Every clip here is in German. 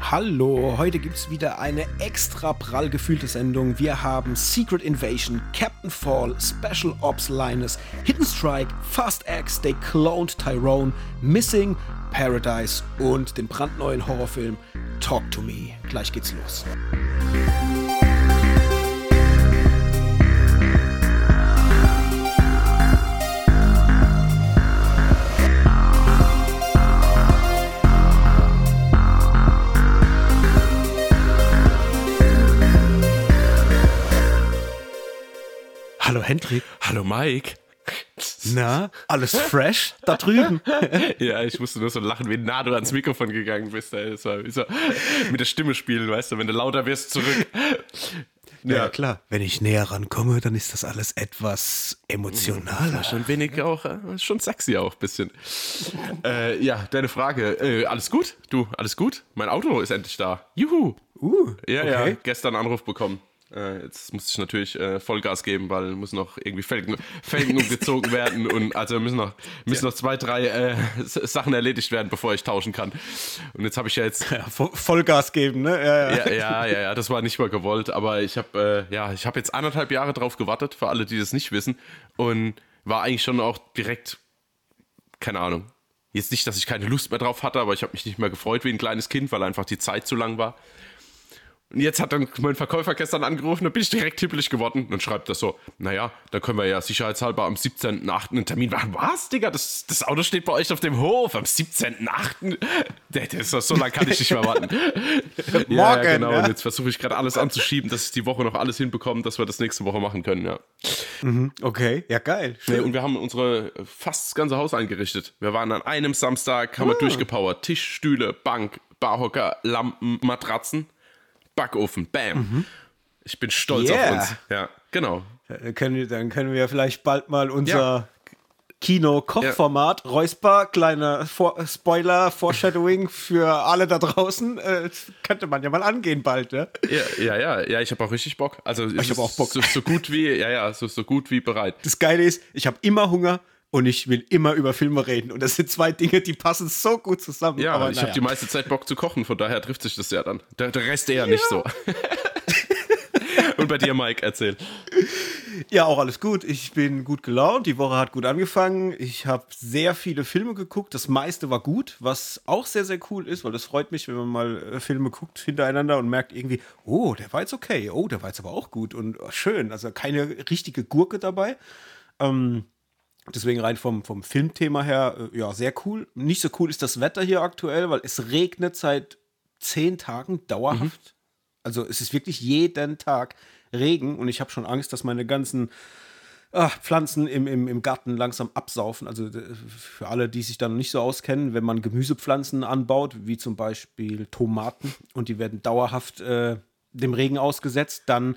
Hallo, heute gibt es wieder eine extra prall gefühlte Sendung. Wir haben Secret Invasion, Captain Fall, Special Ops Linus, Hidden Strike, Fast X, They Cloned Tyrone, Missing, Paradise und den brandneuen Horrorfilm Talk to Me. Gleich geht's los. Hallo Hendrik. Hallo Mike. Na, alles fresh da drüben? ja, ich musste nur so lachen, wie nah du ans Mikrofon gegangen bist. Ey. Wie so mit der Stimme spielen, weißt du, wenn du lauter wirst, zurück. Ja, ja klar. Wenn ich näher rankomme, dann ist das alles etwas emotionaler. Schon wenig auch, äh, schon sexy auch ein bisschen. äh, ja, deine Frage. Äh, alles gut? Du, alles gut? Mein Auto ist endlich da. Juhu. Uh, ja, okay. ja, gestern Anruf bekommen. Äh, jetzt muss ich natürlich äh, Vollgas geben, weil muss noch irgendwie Felgen, Felgen umgezogen werden und also müssen noch, müssen noch zwei, drei äh, Sachen erledigt werden, bevor ich tauschen kann. Und jetzt habe ich ja jetzt ja, Vollgas geben, ne? Ja ja. ja, ja, ja, ja, das war nicht mal gewollt, aber ich habe äh, ja, ich habe jetzt anderthalb Jahre drauf gewartet, für alle, die das nicht wissen und war eigentlich schon auch direkt, keine Ahnung. Jetzt nicht, dass ich keine Lust mehr drauf hatte, aber ich habe mich nicht mehr gefreut wie ein kleines Kind, weil einfach die Zeit zu lang war. Und jetzt hat dann mein Verkäufer gestern angerufen, da bin ich direkt hippelig geworden und schreibt das so, naja, dann können wir ja sicherheitshalber am 17.8. einen Termin machen. Was, Digga? Das, das Auto steht bei euch auf dem Hof am 17.8. Das ist so lange kann ich nicht mehr warten. Morgen. Ja, genau. Ja. Und jetzt versuche ich gerade alles anzuschieben, dass ich die Woche noch alles hinbekomme, dass wir das nächste Woche machen können, ja. Mhm, okay, ja geil. Nee, und wir haben unsere fast das ganze Haus eingerichtet. Wir waren an einem Samstag, haben oh. wir durchgepowert. Tisch, Stühle, Bank, Barhocker, Lampen, Matratzen. Backofen. Bam. Mhm. Ich bin stolz yeah. auf uns. Ja, genau. Dann können, wir, dann können wir vielleicht bald mal unser ja. Kino-Kochformat, ja. Räusper, kleiner Vor Spoiler, Foreshadowing für alle da draußen, äh, könnte man ja mal angehen bald, ne? Ja, ja, ja, ja ich habe auch richtig Bock. Also ich habe auch Bock. So, so, gut wie, ja, ja, so, so gut wie bereit. Das Geile ist, ich habe immer Hunger und ich will immer über Filme reden. Und das sind zwei Dinge, die passen so gut zusammen. Ja, aber ich naja. habe die meiste Zeit Bock zu kochen, von daher trifft sich das ja dann. Der, der Rest eher ja. nicht so. und bei dir, Mike, erzähl. Ja, auch alles gut. Ich bin gut gelaunt. Die Woche hat gut angefangen. Ich habe sehr viele Filme geguckt. Das meiste war gut, was auch sehr, sehr cool ist, weil das freut mich, wenn man mal äh, Filme guckt hintereinander und merkt irgendwie, oh, der war jetzt okay. Oh, der war jetzt aber auch gut und schön. Also keine richtige Gurke dabei. Ähm, Deswegen rein vom, vom Filmthema her, äh, ja, sehr cool. Nicht so cool ist das Wetter hier aktuell, weil es regnet seit zehn Tagen dauerhaft. Mhm. Also es ist wirklich jeden Tag Regen und ich habe schon Angst, dass meine ganzen ach, Pflanzen im, im, im Garten langsam absaufen. Also für alle, die sich dann nicht so auskennen, wenn man Gemüsepflanzen anbaut, wie zum Beispiel Tomaten, und die werden dauerhaft äh, dem Regen ausgesetzt, dann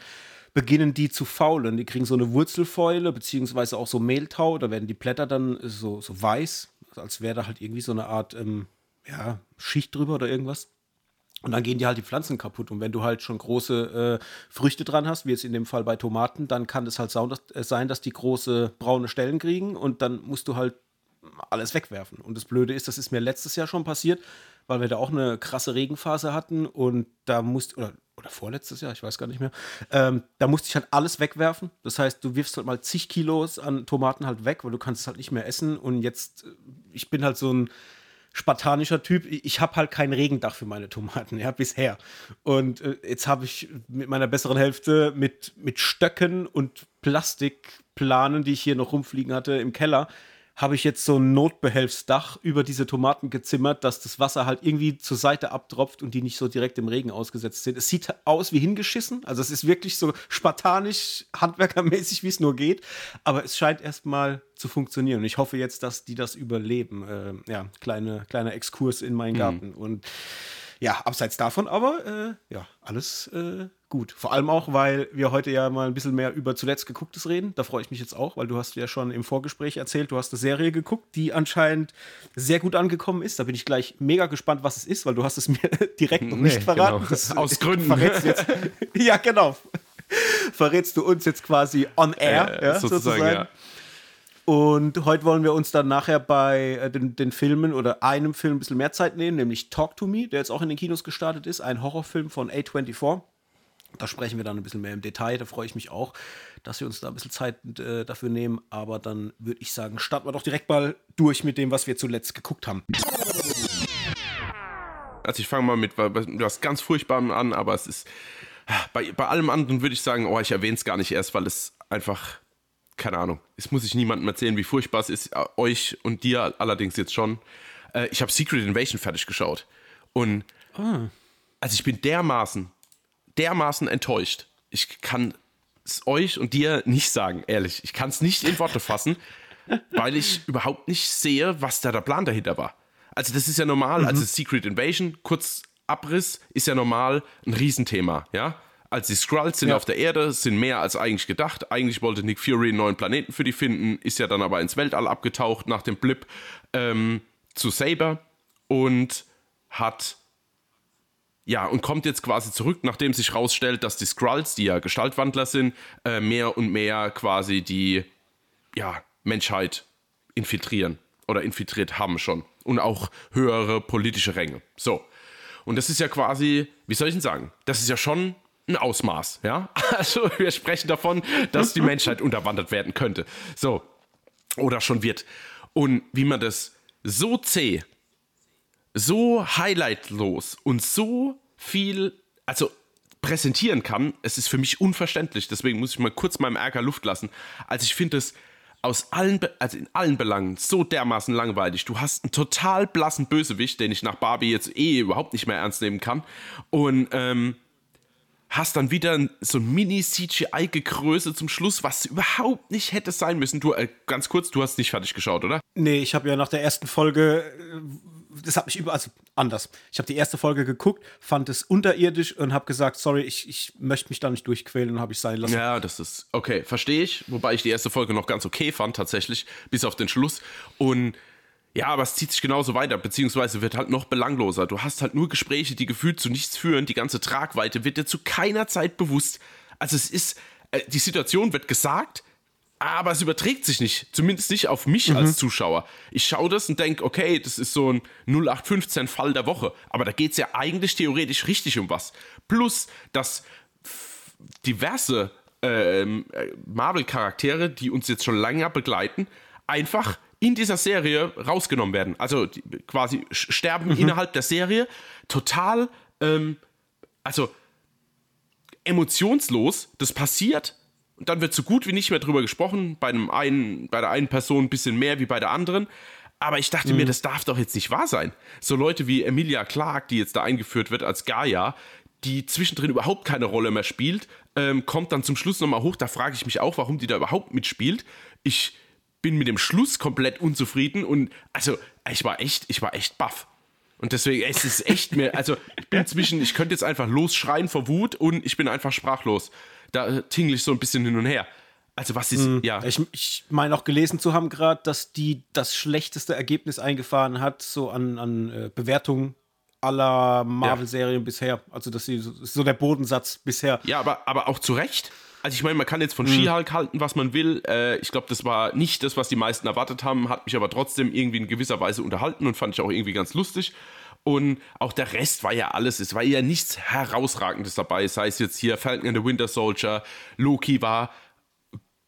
beginnen die zu faulen. Die kriegen so eine Wurzelfäule, beziehungsweise auch so Mehltau. Da werden die Blätter dann so, so weiß, als wäre da halt irgendwie so eine Art ähm, ja, Schicht drüber oder irgendwas. Und dann gehen die halt die Pflanzen kaputt. Und wenn du halt schon große äh, Früchte dran hast, wie jetzt in dem Fall bei Tomaten, dann kann es halt äh, sein, dass die große braune Stellen kriegen und dann musst du halt alles wegwerfen. Und das Blöde ist, das ist mir letztes Jahr schon passiert, weil wir da auch eine krasse Regenphase hatten und da musste, oder oder vorletztes Jahr, ich weiß gar nicht mehr. Ähm, da musste ich halt alles wegwerfen. Das heißt, du wirfst halt mal zig Kilos an Tomaten halt weg, weil du kannst es halt nicht mehr essen. Und jetzt, äh, ich bin halt so ein spartanischer Typ. Ich habe halt kein Regendach für meine Tomaten, ja, bisher. Und äh, jetzt habe ich mit meiner besseren Hälfte mit, mit Stöcken und Plastikplanen, die ich hier noch rumfliegen hatte im Keller, habe ich jetzt so ein Notbehelfsdach über diese Tomaten gezimmert, dass das Wasser halt irgendwie zur Seite abtropft und die nicht so direkt im Regen ausgesetzt sind. Es sieht aus wie hingeschissen, also es ist wirklich so spartanisch, handwerkermäßig, wie es nur geht, aber es scheint erstmal zu funktionieren. Und ich hoffe jetzt, dass die das überleben. Äh, ja, kleine, kleiner Exkurs in meinen mhm. Garten. Mhm. Und ja, abseits davon aber, äh, ja, alles äh, gut. Vor allem auch, weil wir heute ja mal ein bisschen mehr über zuletzt gegucktes reden. Da freue ich mich jetzt auch, weil du hast ja schon im Vorgespräch erzählt, du hast eine Serie geguckt, die anscheinend sehr gut angekommen ist. Da bin ich gleich mega gespannt, was es ist, weil du hast es mir direkt noch nicht nee, verraten. Genau. Aus Gründen. Jetzt, ja, genau. Verrätst du uns jetzt quasi on air, äh, ja, sozusagen. sozusagen. Ja. Und heute wollen wir uns dann nachher bei äh, den, den, Filmen oder einem Film ein bisschen mehr Zeit nehmen, nämlich Talk to Me, der jetzt auch in den Kinos gestartet ist, ein Horrorfilm von A24. Da sprechen wir dann ein bisschen mehr im Detail. Da freue ich mich auch, dass wir uns da ein bisschen Zeit äh, dafür nehmen. Aber dann würde ich sagen, starten wir doch direkt mal durch mit dem, was wir zuletzt geguckt haben. Also ich fange mal mit was ganz Furchtbarem an, aber es ist bei, bei allem anderen würde ich sagen, oh, ich erwähne es gar nicht erst, weil es einfach, keine Ahnung, es muss ich niemandem erzählen, wie furchtbar es ist, äh, euch und dir allerdings jetzt schon. Äh, ich habe Secret Invasion fertig geschaut und ah. also ich bin dermaßen dermaßen enttäuscht. Ich kann es euch und dir nicht sagen, ehrlich. Ich kann es nicht in Worte fassen, weil ich überhaupt nicht sehe, was da der Plan dahinter war. Also das ist ja normal, also mhm. also Secret Invasion, kurz Abriss, ist ja normal ein Riesenthema, ja. Als die Skrulls sind ja. auf der Erde, sind mehr als eigentlich gedacht. Eigentlich wollte Nick Fury einen neuen Planeten für die finden, ist ja dann aber ins Weltall abgetaucht nach dem Blip ähm, zu Saber und hat ja, und kommt jetzt quasi zurück, nachdem sich herausstellt, dass die Skrulls, die ja Gestaltwandler sind, äh, mehr und mehr quasi die ja, Menschheit infiltrieren oder infiltriert haben schon. Und auch höhere politische Ränge. So. Und das ist ja quasi, wie soll ich denn sagen, das ist ja schon ein Ausmaß, ja? Also wir sprechen davon, dass die Menschheit unterwandert werden könnte. So. Oder schon wird. Und wie man das so zäh so highlightlos und so viel, also präsentieren kann, es ist für mich unverständlich. Deswegen muss ich mal kurz meinem Ärger Luft lassen. Also ich finde es aus allen, also in allen Belangen so dermaßen langweilig. Du hast einen total blassen Bösewicht, den ich nach Barbie jetzt eh überhaupt nicht mehr ernst nehmen kann. Und ähm, hast dann wieder so ein Mini-CGI-Gegröße zum Schluss, was überhaupt nicht hätte sein müssen. Du, äh, ganz kurz, du hast nicht fertig geschaut, oder? Nee, ich habe ja nach der ersten Folge äh, das hat mich über, also anders. Ich habe die erste Folge geguckt, fand es unterirdisch und habe gesagt, sorry, ich, ich möchte mich da nicht durchquälen und habe ich sein lassen. Ja, das ist okay, verstehe ich. Wobei ich die erste Folge noch ganz okay fand, tatsächlich, bis auf den Schluss. Und ja, aber es zieht sich genauso weiter, beziehungsweise wird halt noch belangloser. Du hast halt nur Gespräche, die gefühlt zu nichts führen. Die ganze Tragweite wird dir zu keiner Zeit bewusst. Also es ist, äh, die Situation wird gesagt, aber es überträgt sich nicht, zumindest nicht auf mich mhm. als Zuschauer. Ich schaue das und denke, okay, das ist so ein 0815-Fall der Woche, aber da geht es ja eigentlich theoretisch richtig um was. Plus, dass diverse ähm, äh, Marvel-Charaktere, die uns jetzt schon länger begleiten, einfach in dieser Serie rausgenommen werden. Also quasi sterben mhm. innerhalb der Serie total, ähm, also emotionslos. Das passiert und dann wird so gut wie nicht mehr drüber gesprochen. Bei, einem einen, bei der einen Person ein bisschen mehr wie bei der anderen. Aber ich dachte mhm. mir, das darf doch jetzt nicht wahr sein. So Leute wie Emilia Clark, die jetzt da eingeführt wird als Gaia, die zwischendrin überhaupt keine Rolle mehr spielt, ähm, kommt dann zum Schluss nochmal hoch. Da frage ich mich auch, warum die da überhaupt mitspielt. Ich bin mit dem Schluss komplett unzufrieden und also ich war echt, ich war echt baff. Und deswegen, es ist echt mir, also ich bin zwischen, ich könnte jetzt einfach losschreien vor Wut und ich bin einfach sprachlos da tingle ich so ein bisschen hin und her. Also was ist, mhm. ja. Ich, ich meine auch gelesen zu haben gerade, dass die das schlechteste Ergebnis eingefahren hat, so an, an äh, Bewertungen aller Marvel-Serien ja. bisher. Also das ist so der Bodensatz bisher. Ja, aber, aber auch zu Recht. Also ich meine, man kann jetzt von mhm. She-Hulk halten, was man will. Äh, ich glaube, das war nicht das, was die meisten erwartet haben, hat mich aber trotzdem irgendwie in gewisser Weise unterhalten und fand ich auch irgendwie ganz lustig. Und auch der Rest war ja alles. Es war ja nichts Herausragendes dabei. Sei es jetzt hier Falcon and the Winter Soldier, Loki war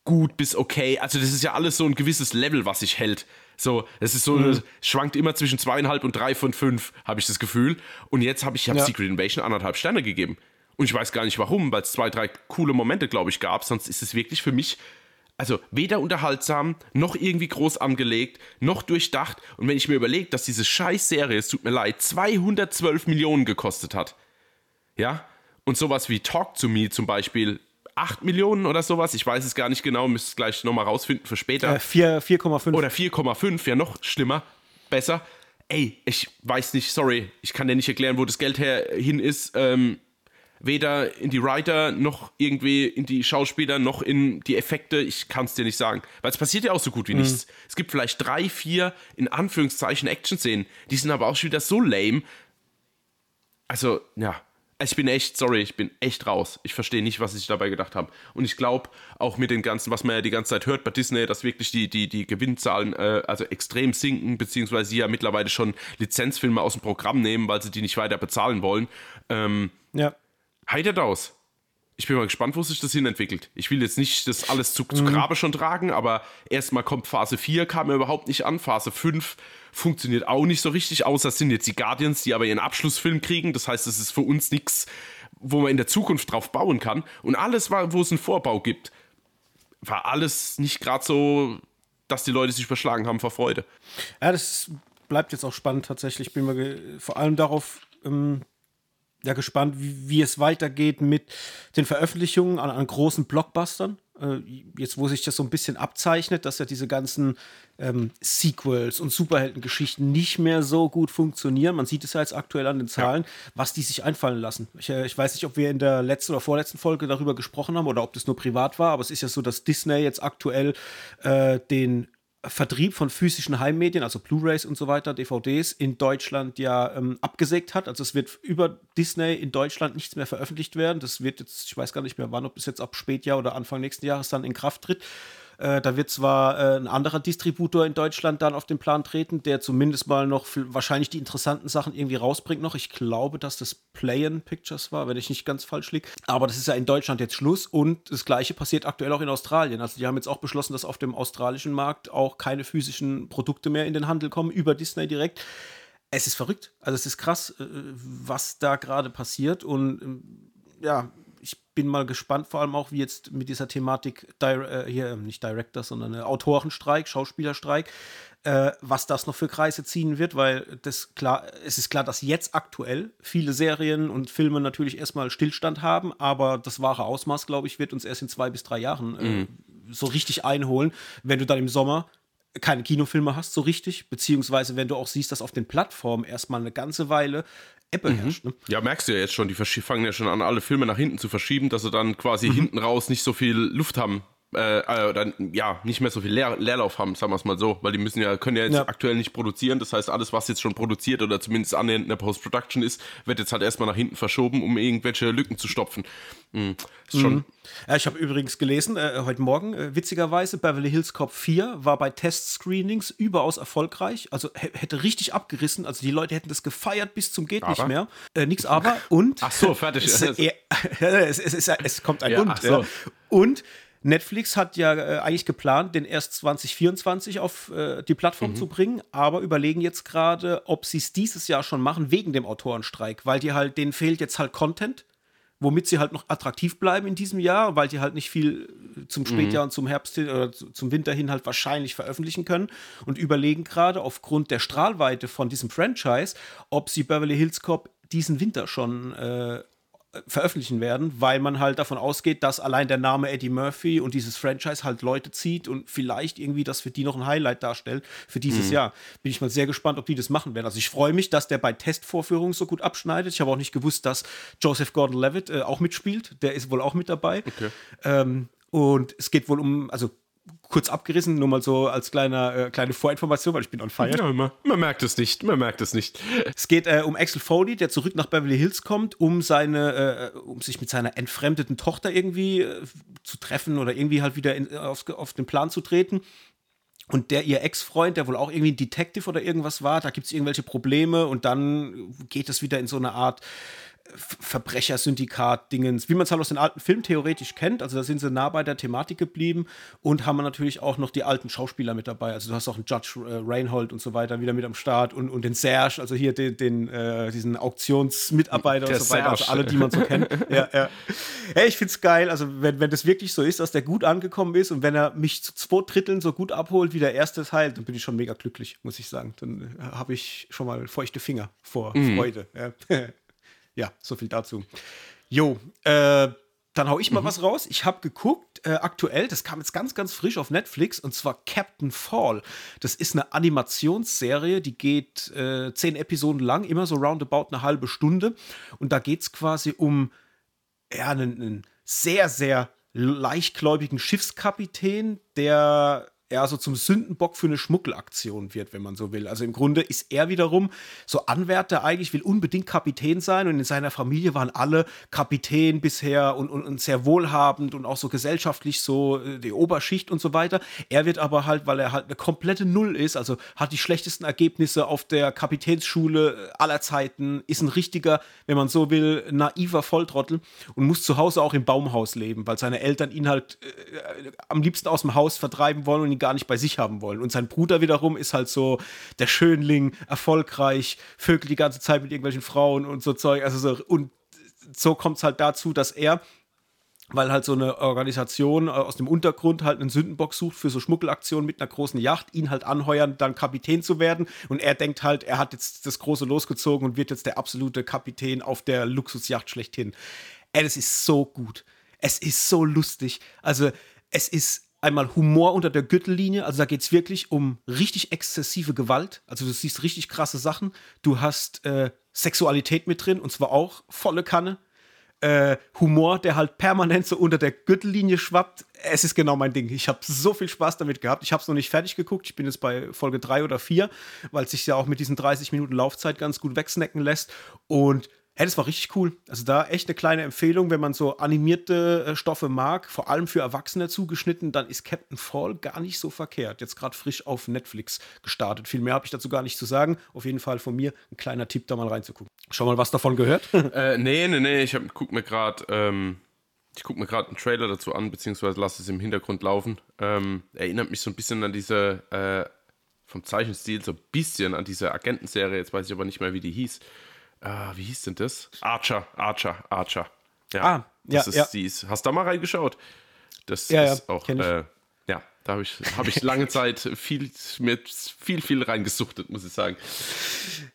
gut bis okay. Also, das ist ja alles so ein gewisses Level, was sich hält. So, es ist so, mhm. schwankt immer zwischen zweieinhalb und drei von fünf, habe ich das Gefühl. Und jetzt habe ich, hab ja. Secret Invasion anderthalb Sterne gegeben. Und ich weiß gar nicht warum, weil es zwei, drei coole Momente, glaube ich, gab. Sonst ist es wirklich für mich also weder unterhaltsam, noch irgendwie groß angelegt, noch durchdacht. Und wenn ich mir überlege, dass diese Scheiß-Serie, es tut mir leid, 212 Millionen gekostet hat. Ja? Und sowas wie Talk to Me zum Beispiel 8 Millionen oder sowas, ich weiß es gar nicht genau, müsste es gleich nochmal rausfinden für später. Äh, 4,5. Oder 4,5, ja noch schlimmer, besser. Ey, ich weiß nicht, sorry, ich kann dir nicht erklären, wo das Geld her hin ist. Ähm, weder in die Writer noch irgendwie in die Schauspieler noch in die Effekte. Ich kann es dir nicht sagen. Weil es passiert ja auch so gut wie mhm. nichts. Es gibt vielleicht drei, vier in Anführungszeichen Action-Szenen. Die sind aber auch schon wieder so lame. Also, ja. ich bin echt, sorry, ich bin echt raus. Ich verstehe nicht, was sie sich dabei gedacht haben. Und ich glaube, auch mit den ganzen, was man ja die ganze Zeit hört bei Disney, dass wirklich die, die, die Gewinnzahlen äh, also extrem sinken, beziehungsweise sie ja mittlerweile schon Lizenzfilme aus dem Programm nehmen, weil sie die nicht weiter bezahlen wollen. Ähm, ja. Heidert aus. Ich bin mal gespannt, wo sich das hin entwickelt. Ich will jetzt nicht das alles zu, zu mhm. Grabe schon tragen, aber erstmal kommt Phase 4, kam mir überhaupt nicht an. Phase 5 funktioniert auch nicht so richtig, außer es sind jetzt die Guardians, die aber ihren Abschlussfilm kriegen. Das heißt, es ist für uns nichts, wo man in der Zukunft drauf bauen kann. Und alles, wo es einen Vorbau gibt, war alles nicht gerade so, dass die Leute sich verschlagen haben vor Freude. Ja, das bleibt jetzt auch spannend tatsächlich. Ich bin mal vor allem darauf ähm, ja gespannt, wie, wie, es weitergeht mit den Veröffentlichungen an, an großen Blockbustern. Äh, jetzt, wo sich das so ein bisschen abzeichnet, dass ja diese ganzen ähm, Sequels und Superheldengeschichten nicht mehr so gut funktionieren. Man sieht es ja jetzt aktuell an den Zahlen, ja. was die sich einfallen lassen. Ich, äh, ich, weiß nicht, ob wir in der letzten oder vorletzten Folge darüber gesprochen haben oder ob das nur privat war, aber es ist ja so, dass Disney jetzt aktuell äh, den Vertrieb von physischen Heimmedien, also Blu-rays und so weiter, DVDs, in Deutschland ja ähm, abgesägt hat. Also es wird über Disney in Deutschland nichts mehr veröffentlicht werden. Das wird jetzt, ich weiß gar nicht mehr wann, ob es jetzt ab Spätjahr oder Anfang nächsten Jahres dann in Kraft tritt. Äh, da wird zwar äh, ein anderer Distributor in Deutschland dann auf den Plan treten, der zumindest mal noch wahrscheinlich die interessanten Sachen irgendwie rausbringt noch. Ich glaube, dass das Play-in Pictures war, wenn ich nicht ganz falsch liege. Aber das ist ja in Deutschland jetzt Schluss und das gleiche passiert aktuell auch in Australien. Also die haben jetzt auch beschlossen, dass auf dem australischen Markt auch keine physischen Produkte mehr in den Handel kommen über Disney direkt. Es ist verrückt. Also es ist krass, äh, was da gerade passiert und ähm, ja, ich bin mal gespannt, vor allem auch, wie jetzt mit dieser Thematik, äh, hier ähm, nicht Director, sondern äh, Autorenstreik, Schauspielerstreik, äh, was das noch für Kreise ziehen wird, weil das klar, es ist klar, dass jetzt aktuell viele Serien und Filme natürlich erstmal Stillstand haben, aber das wahre Ausmaß, glaube ich, wird uns erst in zwei bis drei Jahren äh, mhm. so richtig einholen, wenn du dann im Sommer keine Kinofilme hast, so richtig, beziehungsweise wenn du auch siehst, dass auf den Plattformen erstmal eine ganze Weile Apple mhm. herrscht. Ne? Ja, merkst du ja jetzt schon, die fangen ja schon an, alle Filme nach hinten zu verschieben, dass sie dann quasi mhm. hinten raus nicht so viel Luft haben äh, äh, dann ja nicht mehr so viel Leer, Leerlauf haben, sagen wir es mal so, weil die müssen ja können ja jetzt ja. aktuell nicht produzieren. Das heißt, alles, was jetzt schon produziert oder zumindest annähernd in der Post-Production ist, wird jetzt halt erstmal nach hinten verschoben, um irgendwelche Lücken zu stopfen. Mhm. schon. Mhm. Ja, ich habe übrigens gelesen, äh, heute Morgen, äh, witzigerweise, Beverly Hills Cop 4 war bei Test-Screenings überaus erfolgreich. Also hätte richtig abgerissen. Also die Leute hätten das gefeiert bis zum geht aber? nicht mehr. Äh, nix aber. Und. Ach so, fertig. es, es, es, es, kommt ein ja, Und. So. Und Netflix hat ja äh, eigentlich geplant, den erst 2024 auf äh, die Plattform mhm. zu bringen, aber überlegen jetzt gerade, ob sie es dieses Jahr schon machen, wegen dem Autorenstreik, weil die halt, denen fehlt jetzt halt Content, womit sie halt noch attraktiv bleiben in diesem Jahr, weil die halt nicht viel zum Spätjahr mhm. und zum Herbst hin oder zum Winter hin halt wahrscheinlich veröffentlichen können und überlegen gerade aufgrund der Strahlweite von diesem Franchise, ob sie Beverly Hills Cop diesen Winter schon äh, veröffentlichen werden, weil man halt davon ausgeht, dass allein der Name Eddie Murphy und dieses Franchise halt Leute zieht und vielleicht irgendwie das für die noch ein Highlight darstellt für dieses mhm. Jahr. Bin ich mal sehr gespannt, ob die das machen werden. Also ich freue mich, dass der bei Testvorführungen so gut abschneidet. Ich habe auch nicht gewusst, dass Joseph Gordon-Levitt äh, auch mitspielt. Der ist wohl auch mit dabei. Okay. Ähm, und es geht wohl um, also kurz abgerissen, nur mal so als kleiner, äh, kleine Vorinformation, weil ich bin on fire. Ja, man, man, merkt es nicht, man merkt es nicht. Es geht äh, um Axel Foley, der zurück nach Beverly Hills kommt, um seine, äh, um sich mit seiner entfremdeten Tochter irgendwie äh, zu treffen oder irgendwie halt wieder in, auf, auf den Plan zu treten. Und der ihr Ex-Freund, der wohl auch irgendwie ein Detective oder irgendwas war, da gibt es irgendwelche Probleme und dann geht es wieder in so eine Art Verbrechersyndikat-Dingens, wie man es halt aus den alten Filmen theoretisch kennt. Also da sind sie nah bei der Thematik geblieben und haben natürlich auch noch die alten Schauspieler mit dabei. Also du hast auch einen Judge äh, Reinhold und so weiter wieder mit am Start und, und den Serge, also hier den, den äh, diesen Auktionsmitarbeiter der und so weiter, also alle, die man so kennt. ja, ja. Hey, ich finde es geil, also wenn, wenn das wirklich so ist, dass der gut angekommen ist und wenn er mich zu zwei Dritteln so gut abholt wie der erste Teil, dann bin ich schon mega glücklich, muss ich sagen. Dann äh, habe ich schon mal feuchte Finger vor mhm. Freude. Ja. ja, so viel dazu. Jo, äh, dann hau ich mal mhm. was raus. Ich habe geguckt, äh, aktuell, das kam jetzt ganz, ganz frisch auf Netflix, und zwar Captain Fall. Das ist eine Animationsserie, die geht äh, zehn Episoden lang, immer so roundabout eine halbe Stunde. Und da geht es quasi um ja, einen, einen sehr, sehr leichtgläubigen Schiffskapitän, der ja so zum Sündenbock für eine Schmuggelaktion wird, wenn man so will. Also im Grunde ist er wiederum so Anwärter eigentlich, will unbedingt Kapitän sein und in seiner Familie waren alle Kapitän bisher und, und, und sehr wohlhabend und auch so gesellschaftlich so äh, die Oberschicht und so weiter. Er wird aber halt, weil er halt eine komplette Null ist, also hat die schlechtesten Ergebnisse auf der Kapitänsschule aller Zeiten, ist ein richtiger, wenn man so will, naiver Volltrottel und muss zu Hause auch im Baumhaus leben, weil seine Eltern ihn halt äh, am liebsten aus dem Haus vertreiben wollen und ihn gar nicht bei sich haben wollen. Und sein Bruder wiederum ist halt so der Schönling, erfolgreich, vögelt die ganze Zeit mit irgendwelchen Frauen und so Zeug. Also so, und so kommt es halt dazu, dass er weil halt so eine Organisation äh, aus dem Untergrund halt einen Sündenbock sucht für so Schmuggelaktionen mit einer großen Yacht, ihn halt anheuern, dann Kapitän zu werden. Und er denkt halt, er hat jetzt das Große losgezogen und wird jetzt der absolute Kapitän auf der Luxusjacht schlechthin. Ey, das ist so gut. Es ist so lustig. Also, es ist einmal Humor unter der Gürtellinie, also da geht es wirklich um richtig exzessive Gewalt. Also du siehst richtig krasse Sachen. Du hast äh, Sexualität mit drin und zwar auch volle Kanne. Äh, Humor, der halt permanent so unter der Gürtellinie schwappt. Es ist genau mein Ding. Ich habe so viel Spaß damit gehabt. Ich habe es noch nicht fertig geguckt. Ich bin jetzt bei Folge 3 oder 4, weil es sich ja auch mit diesen 30 Minuten Laufzeit ganz gut wegsnacken lässt. Und Hey, das war richtig cool. Also da echt eine kleine Empfehlung, wenn man so animierte äh, Stoffe mag, vor allem für Erwachsene zugeschnitten, dann ist Captain Fall gar nicht so verkehrt. Jetzt gerade frisch auf Netflix gestartet. Viel mehr habe ich dazu gar nicht zu sagen. Auf jeden Fall von mir ein kleiner Tipp, da mal reinzugucken. Schon mal was davon gehört? äh, nee, nee, nee. Ich gucke mir gerade ähm, ich guck mir gerade einen Trailer dazu an, beziehungsweise lasse es im Hintergrund laufen. Ähm, erinnert mich so ein bisschen an diese, äh, vom Zeichenstil, so ein bisschen an diese Agentenserie. Jetzt weiß ich aber nicht mehr, wie die hieß. Ah, wie hieß denn das? Archer, Archer, Archer. Ja, ah, das ja, ist ja. dies. Hast du da mal reingeschaut? Das ja, ist ja, auch, äh, da habe ich, hab ich lange Zeit viel, mit viel, viel reingesuchtet, muss ich sagen.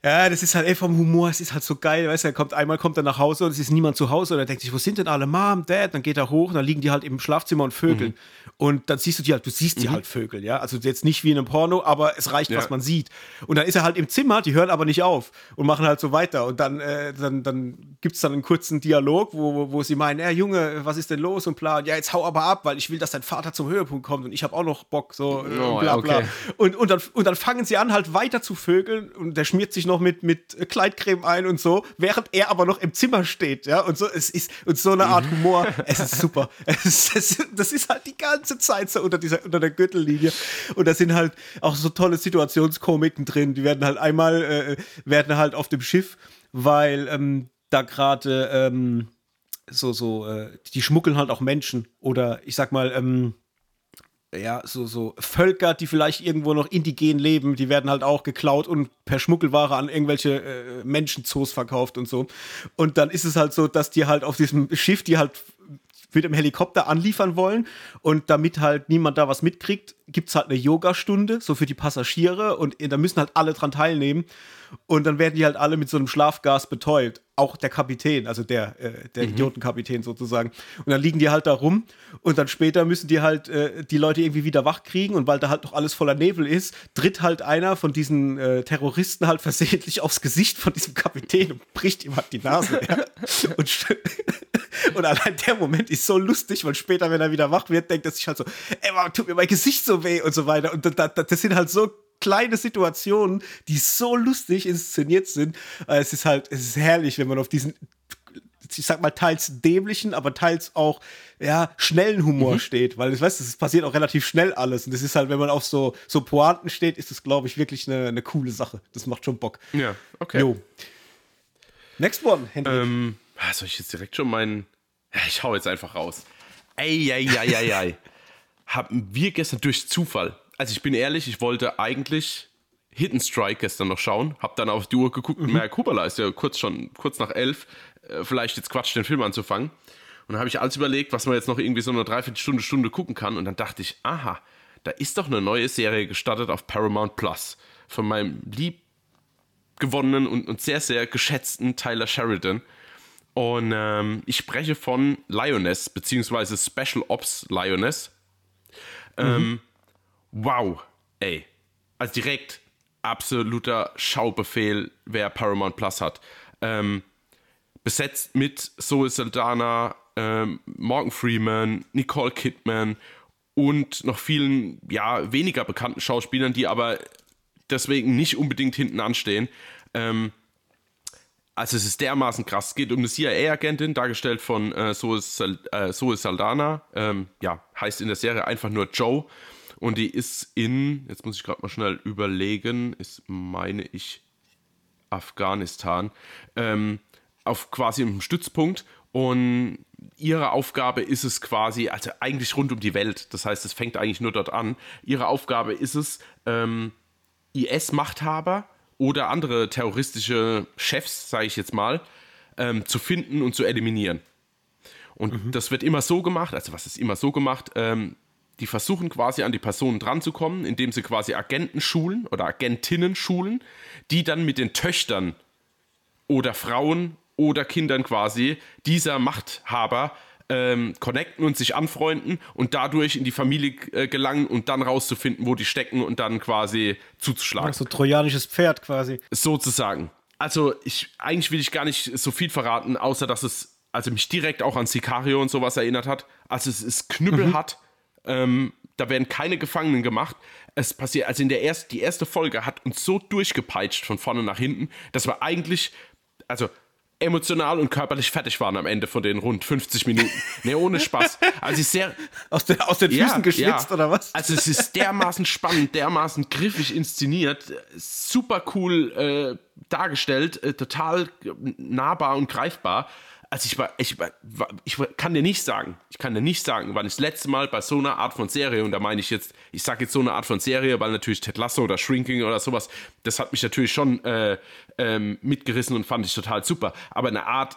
Ja, das ist halt ey, vom Humor, es ist halt so geil, weißt du, er kommt, einmal kommt er nach Hause und es ist niemand zu Hause und er denkt sich, wo sind denn alle, Mom, Dad, dann geht er hoch und dann liegen die halt im Schlafzimmer und vögeln. Mhm. Und dann siehst du die halt, du siehst die mhm. halt vögeln, ja, also jetzt nicht wie in einem Porno, aber es reicht, ja. was man sieht. Und dann ist er halt im Zimmer, die hören aber nicht auf und machen halt so weiter und dann, äh, dann, dann gibt es dann einen kurzen Dialog, wo, wo sie meinen, ja, Junge, was ist denn los und bla, ja, jetzt hau aber ab, weil ich will, dass dein Vater zum Höhepunkt kommt und ich habe auch noch Bock, so, äh, oh, bla, bla. Okay. Und, und, dann, und dann fangen sie an, halt weiter zu vögeln und der schmiert sich noch mit, mit Kleidcreme ein und so, während er aber noch im Zimmer steht, ja, und so, es ist, und so eine Art mhm. Humor, es ist super. Es, es, das ist halt die ganze Zeit so unter dieser, unter der Gürtellinie. Und da sind halt auch so tolle Situationskomiken drin, die werden halt einmal, äh, werden halt auf dem Schiff, weil ähm, da gerade, ähm, so, so, äh, die schmuggeln halt auch Menschen oder ich sag mal, ähm, ja, so, so Völker, die vielleicht irgendwo noch indigen leben, die werden halt auch geklaut und per Schmuggelware an irgendwelche äh, Menschenzoos verkauft und so. Und dann ist es halt so, dass die halt auf diesem Schiff, die halt mit dem Helikopter anliefern wollen und damit halt niemand da was mitkriegt, gibt es halt eine Yogastunde, so für die Passagiere und da müssen halt alle dran teilnehmen und dann werden die halt alle mit so einem Schlafgas betäubt. Auch der Kapitän, also der, äh, der mhm. Idiotenkapitän sozusagen. Und dann liegen die halt da rum und dann später müssen die halt äh, die Leute irgendwie wieder wach kriegen und weil da halt noch alles voller Nebel ist, tritt halt einer von diesen äh, Terroristen halt versehentlich aufs Gesicht von diesem Kapitän und bricht ihm halt die Nase. ja. und, und allein der Moment ist so lustig, weil später, wenn er wieder wach wird, denkt er sich halt so, ey, warum tut mir mein Gesicht so weh und so weiter. Und das, das sind halt so kleine Situationen, die so lustig inszeniert sind. Äh, es ist halt, es ist herrlich, wenn man auf diesen, ich sag mal, teils dämlichen, aber teils auch, ja, schnellen Humor mhm. steht. Weil, ich weiß, es passiert auch relativ schnell alles. Und das ist halt, wenn man auf so, so Pointen steht, ist das, glaube ich, wirklich eine, eine coole Sache. Das macht schon Bock. Ja, okay. Jo. Next one, Hendrik. Ähm, ah, soll ich jetzt direkt schon meinen, ja, ich hau jetzt einfach raus. Ey. Haben wir gestern durch Zufall also ich bin ehrlich, ich wollte eigentlich Hidden Strike gestern noch schauen, hab dann auf die Uhr geguckt mhm. und merke, Hubala ist ja kurz schon, kurz nach elf, äh, vielleicht jetzt Quatsch, den Film anzufangen. Und dann habe ich alles überlegt, was man jetzt noch irgendwie so eine Dreiviertelstunde, Stunde gucken kann. Und dann dachte ich, aha, da ist doch eine neue Serie gestartet auf Paramount Plus von meinem lieb gewonnenen und, und sehr, sehr geschätzten Tyler Sheridan. Und ähm, ich spreche von Lioness, beziehungsweise Special Ops Lioness. Ähm, mhm. Ähm, wow, ey. Also direkt absoluter Schaubefehl, wer Paramount Plus hat. Ähm, besetzt mit Zoe Saldana, ähm, Morgan Freeman, Nicole Kidman und noch vielen, ja, weniger bekannten Schauspielern, die aber deswegen nicht unbedingt hinten anstehen. Ähm, also es ist dermaßen krass. Es geht um eine CIA-Agentin, dargestellt von äh, Zoe, äh, Zoe Saldana. Ähm, ja, heißt in der Serie einfach nur Joe. Und die ist in, jetzt muss ich gerade mal schnell überlegen, ist, meine ich, Afghanistan, ähm, auf quasi einem Stützpunkt. Und ihre Aufgabe ist es quasi, also eigentlich rund um die Welt, das heißt, es fängt eigentlich nur dort an. Ihre Aufgabe ist es, ähm, IS-Machthaber oder andere terroristische Chefs, sage ich jetzt mal, ähm, zu finden und zu eliminieren. Und mhm. das wird immer so gemacht, also was ist immer so gemacht? Ähm, die versuchen quasi an die Personen dranzukommen, indem sie quasi Agenten schulen oder Agentinnen schulen, die dann mit den Töchtern oder Frauen oder Kindern quasi dieser Machthaber ähm, connecten und sich anfreunden und dadurch in die Familie äh, gelangen und dann rauszufinden, wo die stecken und dann quasi zuzuschlagen. So trojanisches Pferd quasi. Sozusagen. Also ich, eigentlich will ich gar nicht so viel verraten, außer dass es also mich direkt auch an Sicario und sowas erinnert hat. Also es ist knüppelhart. Mhm. Ähm, da werden keine Gefangenen gemacht. Es passiert, also in der ersten, die erste Folge hat uns so durchgepeitscht von vorne nach hinten, dass wir eigentlich, also emotional und körperlich fertig waren am Ende von den rund 50 Minuten. Ne, ohne Spaß. Also ist sehr. Aus, der, aus den Füßen ja, geschwitzt ja. oder was? Also es ist dermaßen spannend, dermaßen griffig inszeniert, super cool äh, dargestellt, äh, total nahbar und greifbar. Also ich war, ich war, ich kann dir nicht sagen, ich kann dir nicht sagen, wann ich das letzte Mal bei so einer Art von Serie, und da meine ich jetzt, ich sage jetzt so eine Art von Serie, weil natürlich Ted Lasso oder Shrinking oder sowas, das hat mich natürlich schon äh, ähm, mitgerissen und fand ich total super. Aber eine Art,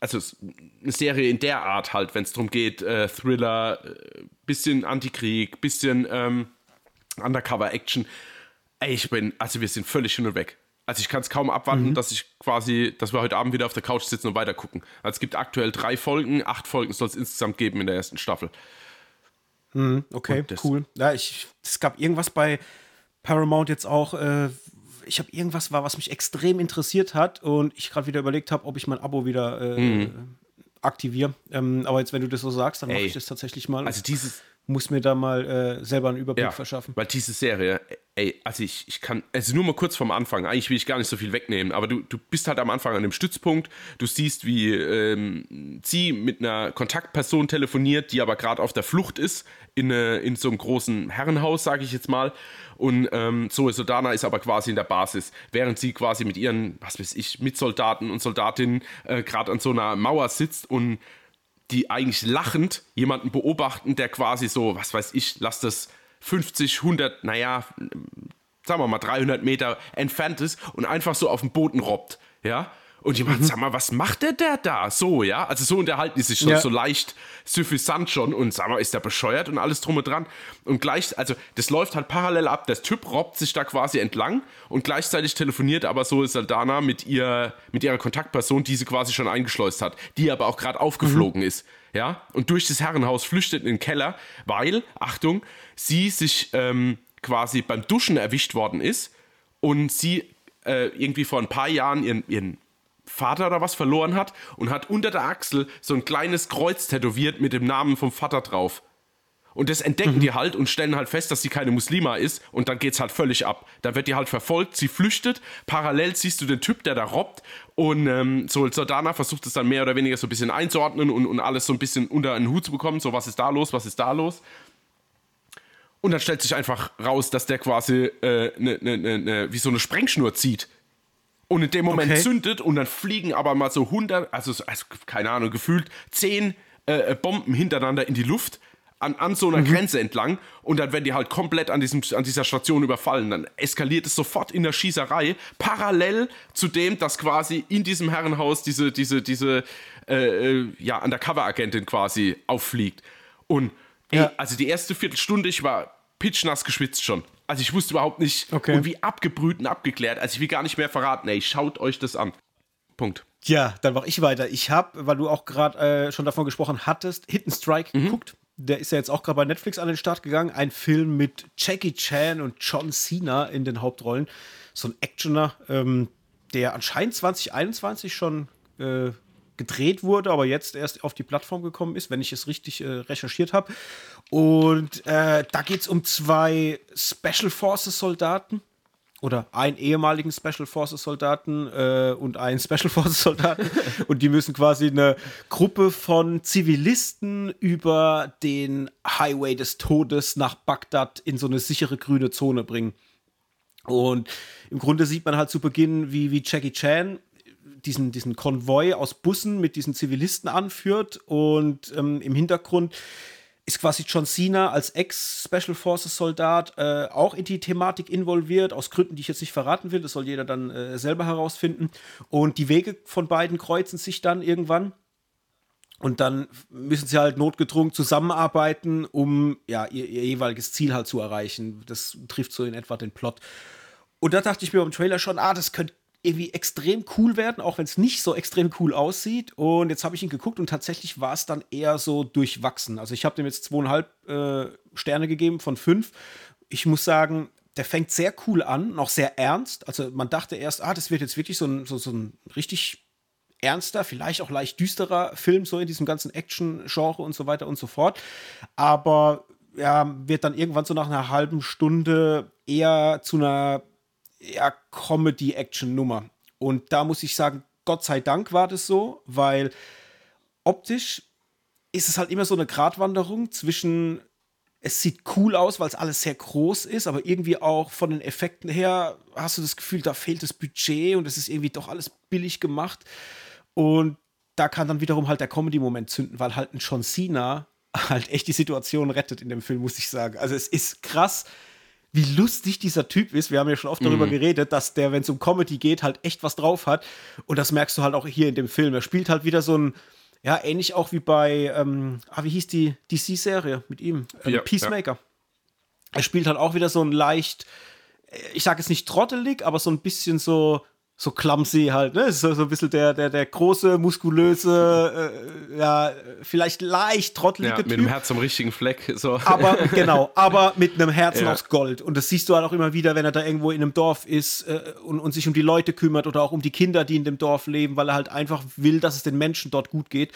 also eine Serie in der Art halt, wenn es darum geht, äh, Thriller, äh, bisschen Antikrieg, bisschen ähm, Undercover-Action. Ey, ich bin, also wir sind völlig hin und weg. Also ich kann es kaum abwarten, mhm. dass ich quasi, dass wir heute Abend wieder auf der Couch sitzen und weiter gucken. Also es gibt aktuell drei Folgen, acht Folgen soll es insgesamt geben in der ersten Staffel. Mhm, okay, cool. Ja, ich, es gab irgendwas bei Paramount jetzt auch. Äh, ich habe irgendwas war, was mich extrem interessiert hat und ich gerade wieder überlegt habe, ob ich mein Abo wieder äh, mhm. aktiviere. Ähm, aber jetzt, wenn du das so sagst, dann mache ich das tatsächlich mal. Also dieses muss mir da mal äh, selber einen Überblick ja, verschaffen. Weil diese Serie, ey, also ich, ich kann, also nur mal kurz vom Anfang, eigentlich will ich gar nicht so viel wegnehmen, aber du, du bist halt am Anfang an dem Stützpunkt, du siehst, wie ähm, sie mit einer Kontaktperson telefoniert, die aber gerade auf der Flucht ist, in, äh, in so einem großen Herrenhaus, sage ich jetzt mal. Und ähm, Zoe Sodana ist aber quasi in der Basis, während sie quasi mit ihren, was weiß ich, Mitsoldaten und Soldatinnen äh, gerade an so einer Mauer sitzt und die eigentlich lachend jemanden beobachten, der quasi so, was weiß ich, lass das 50, 100, naja, sagen wir mal 300 Meter entfernt ist und einfach so auf den Boden robbt, ja. Und jemand, mhm. sag mal, was macht der, der da? So, ja. Also so unterhalten die sich schon ja. so leicht suffisant schon und sag mal, ist der bescheuert und alles drum und dran. Und gleich, also das läuft halt parallel ab. Der Typ robbt sich da quasi entlang und gleichzeitig telefoniert aber so Saldana mit ihr, mit ihrer Kontaktperson, die sie quasi schon eingeschleust hat, die aber auch gerade aufgeflogen mhm. ist. Ja. Und durch das Herrenhaus flüchtet in den Keller, weil, Achtung, sie sich ähm, quasi beim Duschen erwischt worden ist und sie äh, irgendwie vor ein paar Jahren ihren, ihren Vater oder was verloren hat und hat unter der Achsel so ein kleines Kreuz tätowiert mit dem Namen vom Vater drauf. Und das entdecken mhm. die halt und stellen halt fest, dass sie keine Muslima ist und dann geht's halt völlig ab. Da wird die halt verfolgt, sie flüchtet, parallel siehst du den Typ, der da robbt und ähm, so Sordana versucht es dann mehr oder weniger so ein bisschen einzuordnen und, und alles so ein bisschen unter einen Hut zu bekommen, so was ist da los, was ist da los. Und dann stellt sich einfach raus, dass der quasi äh, ne, ne, ne, ne wie so eine Sprengschnur zieht und in dem Moment okay. zündet und dann fliegen aber mal so 100, also, also keine Ahnung, gefühlt 10 äh, äh, Bomben hintereinander in die Luft an, an so einer mhm. Grenze entlang und dann werden die halt komplett an, diesem, an dieser Station überfallen. Dann eskaliert es sofort in der Schießerei, parallel zu dem, dass quasi in diesem Herrenhaus diese, diese, diese äh, äh ja, Undercover-Agentin quasi auffliegt. Und ey, ja. also die erste Viertelstunde, ich war pitchnass geschwitzt schon. Also ich wusste überhaupt nicht, okay. und wie abgebrüht und abgeklärt. Also ich will gar nicht mehr verraten. Ey, schaut euch das an. Punkt. Ja, dann mache ich weiter. Ich habe, weil du auch gerade äh, schon davon gesprochen hattest, Hidden Strike mhm. geguckt. Der ist ja jetzt auch gerade bei Netflix an den Start gegangen. Ein Film mit Jackie Chan und John Cena in den Hauptrollen. So ein Actioner, ähm, der anscheinend 2021 schon äh, gedreht wurde, aber jetzt erst auf die Plattform gekommen ist, wenn ich es richtig äh, recherchiert habe. Und äh, da geht es um zwei Special Forces Soldaten oder einen ehemaligen Special Forces Soldaten äh, und einen Special Forces Soldaten und die müssen quasi eine Gruppe von Zivilisten über den Highway des Todes nach Bagdad in so eine sichere grüne Zone bringen. Und im Grunde sieht man halt zu Beginn, wie, wie Jackie Chan diesen, diesen Konvoi aus Bussen mit diesen Zivilisten anführt und ähm, im Hintergrund ist quasi John Cena als Ex-Special Forces-Soldat äh, auch in die Thematik involviert, aus Gründen, die ich jetzt nicht verraten will. Das soll jeder dann äh, selber herausfinden. Und die Wege von beiden kreuzen sich dann irgendwann. Und dann müssen sie halt notgedrungen zusammenarbeiten, um ja, ihr, ihr jeweiliges Ziel halt zu erreichen. Das trifft so in etwa den Plot. Und da dachte ich mir beim Trailer schon, ah, das könnte irgendwie extrem cool werden, auch wenn es nicht so extrem cool aussieht. Und jetzt habe ich ihn geguckt und tatsächlich war es dann eher so durchwachsen. Also ich habe dem jetzt zweieinhalb äh, Sterne gegeben von fünf. Ich muss sagen, der fängt sehr cool an, noch sehr ernst. Also man dachte erst, ah, das wird jetzt wirklich so ein, so, so ein richtig ernster, vielleicht auch leicht düsterer Film, so in diesem ganzen Action-Genre und so weiter und so fort. Aber ja, wird dann irgendwann so nach einer halben Stunde eher zu einer ja, Comedy-Action-Nummer. Und da muss ich sagen, Gott sei Dank war das so, weil optisch ist es halt immer so eine Gratwanderung zwischen es sieht cool aus, weil es alles sehr groß ist, aber irgendwie auch von den Effekten her hast du das Gefühl, da fehlt das Budget und es ist irgendwie doch alles billig gemacht. Und da kann dann wiederum halt der Comedy-Moment zünden, weil halt ein John Cena halt echt die Situation rettet in dem Film, muss ich sagen. Also es ist krass, wie lustig dieser Typ ist. Wir haben ja schon oft darüber mhm. geredet, dass der, wenn es um Comedy geht, halt echt was drauf hat. Und das merkst du halt auch hier in dem Film. Er spielt halt wieder so ein, ja, ähnlich auch wie bei, ähm, ah, wie hieß die DC-Serie mit ihm? Ähm, ja, Peacemaker. Ja. Er spielt halt auch wieder so ein leicht, ich sage es nicht trottelig, aber so ein bisschen so so clumsy halt, ne? So, so ein bisschen der, der, der große, muskulöse, äh, ja, vielleicht leicht trottelige ja, mit Typ. Mit dem Herz am richtigen Fleck, so. Aber, genau, aber mit einem Herzen ja. aus Gold. Und das siehst du halt auch immer wieder, wenn er da irgendwo in einem Dorf ist äh, und, und sich um die Leute kümmert oder auch um die Kinder, die in dem Dorf leben, weil er halt einfach will, dass es den Menschen dort gut geht.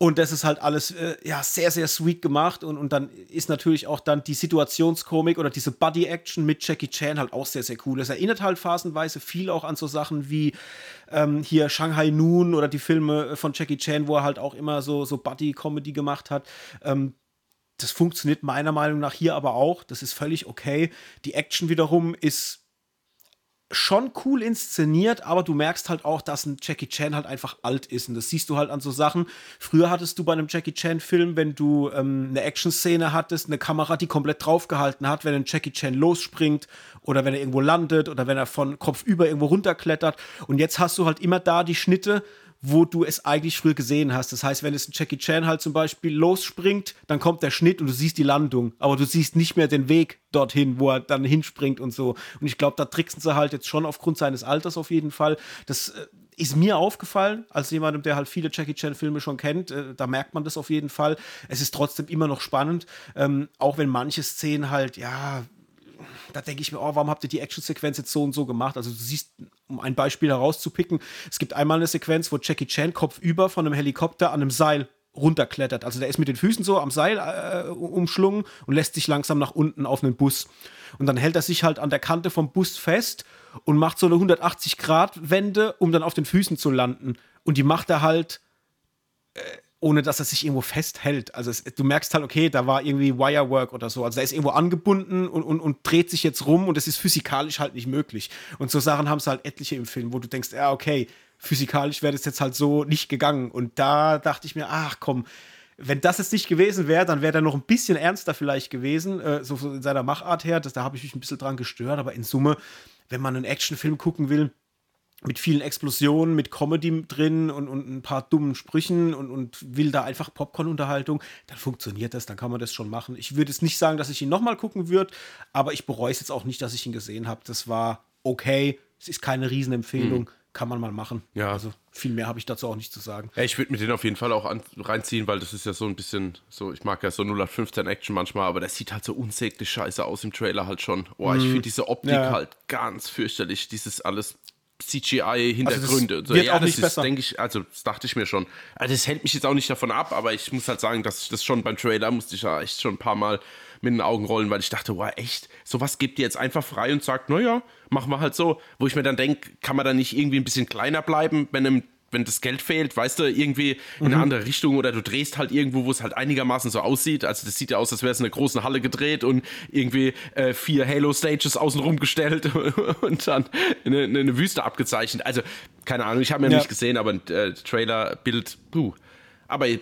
Und das ist halt alles äh, ja, sehr, sehr sweet gemacht. Und, und dann ist natürlich auch dann die Situationskomik oder diese Buddy-Action mit Jackie Chan halt auch sehr, sehr cool. Das erinnert halt phasenweise viel auch an so Sachen wie ähm, hier Shanghai Noon oder die Filme von Jackie Chan, wo er halt auch immer so, so Buddy-Comedy gemacht hat. Ähm, das funktioniert meiner Meinung nach hier aber auch. Das ist völlig okay. Die Action wiederum ist schon cool inszeniert, aber du merkst halt auch, dass ein Jackie Chan halt einfach alt ist. Und das siehst du halt an so Sachen. Früher hattest du bei einem Jackie Chan-Film, wenn du ähm, eine Action-Szene hattest, eine Kamera, die komplett draufgehalten hat, wenn ein Jackie Chan losspringt oder wenn er irgendwo landet oder wenn er von Kopf über irgendwo runterklettert. Und jetzt hast du halt immer da die Schnitte, wo du es eigentlich früher gesehen hast. Das heißt, wenn es ein Jackie Chan halt zum Beispiel losspringt, dann kommt der Schnitt und du siehst die Landung, aber du siehst nicht mehr den Weg dorthin, wo er dann hinspringt und so. Und ich glaube, da tricksen sie halt jetzt schon aufgrund seines Alters auf jeden Fall. Das äh, ist mir aufgefallen, als jemandem, der halt viele Jackie Chan-Filme schon kennt. Äh, da merkt man das auf jeden Fall. Es ist trotzdem immer noch spannend, ähm, auch wenn manche Szenen halt, ja, da denke ich mir, oh, warum habt ihr die Actionsequenz jetzt so und so gemacht? Also du siehst, um ein Beispiel herauszupicken, es gibt einmal eine Sequenz, wo Jackie Chan kopfüber von einem Helikopter an einem Seil runterklettert. Also der ist mit den Füßen so am Seil äh, umschlungen und lässt sich langsam nach unten auf einen Bus. Und dann hält er sich halt an der Kante vom Bus fest und macht so eine 180-Grad-Wende, um dann auf den Füßen zu landen. Und die macht er halt äh, ohne dass er sich irgendwo festhält. Also es, du merkst halt, okay, da war irgendwie Wirework oder so. Also er ist irgendwo angebunden und, und, und dreht sich jetzt rum und das ist physikalisch halt nicht möglich. Und so Sachen haben es halt etliche im Film, wo du denkst, ja, okay, physikalisch wäre das jetzt halt so nicht gegangen. Und da dachte ich mir, ach komm, wenn das jetzt nicht gewesen wäre, dann wäre er noch ein bisschen ernster vielleicht gewesen, äh, so in seiner Machart her. Das, da habe ich mich ein bisschen dran gestört, aber in Summe, wenn man einen Actionfilm gucken will, mit vielen Explosionen, mit Comedy drin und, und ein paar dummen Sprüchen und, und will da einfach Popcorn-Unterhaltung, dann funktioniert das, dann kann man das schon machen. Ich würde jetzt nicht sagen, dass ich ihn nochmal gucken würde, aber ich bereue es jetzt auch nicht, dass ich ihn gesehen habe. Das war okay, es ist keine Riesenempfehlung, mhm. kann man mal machen. Ja. Also viel mehr habe ich dazu auch nicht zu sagen. Ja, ich würde mir den auf jeden Fall auch an, reinziehen, weil das ist ja so ein bisschen so, ich mag ja so 0815 Action manchmal, aber der sieht halt so unsäglich scheiße aus im Trailer halt schon. Oh, ich mhm. finde diese Optik ja. halt ganz fürchterlich, dieses alles CGI-Hintergründe. Also wird ja, auch nicht das besser. denke ich, also das dachte ich mir schon. Also das hält mich jetzt auch nicht davon ab, aber ich muss halt sagen, dass ich das schon beim Trailer musste ich ja echt schon ein paar Mal mit den Augen rollen, weil ich dachte, wow, echt, sowas gibt ihr jetzt einfach frei und sagt, naja, machen wir halt so. Wo ich mir dann denke, kann man da nicht irgendwie ein bisschen kleiner bleiben, wenn einem wenn das Geld fehlt, weißt du, irgendwie in eine andere Richtung oder du drehst halt irgendwo, wo es halt einigermaßen so aussieht. Also das sieht ja aus, als wäre es in einer großen Halle gedreht und irgendwie äh, vier Halo-Stages außenrum gestellt und dann eine, eine Wüste abgezeichnet. Also, keine Ahnung, ich habe mir Ja. nicht gesehen, aber äh, Trailer, Bild, puh. Aber Ja,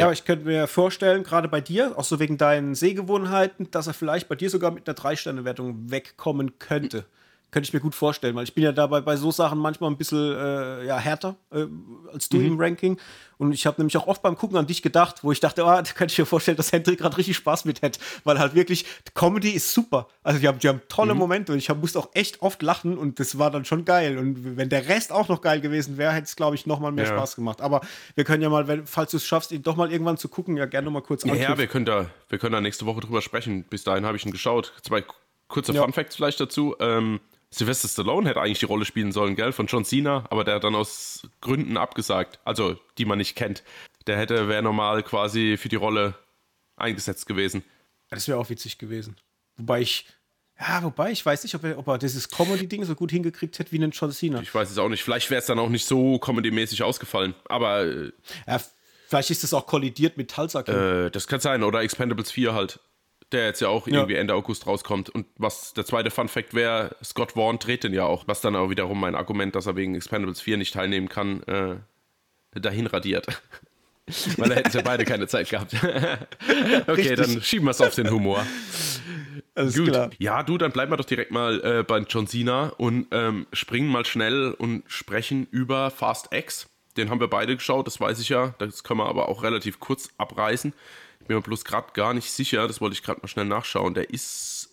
aber ich könnte mir vorstellen, gerade bei dir, auch so wegen deinen Sehgewohnheiten, dass er vielleicht bei dir sogar mit einer Drei-Sterne-Wertung wegkommen könnte. Könnte ich mir gut vorstellen, weil ich bin ja dabei bei so Sachen manchmal ein bisschen äh, ja, härter äh, als du im Ranking. Und ich habe nämlich auch oft beim Gucken an dich gedacht, wo ich dachte, ah, da könnte ich mir vorstellen, dass Hendrik gerade richtig Spaß mit hätte. Weil halt wirklich, Comedy ist super. Also die haben, die haben tolle Momente und ich hab, musste auch echt oft lachen und das war dann schon geil. Und wenn der Rest auch noch geil gewesen wäre, hätte es, glaube ich, noch mal mehr Ja. Spaß gemacht. Aber wir können ja mal, wenn, falls du es schaffst, ihn doch mal irgendwann zu gucken, ja gerne mal kurz Ja, ja, wir können da, wir können da nächste Woche drüber sprechen. Bis dahin habe ich ihn geschaut. Zwei kurze Ja. Fun Facts vielleicht dazu. Ähm, Sylvester Stallone hätte eigentlich die Rolle spielen sollen, gell, von John Cena, aber der hat dann aus Gründen abgesagt. Also, die man nicht kennt. Der hätte, wäre normal quasi für die Rolle eingesetzt gewesen. Das wäre auch witzig gewesen. Wobei ich, ja, wobei ich weiß nicht, ob er, ob er dieses Comedy-Ding so gut hingekriegt hätte wie einen John Cena. Ich weiß es auch nicht. Vielleicht wäre es dann auch nicht so comedy-mäßig ausgefallen. Aber äh, Ja, vielleicht ist das auch kollidiert mit Tulsa King. äh, das kann sein. Oder Expendables 4 halt. Der jetzt ja auch Ja. irgendwie Ende August rauskommt. Und was der zweite Fun Fact wäre, Scott Vaughn dreht den ja auch. Was dann auch wiederum mein Argument, dass er wegen Expendables 4 nicht teilnehmen kann, äh, dahin radiert. Weil da hätten ja beide keine Zeit gehabt. okay, Richtig. dann schieben wir es auf den Humor. Alles Gut. klar. Ja, du, dann bleiben wir doch direkt mal äh, bei John Cena und ähm, springen mal schnell und sprechen über Fast X. Den haben wir beide geschaut, das weiß ich ja. Das können wir aber auch relativ kurz abreißen. Ich bin mir bloß gerade gar nicht sicher, das wollte ich gerade mal schnell nachschauen. Der ist,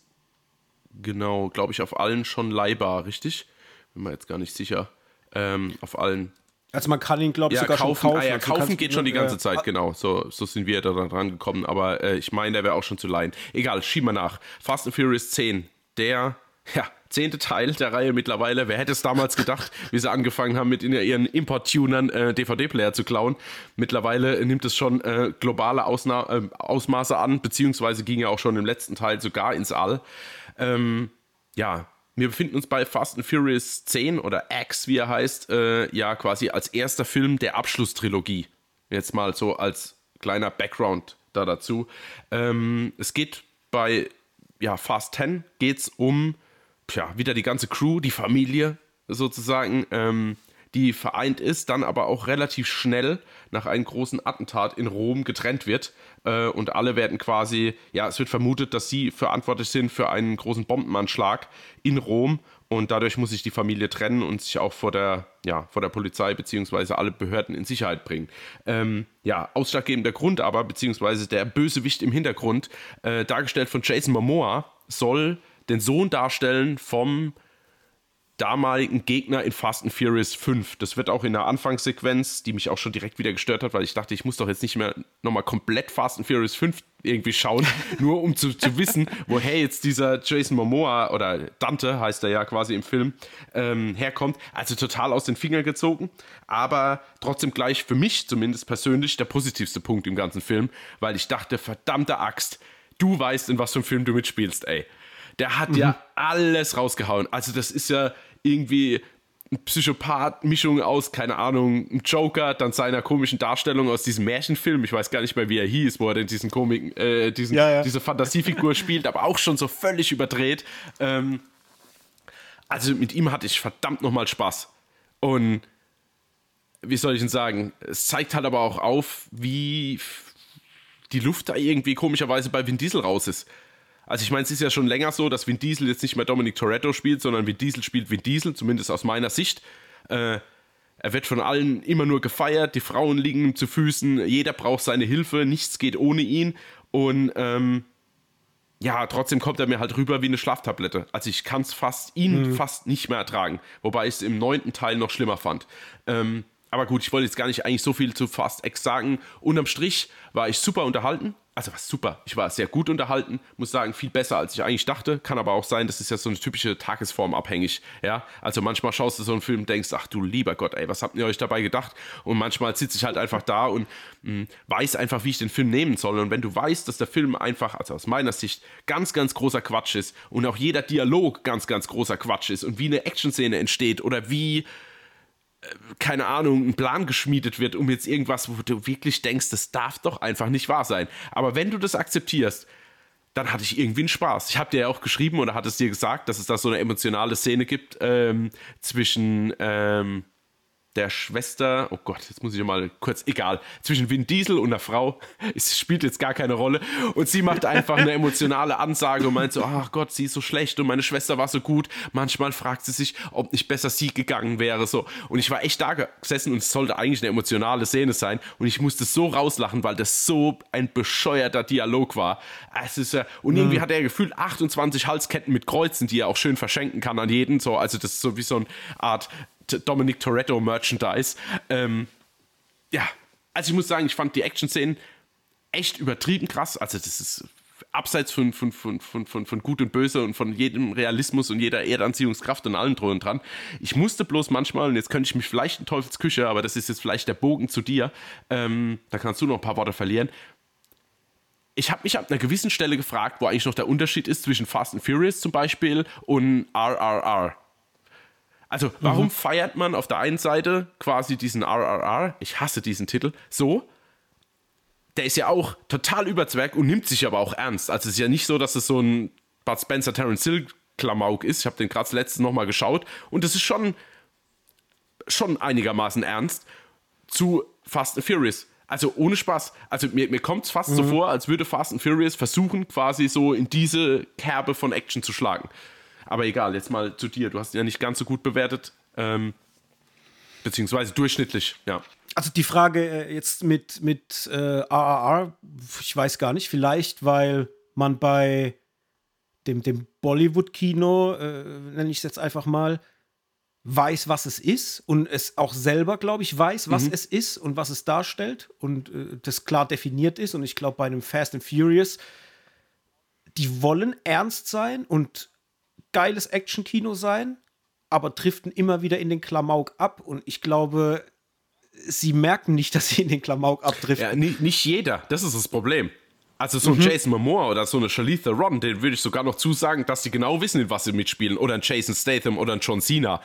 genau, glaube ich, auf allen schon leihbar, richtig? Bin mir jetzt gar nicht sicher. Ähm, auf allen Also man kann ihn, glaube ich, ja, sogar kaufen, schon kaufen. Ah, ja, Also kaufen geht schon die ganze ja. Zeit, genau. So, so sind wir da dran gekommen. Aber äh, ich meine, der wäre auch schon zu leihen. Egal, schieben wir nach. Fast and Furious 10. Der, ja, zehnte Teil der Reihe mittlerweile. Wer hätte es damals gedacht, wie sie angefangen haben, mit ihren Import-Tunern äh, DVD-Player zu klauen. Mittlerweile nimmt es schon äh, globale Ausna äh, Ausmaße an, beziehungsweise ging ja auch schon im letzten Teil sogar ins All. Ähm, ja, wir befinden uns bei Fast and Furious 10 oder X, wie er heißt, äh, ja quasi als erster Film der Abschlusstrilogie. Jetzt mal so als kleiner Background da dazu. Ähm, es geht bei ja, Fast 10 geht's um tja, wieder die ganze Crew, die Familie sozusagen, ähm, die vereint ist, dann aber auch relativ schnell nach einem großen Attentat in Rom getrennt wird. Äh, und alle werden quasi, ja, es wird vermutet, dass sie verantwortlich sind für einen großen Bombenanschlag in Rom. Und dadurch muss sich die Familie trennen und sich auch vor der, ja, vor der Polizei bzw. alle Behörden in Sicherheit bringen. Ähm, ja, ausschlaggebender Grund aber, beziehungsweise der Bösewicht im Hintergrund, äh, dargestellt von Jason Momoa, soll den Sohn darstellen vom damaligen Gegner in Fast and Furious 5. Das wird auch in der Anfangssequenz, die mich auch schon direkt wieder gestört hat, weil ich dachte, ich muss doch jetzt nicht mehr nochmal komplett Fast and Furious 5 irgendwie schauen, nur um zu, zu wissen, woher jetzt dieser Jason Momoa oder Dante heißt er ja quasi im Film, ähm, herkommt. Also total aus den Fingern gezogen, aber trotzdem gleich für mich zumindest persönlich der positivste Punkt im ganzen Film, weil ich dachte, verdammte Axt, du weißt, in was für einem Film du mitspielst, ey. Der hat ja alles rausgehauen. Also das ist ja irgendwie ein Psychopath-Mischung aus, keine Ahnung, ein Joker, dann seiner komischen Darstellung aus diesem Märchenfilm. Ich weiß gar nicht mehr, wie er hieß, wo er denn diesen Komik, äh, diesen, Ja, ja. diese Fantasiefigur spielt, aber auch schon so völlig überdreht. Ähm, also mit ihm hatte ich verdammt nochmal Spaß. Und wie soll ich denn sagen? Es zeigt halt aber auch auf, wie die Luft da irgendwie komischerweise bei Vin Diesel raus ist. Also ich meine, es ist ja schon länger so, dass Vin Diesel jetzt nicht mehr Dominic Toretto spielt, sondern Vin Diesel spielt Vin Diesel, zumindest aus meiner Sicht. Äh, er wird von allen immer nur gefeiert, die Frauen liegen ihm zu Füßen, jeder braucht seine Hilfe, nichts geht ohne ihn. Und ähm, ja, trotzdem kommt er mir halt rüber wie eine Schlaftablette. Also ich kann es fast, ihn fast nicht mehr ertragen. Wobei ich es im neunten Teil noch schlimmer fand. Ähm, aber gut, ich wollte jetzt gar nicht eigentlich so viel zu Fast X sagen. Unterm Strich war ich super unterhalten. Also was super. Ich war sehr gut unterhalten, muss sagen, viel besser als ich eigentlich dachte. Kann aber auch sein, das ist ja so eine typische Tagesform abhängig. Ja, also manchmal schaust du so einen Film und denkst, ach du lieber Gott, ey, was habt ihr euch dabei gedacht? Und manchmal sitze ich halt einfach da und mh, hm, weiß einfach, wie ich den Film nehmen soll. Und wenn du weißt, dass der Film einfach, also aus meiner Sicht, ganz, ganz großer Quatsch ist und auch jeder Dialog ganz, ganz großer Quatsch ist und wie eine Action-Szene entsteht oder wie keine Ahnung, ein Plan geschmiedet wird, um jetzt irgendwas, wo du wirklich denkst, das darf doch einfach nicht wahr sein. Aber wenn du das akzeptierst, dann hatte ich irgendwie einen Spaß. Ich habe dir ja auch geschrieben oder hat es dir gesagt, dass es da so eine emotionale Szene gibt ähm, zwischen ähm, der Schwester, oh Gott, jetzt muss ich mal kurz, egal, zwischen Vin Diesel und der Frau, es spielt jetzt gar keine Rolle. Und sie macht einfach eine emotionale Ansage und meint so, ach Gott, sie ist so schlecht und meine Schwester war so gut. Manchmal fragt sie sich, ob nicht besser sie gegangen wäre. So. Und ich war echt da gesessen und es sollte eigentlich eine emotionale Szene sein. Und ich musste so rauslachen, weil das so ein bescheuerter Dialog war. Es ist, und irgendwie mhm. hat er gefühlt 28 Halsketten mit Kreuzen, die er auch schön verschenken kann an jeden. So, also das ist so wie so eine Art Dominic Toretto Merchandise. Ähm, ja, also ich muss sagen, ich fand die Action-Szenen echt übertrieben krass. Also das ist abseits von, von, von, von, von, von Gut und Böse und von jedem Realismus und jeder Erdanziehungskraft und allem drum und dran. Ich musste bloß manchmal, und jetzt könnte ich mich vielleicht in Teufelsküche, aber das ist jetzt vielleicht der Bogen zu dir, ähm, da kannst du noch ein paar Worte verlieren. Ich habe mich ab einer gewissen Stelle gefragt, wo eigentlich noch der Unterschied ist zwischen Fast and Furious zum Beispiel und RRR. Also, warum mhm. feiert man auf der einen Seite quasi diesen RRR, ich hasse diesen Titel, so? Der ist ja auch total überzwerg und nimmt sich aber auch ernst. Also, es ist ja nicht so, dass es so ein Bud Spencer Terence Hill Klamauk ist. Ich habe den gerade letztens nochmal geschaut und es ist schon, schon einigermaßen ernst zu Fast and Furious. Also ohne Spaß. Also mir, mir kommt es fast mhm. so vor, als würde Fast and Furious versuchen, quasi so in diese Kerbe von Action zu schlagen. Aber egal, jetzt mal zu dir. Du hast ihn ja nicht ganz so gut bewertet, ähm, beziehungsweise durchschnittlich, ja. Also die Frage äh, jetzt mit, mit äh, RRR, ich weiß gar nicht, vielleicht weil man bei dem, dem Bollywood-Kino, äh, nenne ich es jetzt einfach mal, weiß, was es ist und es auch selber, glaube ich, weiß, was mhm. es ist und was es darstellt und äh, das klar definiert ist. Und ich glaube, bei einem Fast and Furious, die wollen ernst sein und geiles Action-Kino sein, aber driften immer wieder in den Klamauk ab. Und ich glaube, sie merken nicht, dass sie in den Klamauk abdriften. Ja, nicht, jeder, das ist das Problem. Also so ein mhm. Jason Momoa oder so eine Charlize Theron, den würde ich sogar noch zusagen, dass sie genau wissen, in was sie mitspielen. Oder ein Jason Statham oder ein John Cena.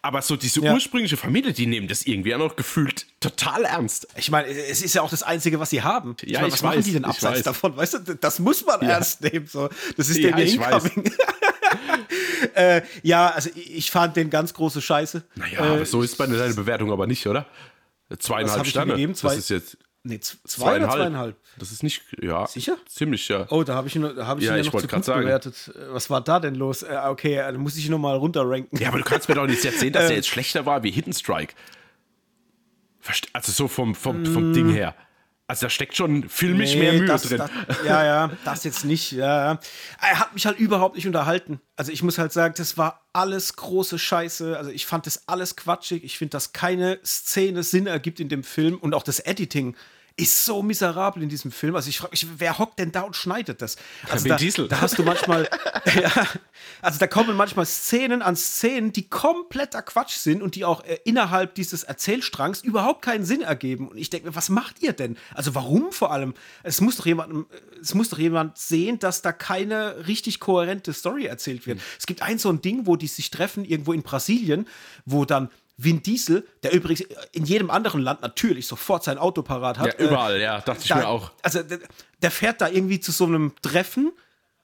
Aber so diese ja. ursprüngliche Familie, die nehmen das irgendwie auch noch gefühlt total ernst. Ich meine, es ist ja auch das Einzige, was sie haben. Ich ja, meine, was ich machen weiß, die denn abseits weiß. davon? Weißt du, das muss man ja. ernst nehmen. So. Das ist ja, der Incoming. äh, ja, also ich fand den ganz große Scheiße. Naja, äh, so ist bei deiner Bewertung aber nicht, oder? Zweieinhalb Sterne. Gegeben? Zwei, das ist jetzt. Nee, zwei zweieinhalb. oder zweieinhalb? Das ist nicht, ja. Sicher? Ziemlich, ja. Oh, da habe ich hab ich ja, ihn ja noch zu gut sagen. bewertet. Äh, was war da denn los? Äh, okay, dann muss ich nochmal runterranken. Ja, aber du kannst mir doch nicht erzählen, dass der jetzt schlechter war wie Hidden Strike. Also so vom, vom, vom mm. Ding her. Also da steckt schon filmisch nee, mehr Mühe das, drin. Das, ja, ja, das jetzt nicht. Ja, ja. Er hat mich halt überhaupt nicht unterhalten. Also ich muss halt sagen, das war alles große Scheiße. Also ich fand das alles quatschig. Ich finde, dass keine Szene Sinn ergibt in dem Film und auch das Editing ist so miserabel in diesem Film. Also ich frage mich, wer hockt denn da und schneidet das? Also da, Diesel. da hast du manchmal, ja, also da kommen manchmal Szenen an Szenen, die kompletter Quatsch sind und die auch äh, innerhalb dieses Erzählstrangs überhaupt keinen Sinn ergeben. Und ich denke mir, was macht ihr denn? Also warum vor allem? Es muss doch jemand, es muss doch jemand sehen, dass da keine richtig kohärente Story erzählt wird. Mhm. Es gibt ein so ein Ding, wo die sich treffen irgendwo in Brasilien, wo dann Vin Diesel, der übrigens in jedem anderen Land natürlich sofort sein Auto parat hat. Ja, überall, äh, ja, dachte ich da, mir auch. Also der, der, fährt da irgendwie zu so einem Treffen,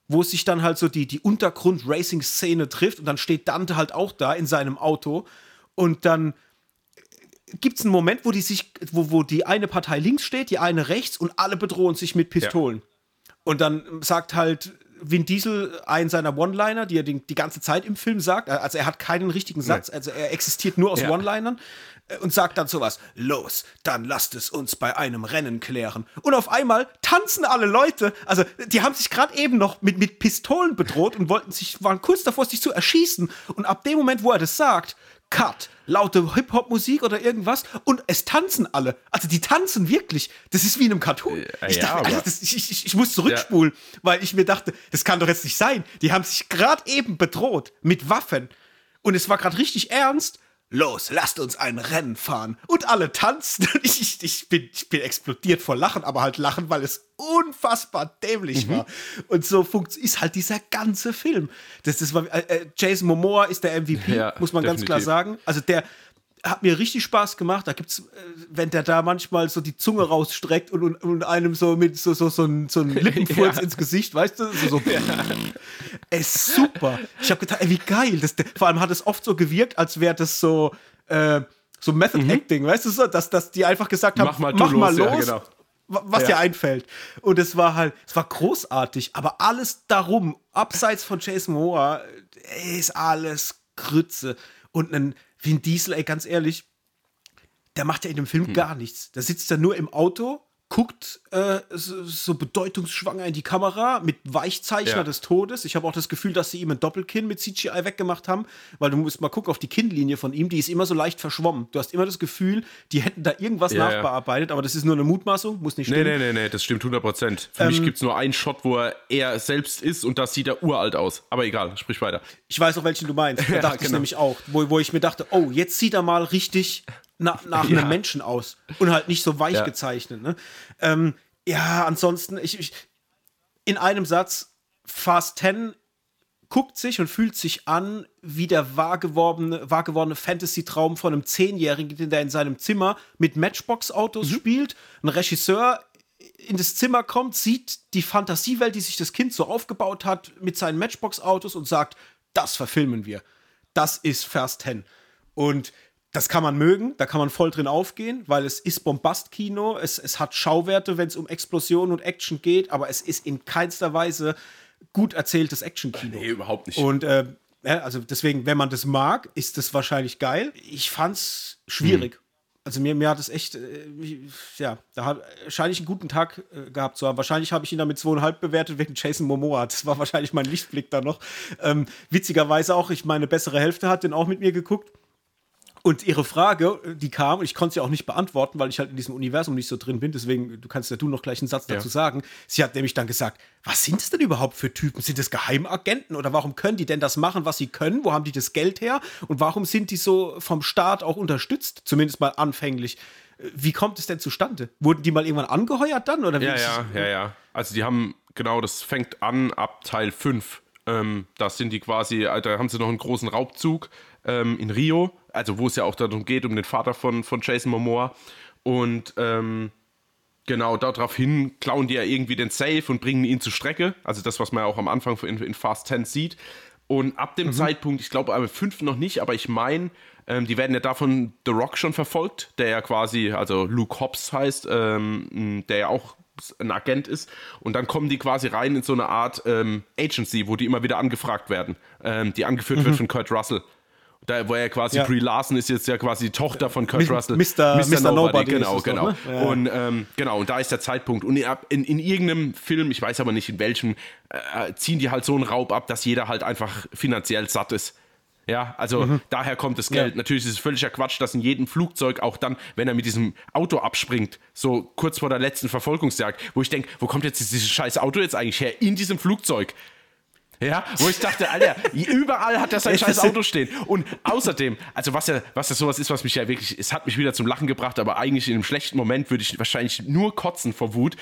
wo sich dann halt so die, die Untergrund-Racing-Szene trifft und dann steht Dante halt auch da in seinem Auto und dann gibt es einen Moment, wo die sich, wo, wo die eine Partei links steht, die eine rechts und alle bedrohen sich mit Pistolen. Ja. Und dann sagt halt Vin Diesel einen seiner One-Liner, die er die, die, ganze Zeit im Film sagt. Also er hat keinen richtigen Satz, also er existiert nur aus ja. One-Linern äh, und sagt dann sowas: Los, dann lasst es uns bei einem Rennen klären. Und auf einmal tanzen alle Leute. Also die haben sich gerade eben noch mit, mit Pistolen bedroht und wollten sich, waren kurz davor, sich zu erschießen. Und ab dem Moment, wo er das sagt, Cut, laute Hip-Hop-Musik oder irgendwas und es tanzen alle. Also die tanzen wirklich. Das ist wie in einem Cartoon. Äh, ich, ja, dachte, Alter, das, ich, ich, ich muss zurückspulen, weil ich mir dachte, das kann doch jetzt nicht sein. Die haben sich gerade eben bedroht mit Waffen und es war gerade richtig ernst. Los, lasst uns ein Rennen fahren. Und alle tanzen. Ich, ich, ich, bin, ich bin explodiert vor Lachen, aber halt lachen, weil es unfassbar dämlich Mhm. war. Und so ist halt dieser ganze Film. Das, das war, äh, äh, Jason Momoa ist der MVP, Ja, muss man ganz klar definitiv. sagen. Also der hat mir richtig Spaß gemacht. Da gibt's, äh, wenn der da manchmal so die Zunge rausstreckt und, und, und einem so mit so, so, so, ein, so ein Lippenfurz Ja. ins Gesicht, weißt du? So, so. Ey, super. Ich habe gedacht, ey, wie geil. Das, vor allem hat es oft so gewirkt, als wäre das so, äh, so Method Acting, weißt du so, dass, dass die einfach gesagt haben, Mhm. Mach mal, mach mal los, los, ja, genau. wa- was Ja. dir einfällt. Und es war halt, es war großartig, aber alles darum, abseits von Jason Momoa, ey, ist alles Grütze. Und ein Vin Diesel, ey, ganz ehrlich, der macht ja in dem Film Hm. gar nichts. Der sitzt da nur im Auto, guckt äh, so, so bedeutungsschwanger in die Kamera mit Weichzeichner Ja. des Todes. Ich habe auch das Gefühl, dass sie ihm ein Doppelkinn mit CGI weggemacht haben, weil du musst mal gucken auf die Kinnlinie von ihm, die ist immer so leicht verschwommen. Du hast immer das Gefühl, die hätten da irgendwas Ja, ja. nachbearbeitet, aber das ist nur eine Mutmaßung, muss nicht Nee, stimmen. nee, nee, nee, das stimmt 100 Prozent. Für Ähm, mich gibt es nur einen Shot, wo er er selbst ist und das sieht er uralt aus. Aber egal, sprich weiter. Ich weiß auch, welchen du meinst. Da Ja, dachte ich genau. nämlich auch, wo, wo ich mir dachte, oh, jetzt sieht er mal richtig na, nach Ja. einem Menschen aus und halt nicht so weich Ja. gezeichnet. Ne? Ähm, ja, ansonsten, ich, ich, in einem Satz, Fast 10 guckt sich und fühlt sich an wie der wahr gewordene, wahr gewordene Fantasy-Traum von einem Zehnjährigen, der in seinem Zimmer mit Matchbox-Autos spielt. Ein Regisseur in das Zimmer kommt, sieht die Fantasiewelt, die sich das Kind so aufgebaut hat, mit seinen Matchbox-Autos und sagt, das verfilmen wir. Das ist Fast 10. Und das kann man mögen, da kann man voll drin aufgehen, weil es ist Bombastkino, es, es hat Schauwerte, wenn es um Explosionen und Action geht, aber es ist in keinster Weise gut erzähltes Actionkino. Nee, überhaupt nicht. Und äh, also deswegen, wenn man das mag, ist das wahrscheinlich geil. Ich fand's schwierig. Also mir, mir hat es echt, äh, ja, da hat scheine ich einen guten Tag äh, gehabt zu haben. Wahrscheinlich habe ich ihn damit zweieinhalb bewertet wegen Jason Momoa. Das war wahrscheinlich mein Lichtblick da noch. Ähm, witzigerweise auch, ich meine bessere Hälfte hat den auch mit mir geguckt. Und ihre Frage, die kam, und ich konnte sie auch nicht beantworten, weil ich halt in diesem Universum nicht so drin bin, deswegen, du kannst ja du noch gleich einen Satz Ja. dazu sagen. Sie hat nämlich dann gesagt, was sind es denn überhaupt für Typen? Sind das Geheimagenten oder warum können die denn das machen, was sie können? Wo haben die das Geld her? Und warum sind die so vom Staat auch unterstützt? Zumindest mal anfänglich. Wie kommt es denn zustande? Wurden die mal irgendwann angeheuert dann? Oder Ja, ja, es? ja, ja. Also die haben, genau, das fängt an ab Teil 5. Ähm, da sind die quasi, da haben sie noch einen großen Raubzug ähm, in Rio, also wo es ja auch darum geht, um den Vater von, von Jason Momoa. Und ähm, genau, daraufhin klauen die ja irgendwie den Safe und bringen ihn zur Strecke. Also das, was man ja auch am Anfang in, in Fast 10 sieht. Und ab dem Zeitpunkt, ich glaube aber 5 noch nicht, aber ich meine, ähm, die werden ja davon The Rock schon verfolgt, der ja quasi, also Luke Hobbs heißt, ähm, der ja auch ein Agent ist. Und dann kommen die quasi rein in so eine Art ähm, Agency, wo die immer wieder angefragt werden, ähm, die angeführt wird von Kurt Russell. Da, wo er quasi, Ja. Brie Larson ist jetzt ja quasi die Tochter von Kurt Mi- Russell. Mr. Mr. Nobody genau, genau. doch, ne? Ja. Und ähm, genau, und da ist der Zeitpunkt. Und in, in, in irgendeinem Film, ich weiß aber nicht in welchem, äh, ziehen die halt so einen Raub ab, dass jeder halt einfach finanziell satt ist. Ja, also daher kommt das Geld. Mhm. Ja. Natürlich ist es völliger Quatsch, dass in jedem Flugzeug auch dann, wenn er mit diesem Auto abspringt, so kurz vor der letzten Verfolgungsjagd, wo ich denke, wo kommt jetzt dieses scheiß Auto jetzt eigentlich her? In diesem Flugzeug. Ja, wo ich dachte, Alter, überall hat er sein scheiß Auto stehen. Und außerdem, also was ja, was ja sowas ist, was mich ja wirklich, es hat mich wieder zum Lachen gebracht, aber eigentlich in einem schlechten Moment würde ich wahrscheinlich nur kotzen vor Wut.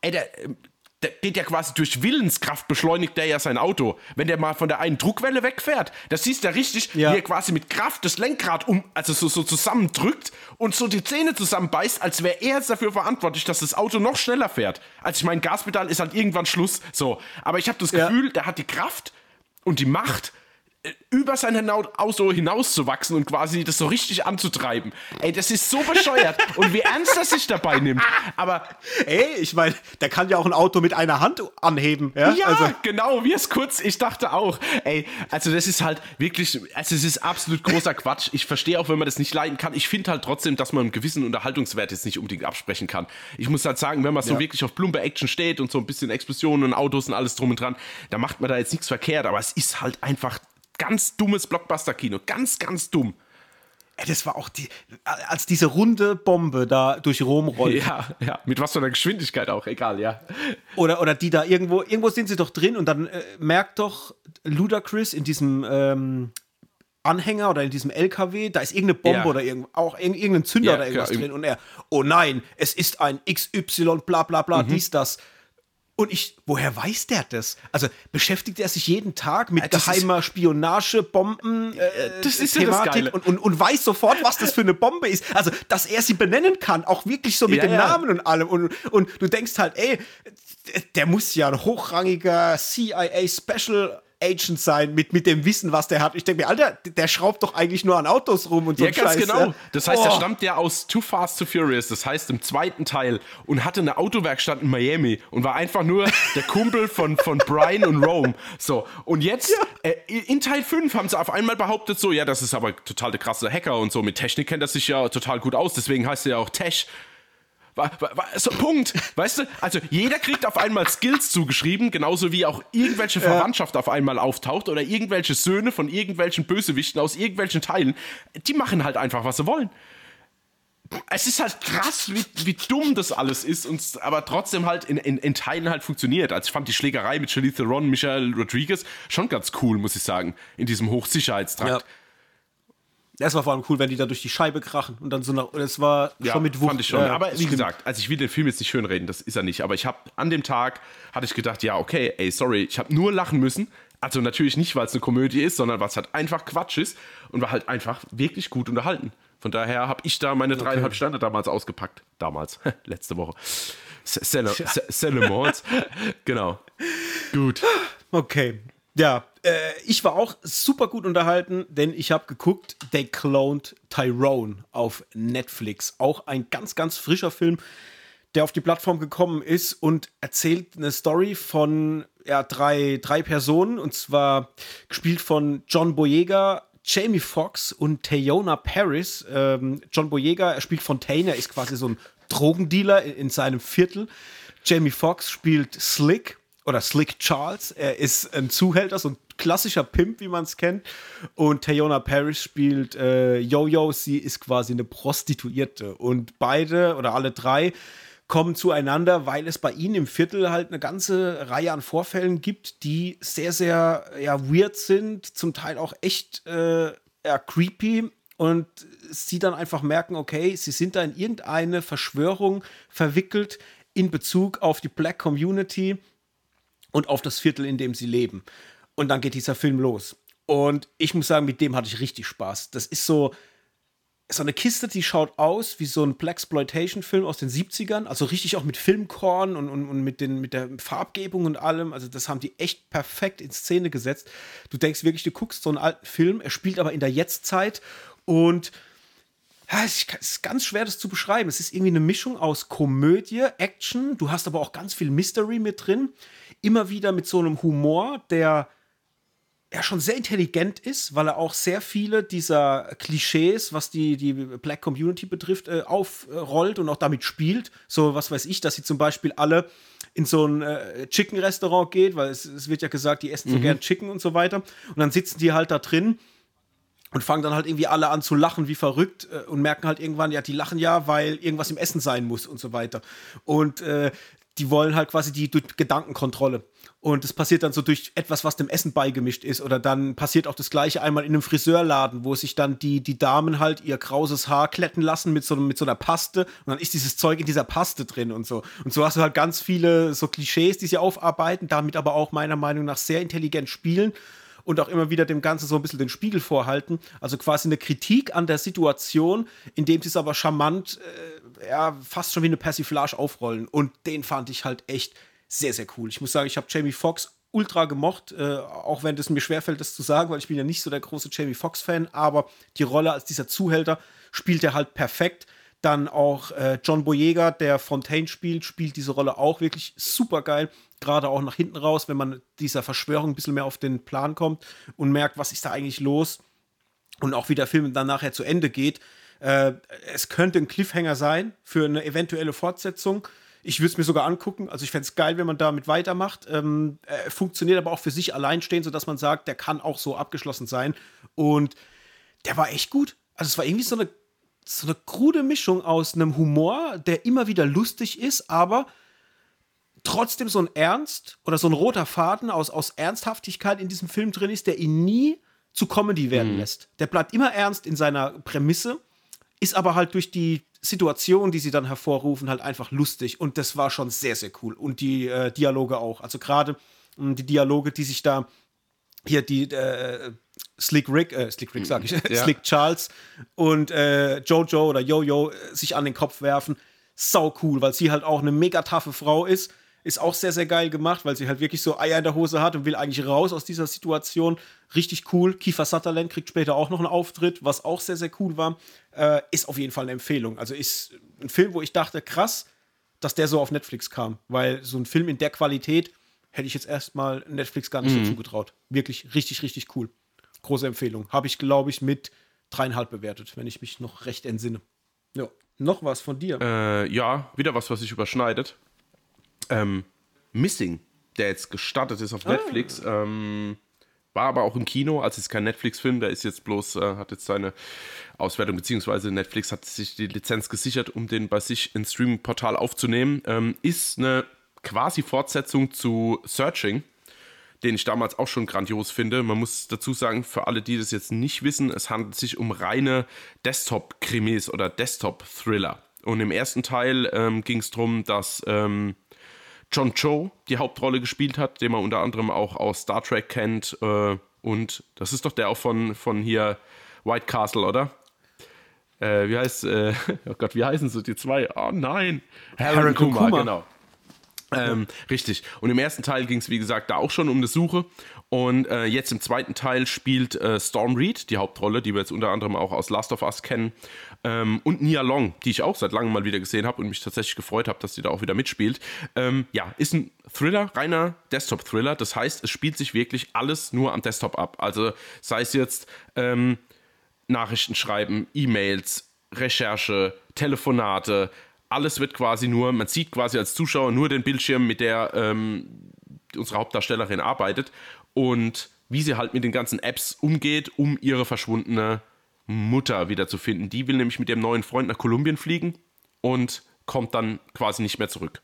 Ey, der, ähm, der geht ja quasi durch Willenskraft beschleunigt der ja sein Auto. Wenn der mal von der einen Druckwelle wegfährt, das siehst du ja richtig, Ja. wie er quasi mit Kraft das Lenkrad um, also so, so zusammendrückt und so die Zähne zusammenbeißt, als wäre er jetzt dafür verantwortlich, dass das Auto noch schneller fährt. Also ich meine, Gaspedal ist halt irgendwann Schluss, so. Aber ich habe das Ja. Gefühl, der hat die Kraft und die Macht, über sein Hinau- Auto hinauszuwachsen und quasi das so richtig anzutreiben. Ey, das ist so bescheuert und wie ernst er sich dabei nimmt. Aber Ey, ich meine, der kann ja auch ein Auto mit einer Hand anheben. Ja, ja, Also, genau, wie es kurz, ich dachte auch. Ey, also das ist halt wirklich, also es ist absolut großer Quatsch. Ich verstehe auch, wenn man das nicht leiden kann. Ich finde halt trotzdem, dass man einen gewissen Unterhaltungswert jetzt nicht unbedingt absprechen kann. Ich muss halt sagen, wenn man so Ja. wirklich auf plumpe Action steht und so ein bisschen Explosionen und Autos und alles drum und dran, da macht man da jetzt nichts verkehrt, aber es ist halt einfach ganz dummes Blockbuster-Kino. Ganz, ganz dumm. das war auch die, als diese runde Bombe da durch Rom rollt. Ja, ja, mit was für einer Geschwindigkeit auch, egal, ja. Oder, oder die da irgendwo, irgendwo sind sie doch drin und dann äh, merkt doch Ludacris in diesem ähm, Anhänger oder in diesem LKW, da ist irgendeine Bombe ja. oder irgend, auch irgendein Zünder ja, oder irgendwas klar, drin und er, oh nein, es ist ein XY, bla bla bla, mhm. dies, das. Und ich, woher weiß der das? Also beschäftigt er sich jeden Tag mit das geheimer Spionage, Bomben, äh, das ist Thematik ja und, und, und, weiß sofort, was das für eine Bombe ist. Also, dass er sie benennen kann, auch wirklich so mit ja, dem ja. Namen und allem. Und, und du denkst halt, ey, der muss ja ein hochrangiger CIA Special Agent sein mit, mit dem Wissen, was der hat. Ich denke mir, Alter, der schraubt doch eigentlich nur an Autos rum und so. Ja, ganz Scheiß, genau. Ja? Das heißt, oh. er stammt ja aus Too Fast to Furious, das heißt im zweiten Teil und hatte eine Autowerkstatt in Miami und war einfach nur der Kumpel von, von Brian und Rome. So, und jetzt ja. äh, in Teil 5 haben sie auf einmal behauptet, so, ja, das ist aber total der krasse Hacker und so. Mit Technik kennt er sich ja total gut aus, deswegen heißt er ja auch So, Punkt. Weißt du, also jeder kriegt auf einmal Skills zugeschrieben, genauso wie auch irgendwelche Verwandtschaft auf einmal auftaucht oder irgendwelche Söhne von irgendwelchen Bösewichten aus irgendwelchen Teilen. Die machen halt einfach, was sie wollen. Es ist halt krass, wie, wie dumm das alles ist, und, aber trotzdem halt in, in, in Teilen halt funktioniert. Also ich fand die Schlägerei mit Charlize Theron, Michael Rodriguez schon ganz cool, muss ich sagen, in diesem Hochsicherheitstrakt. Ja. Das war vor allem cool, wenn die da durch die Scheibe krachen und dann so nach. Das war ja, schon mit Wucht. Fand ich schon. Äh, aber wie stimmt. gesagt, also ich will den Film jetzt nicht schönreden, das ist er nicht. Aber ich habe an dem Tag hatte ich gedacht, ja okay, ey sorry, ich habe nur lachen müssen. Also natürlich nicht, weil es eine Komödie ist, sondern weil es halt einfach Quatsch ist und war halt einfach wirklich gut unterhalten. Von daher habe ich da meine dreieinhalb okay. Sterne damals ausgepackt. Damals, letzte Woche. Celemons. genau. Gut. Okay. Ja, äh, ich war auch super gut unterhalten, denn ich habe geguckt, They Cloned Tyrone auf Netflix. Auch ein ganz, ganz frischer Film, der auf die Plattform gekommen ist und erzählt eine Story von ja, drei, drei Personen, und zwar gespielt von John Boyega, Jamie Foxx und Tayona Paris. Ähm, John Boyega, er spielt Fontaine, er ist quasi so ein Drogendealer in, in seinem Viertel. Jamie Foxx spielt Slick, oder Slick Charles. Er ist ein Zuhälter, so ein klassischer Pimp, wie man es kennt. Und Tayona Paris spielt äh, Yo-Yo. Sie ist quasi eine Prostituierte. Und beide oder alle drei kommen zueinander, weil es bei ihnen im Viertel halt eine ganze Reihe an Vorfällen gibt, die sehr, sehr ja, weird sind, zum Teil auch echt äh, ja, creepy. Und sie dann einfach merken, okay, sie sind da in irgendeine Verschwörung verwickelt in Bezug auf die Black Community und auf das Viertel, in dem sie leben. Und dann geht dieser Film los. Und ich muss sagen, mit dem hatte ich richtig Spaß. Das ist so, so eine Kiste, die schaut aus wie so ein Blaxploitation-Film aus den 70ern. Also richtig auch mit Filmkorn und, und, und mit, den, mit der Farbgebung und allem. Also das haben die echt perfekt in Szene gesetzt. Du denkst wirklich, du guckst so einen alten Film, er spielt aber in der Jetztzeit und ja, es ist ganz schwer, das zu beschreiben. Es ist irgendwie eine Mischung aus Komödie, Action. Du hast aber auch ganz viel Mystery mit drin immer wieder mit so einem Humor, der ja schon sehr intelligent ist, weil er auch sehr viele dieser Klischees, was die, die Black Community betrifft, äh, aufrollt und auch damit spielt. So, was weiß ich, dass sie zum Beispiel alle in so ein äh, Chicken-Restaurant geht, weil es, es, wird ja gesagt, die essen so mhm. gern Chicken und so weiter. Und dann sitzen die halt da drin und fangen dann halt irgendwie alle an zu lachen wie verrückt äh, und merken halt irgendwann, ja, die lachen ja, weil irgendwas im Essen sein muss und so weiter. Und äh, die wollen halt quasi die Gedankenkontrolle. Und das passiert dann so durch etwas, was dem Essen beigemischt ist. Oder dann passiert auch das Gleiche einmal in einem Friseurladen, wo sich dann die, die Damen halt ihr krauses Haar kletten lassen mit so, mit so einer Paste. Und dann ist dieses Zeug in dieser Paste drin und so. Und so hast du halt ganz viele so Klischees, die sie aufarbeiten, damit aber auch meiner Meinung nach sehr intelligent spielen und auch immer wieder dem Ganzen so ein bisschen den Spiegel vorhalten. Also quasi eine Kritik an der Situation, indem sie es aber charmant, äh, ja, fast schon wie eine Persiflage aufrollen. Und den fand ich halt echt sehr, sehr cool. Ich muss sagen, ich habe Jamie Foxx ultra gemocht, äh, auch wenn es mir schwerfällt, das zu sagen, weil ich bin ja nicht so der große Jamie Foxx-Fan, aber die Rolle als dieser Zuhälter spielt er halt perfekt. Dann auch äh, John Boyega, der Fontaine spielt, spielt diese Rolle auch wirklich super geil. Gerade auch nach hinten raus, wenn man dieser Verschwörung ein bisschen mehr auf den Plan kommt und merkt, was ist da eigentlich los. Und auch wie der Film dann nachher zu Ende geht. Äh, es könnte ein Cliffhanger sein für eine eventuelle Fortsetzung. Ich würde es mir sogar angucken. Also ich fände es geil, wenn man damit weitermacht. Ähm, äh, funktioniert aber auch für sich allein stehen, sodass man sagt, der kann auch so abgeschlossen sein. Und der war echt gut also es war irgendwie so eine, so eine krude Mischung aus einem Humor, der immer wieder lustig ist, aber trotzdem so ein Ernst oder so ein roter Faden aus, aus Ernsthaftigkeit in diesem Film drin ist, der ihn nie zu Comedy werden mhm. lässt. Der bleibt immer ernst in seiner Prämisse, ist aber halt durch die Situation, die sie dann hervorrufen, halt einfach lustig. Und das war schon sehr, sehr cool. Und die äh, Dialoge auch. Also gerade hm, die Dialoge, die sich da hier die äh, Slick Rick, äh, Slick Rick sag ich, ja. Slick Charles und äh, Jojo oder Jojo sich an den Kopf werfen. Sau cool, weil sie halt auch eine mega taffe Frau ist ist auch sehr, sehr geil gemacht, weil sie halt wirklich so Eier in der Hose hat und will eigentlich raus aus dieser Situation. Richtig cool. Kiefer Sutherland kriegt später auch noch einen Auftritt, was auch sehr, sehr cool war. Äh, ist auf jeden Fall eine Empfehlung. Also ist ein Film, wo ich dachte, krass, dass der so auf Netflix kam. Weil so ein Film in der Qualität hätte ich jetzt erstmal Netflix gar nicht mhm. so zugetraut. Wirklich richtig, richtig cool. Große Empfehlung. Habe ich, glaube ich, mit dreieinhalb bewertet, wenn ich mich noch recht entsinne. Ja. Noch was von dir? Äh, ja, wieder was, was sich überschneidet ähm, Missing, der jetzt gestartet ist auf ah. Netflix. Ähm, war aber auch im Kino, also ist kein Netflix-Film, der ist jetzt bloß, äh, hat jetzt seine Auswertung, beziehungsweise Netflix hat sich die Lizenz gesichert, um den bei sich ins Streaming-Portal aufzunehmen. Ähm, ist eine quasi Fortsetzung zu Searching, den ich damals auch schon grandios finde. Man muss dazu sagen, für alle, die das jetzt nicht wissen, es handelt sich um reine Desktop-Krimis oder Desktop-Thriller. Und im ersten Teil ähm, ging es darum, dass ähm, John Cho die Hauptrolle gespielt hat, den man unter anderem auch aus Star Trek kennt. Äh, und das ist doch der auch von, von hier White Castle, oder? Äh, wie heißt, äh, oh Gott, wie heißen sie die zwei? Oh nein, Harold Kumar, Kumar, genau. Ähm, richtig. Und im ersten Teil ging es, wie gesagt, da auch schon um eine Suche. Und äh, jetzt im zweiten Teil spielt äh, Storm Reed die Hauptrolle, die wir jetzt unter anderem auch aus Last of Us kennen. Ähm, und Nia Long, die ich auch seit langem mal wieder gesehen habe und mich tatsächlich gefreut habe, dass sie da auch wieder mitspielt. Ähm, ja, ist ein Thriller, reiner Desktop-Thriller. Das heißt, es spielt sich wirklich alles nur am Desktop ab. Also sei es jetzt ähm, Nachrichten schreiben, E-Mails, Recherche, Telefonate, alles wird quasi nur, man sieht quasi als Zuschauer nur den Bildschirm, mit der ähm, unsere Hauptdarstellerin arbeitet und wie sie halt mit den ganzen Apps umgeht, um ihre verschwundene Mutter wiederzufinden. Die will nämlich mit ihrem neuen Freund nach Kolumbien fliegen und kommt dann quasi nicht mehr zurück.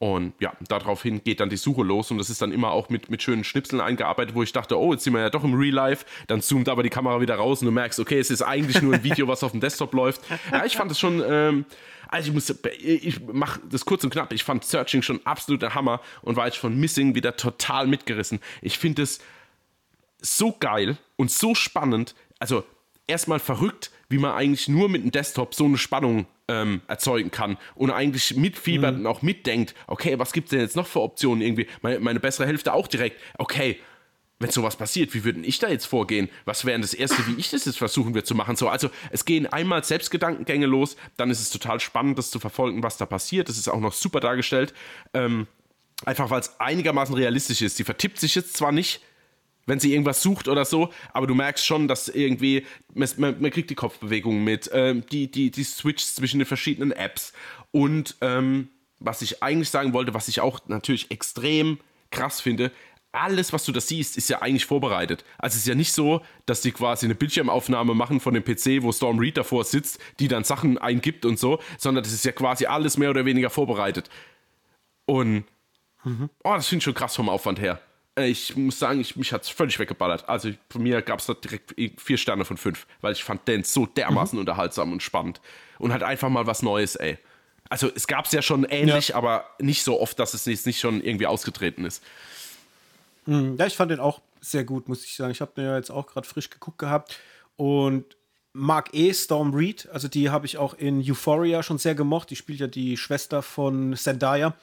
Und ja, daraufhin geht dann die Suche los und das ist dann immer auch mit, mit schönen Schnipseln eingearbeitet, wo ich dachte, oh, jetzt sind wir ja doch im Real Life. Dann zoomt aber die Kamera wieder raus und du merkst, okay, es ist eigentlich nur ein Video, was auf dem Desktop läuft. Ja, ich fand es schon, ähm, also ich muss, ich mache das kurz und knapp. Ich fand Searching schon absoluter Hammer und war jetzt von Missing wieder total mitgerissen. Ich finde es so geil und so spannend. Also erstmal verrückt, wie man eigentlich nur mit dem Desktop so eine Spannung ähm, erzeugen kann und eigentlich mitfiebert mhm. und auch mitdenkt, okay, was gibt es denn jetzt noch für Optionen irgendwie? Meine, meine bessere Hälfte auch direkt, okay, wenn sowas passiert, wie würde ich da jetzt vorgehen? Was wäre das Erste, wie ich das jetzt versuchen würde zu machen? So, also es gehen einmal Selbstgedankengänge los, dann ist es total spannend, das zu verfolgen, was da passiert. Das ist auch noch super dargestellt. Ähm, einfach weil es einigermaßen realistisch ist. Sie vertippt sich jetzt zwar nicht, wenn sie irgendwas sucht oder so, aber du merkst schon, dass irgendwie, man, man kriegt die Kopfbewegungen mit, ähm, die, die, die Switch zwischen den verschiedenen Apps. Und ähm, was ich eigentlich sagen wollte, was ich auch natürlich extrem krass finde, alles, was du da siehst, ist ja eigentlich vorbereitet. Also es ist ja nicht so, dass die quasi eine Bildschirmaufnahme machen von dem PC, wo Storm Reed davor sitzt, die dann Sachen eingibt und so, sondern das ist ja quasi alles mehr oder weniger vorbereitet. Und mhm. oh, das finde ich schon krass vom Aufwand her. Äh, ich muss sagen, ich, mich hat es völlig weggeballert. Also von mir gab es da direkt vier Sterne von fünf, weil ich fand den so dermaßen mhm. unterhaltsam und spannend. Und halt einfach mal was Neues, ey. Also es gab es ja schon ähnlich, ja. aber nicht so oft, dass es jetzt nicht schon irgendwie ausgetreten ist. Mhm. Ja, ich fand den auch sehr gut, muss ich sagen. Ich habe den ja jetzt auch gerade frisch geguckt gehabt und mag eh Storm Reed. Also die habe ich auch in Euphoria schon sehr gemocht. Die spielt ja die Schwester von Zendaya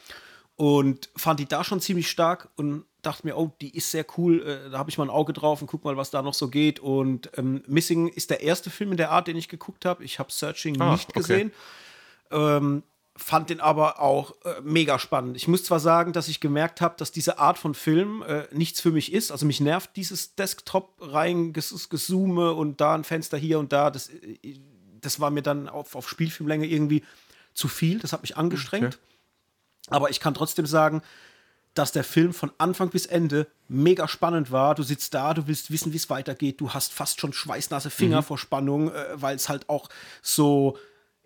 und fand die da schon ziemlich stark und dachte mir, oh, die ist sehr cool, äh, da habe ich mal ein Auge drauf und guck mal, was da noch so geht. Und ähm, Missing ist der erste Film in der Art, den ich geguckt habe. Ich habe Searching ah, nicht gesehen. Okay. Ähm, fand den aber auch äh, mega spannend. Ich muss zwar sagen, dass ich gemerkt habe, dass diese Art von Film äh, nichts für mich ist. Also mich nervt dieses Desktop rein Gesume und da ein Fenster hier und da. Das, äh, das war mir dann auf, auf Spielfilmlänge irgendwie zu viel. Das hat mich angestrengt. Okay. Aber ich kann trotzdem sagen, dass der Film von Anfang bis Ende mega spannend war. Du sitzt da, du willst wissen, wie es weitergeht. Du hast fast schon schweißnasse Finger mhm. vor Spannung, äh, weil es halt auch so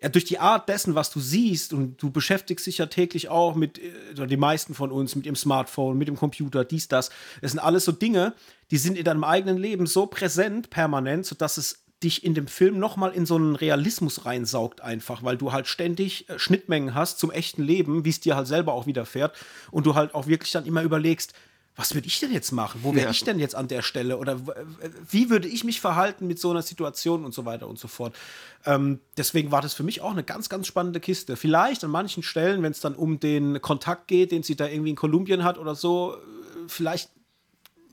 ja, durch die Art dessen, was du siehst, und du beschäftigst dich ja täglich auch mit, äh, oder die meisten von uns, mit dem Smartphone, mit dem Computer, dies, das. Das sind alles so Dinge, die sind in deinem eigenen Leben so präsent, permanent, sodass es dich in dem Film nochmal in so einen Realismus reinsaugt, einfach, weil du halt ständig äh, Schnittmengen hast zum echten Leben, wie es dir halt selber auch widerfährt. Und du halt auch wirklich dann immer überlegst, was würde ich denn jetzt machen? Wo wäre ja. ich denn jetzt an der Stelle? Oder wie würde ich mich verhalten mit so einer Situation und so weiter und so fort? Ähm, deswegen war das für mich auch eine ganz, ganz spannende Kiste. Vielleicht an manchen Stellen, wenn es dann um den Kontakt geht, den sie da irgendwie in Kolumbien hat oder so, äh, vielleicht